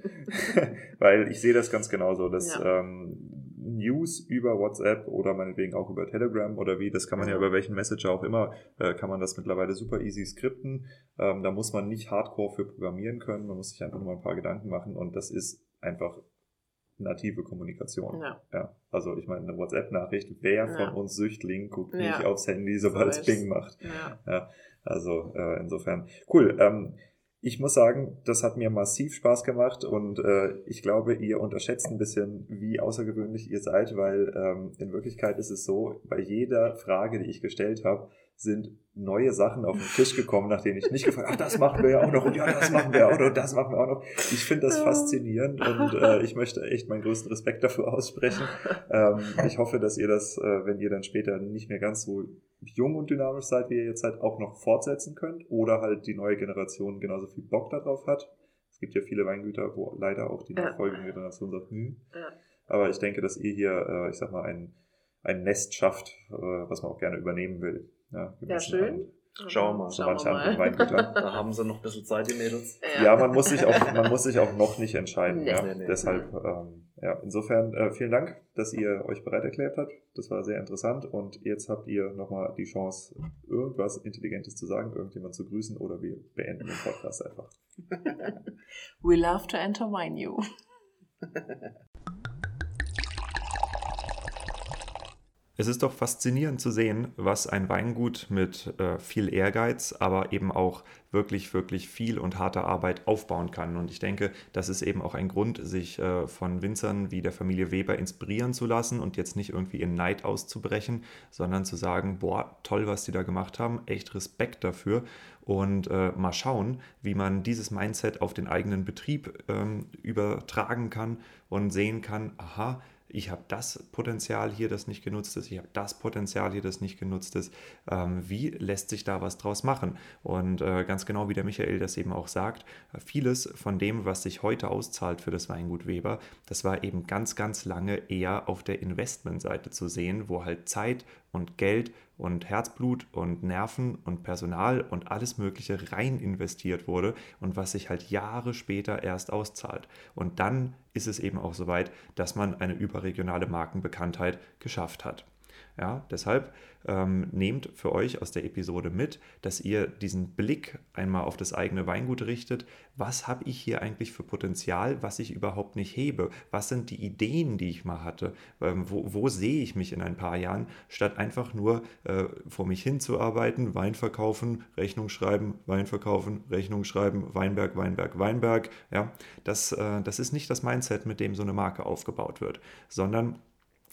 Weil ich sehe das ganz genauso, dass ähm, News über WhatsApp oder meinetwegen auch über Telegram oder wie, das kann man ja Mhm. über welchen Messenger auch immer, äh, kann man das mittlerweile super easy skripten. Ähm, da muss man nicht hardcore für programmieren können, man muss sich einfach nur ein paar Gedanken machen und das ist einfach native Kommunikation. Ja. Ja, also ich meine, eine WhatsApp-Nachricht, wer Ja. von uns Süchtling guckt Ja. nicht aufs Handy, sobald So es. Ping macht. Ja. Ja, also äh, insofern. Cool. Ähm, Ich muss sagen, das hat mir massiv Spaß gemacht und äh, ich glaube, ihr unterschätzt ein bisschen, wie außergewöhnlich ihr seid, weil ähm, in Wirklichkeit ist es so, bei jeder Frage, die ich gestellt habe, sind neue Sachen auf den Tisch gekommen, nach denen ich nicht gefragt habe, ach, das machen wir ja auch noch und ja, das machen wir auch noch und das machen wir auch noch. Ich finde das faszinierend und äh, ich möchte echt meinen größten Respekt dafür aussprechen. Ähm, ich hoffe, dass ihr das, äh, wenn ihr dann später nicht mehr ganz so jung und dynamisch seid, wie ihr jetzt seid, auch noch fortsetzen könnt oder halt die neue Generation genauso viel Bock darauf hat. Es gibt ja viele Weingüter, wo leider auch die nachfolgende Generation sagt, hm. Ja. Aber ich denke, dass ihr hier, äh, ich sag mal, ein, ein Nest schafft, äh, was man auch gerne übernehmen will. Ja, ja schön. Schauen wir mal. So manche andere Weingüter. Da haben sie noch ein bisschen Zeit, die Mädels. Ja, ja man, muss sich auch, man muss sich auch noch nicht entscheiden. Nee, ja. Nee, nee. Deshalb, ähm, ja, insofern äh, vielen Dank, dass ihr euch bereit erklärt habt. Das war sehr interessant. Und jetzt habt ihr nochmal die Chance, irgendwas Intelligentes zu sagen, irgendjemand zu grüßen oder wir beenden den Podcast einfach. We love to enter wine you. Es ist doch faszinierend zu sehen, was ein Weingut mit äh, viel Ehrgeiz, aber eben auch wirklich, wirklich viel und harter Arbeit aufbauen kann. Und ich denke, das ist eben auch ein Grund, sich äh, von Winzern wie der Familie Weber inspirieren zu lassen und jetzt nicht irgendwie in Neid auszubrechen, sondern zu sagen, boah, toll, was die da gemacht haben, echt Respekt dafür und äh, mal schauen, wie man dieses Mindset auf den eigenen Betrieb ähm, übertragen kann und sehen kann, aha, ich habe das Potenzial hier, das nicht genutzt ist, ich habe das Potenzial hier, das nicht genutzt ist. Ähm, wie lässt sich da was draus machen? Und äh, ganz genau wie der Michael das eben auch sagt, vieles von dem, was sich heute auszahlt für das Weingut Weber, das war eben ganz, ganz lange eher auf der Investmentseite zu sehen, wo halt Zeit und Geld und Herzblut und Nerven und Personal und alles Mögliche rein investiert wurde und was sich halt Jahre später erst auszahlt. Und dann ist es eben auch soweit, dass man eine überregionale Markenbekanntheit geschafft hat. Ja, deshalb ähm, nehmt für euch aus der Episode mit, dass ihr diesen Blick einmal auf das eigene Weingut richtet. Was habe ich hier eigentlich für Potenzial, was ich überhaupt nicht hebe? Was sind die Ideen, die ich mal hatte? Ähm, wo, wo, sehe ich mich in ein paar Jahren, statt einfach nur äh, vor mich hinzuarbeiten, Wein verkaufen, Rechnung schreiben, Wein verkaufen, Rechnung schreiben, Weinberg, Weinberg, Weinberg. Ja, das, äh, das ist nicht das Mindset, mit dem so eine Marke aufgebaut wird, sondern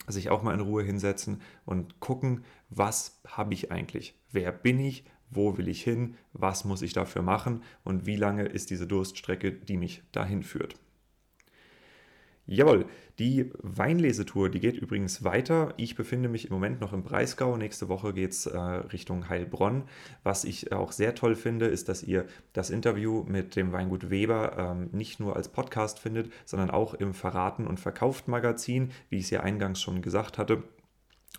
sich auch mal in Ruhe hinsetzen und gucken, was habe ich eigentlich? Wer bin ich? Wo will ich hin? Was muss ich dafür machen? Und wie lange ist diese Durststrecke, die mich dahin führt? Jawohl, die Weinlesetour, die geht übrigens weiter. Ich befinde mich im Moment noch im Breisgau. Nächste Woche geht es äh, Richtung Heilbronn. Was ich auch sehr toll finde, ist, dass ihr das Interview mit dem Weingut Weber ähm, nicht nur als Podcast findet, sondern auch im Verraten und Verkauft Magazin, wie ich es ja eingangs schon gesagt hatte.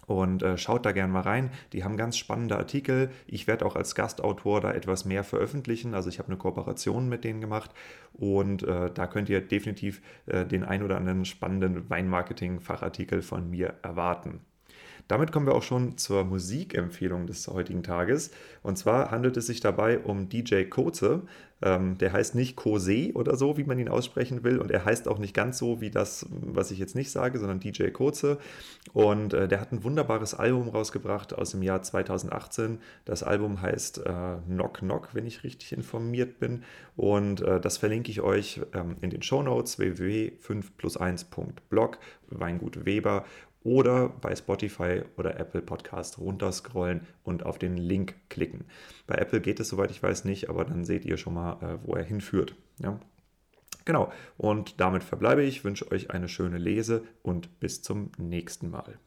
Und äh, schaut da gerne mal rein. Die haben ganz spannende Artikel. Ich werde auch als Gastautor da etwas mehr veröffentlichen. Also ich habe eine Kooperation mit denen gemacht. Und äh, da könnt ihr definitiv äh, den ein oder anderen spannenden Weinmarketing-Fachartikel von mir erwarten. Damit kommen wir auch schon zur Musikempfehlung des heutigen Tages. Und zwar handelt es sich dabei um DJ Koze. Ähm, der heißt nicht Kose oder so, wie man ihn aussprechen will. Und er heißt auch nicht ganz so wie das, was ich jetzt nicht sage, sondern DJ Koze. Und äh, der hat ein wunderbares Album rausgebracht aus dem Jahr 2018. Das Album heißt äh, Knock Knock, wenn ich richtig informiert bin. Und äh, das verlinke ich euch ähm, in den Show Notes www.5plus1.blog Weingut Weber oder bei Spotify oder Apple Podcast runterscrollen und auf den Link klicken. Bei Apple geht es, soweit ich weiß, nicht, aber dann seht ihr schon mal, äh, wo er hinführt. Ja? Genau, und damit verbleibe ich, wünsche euch eine schöne Lese und bis zum nächsten Mal.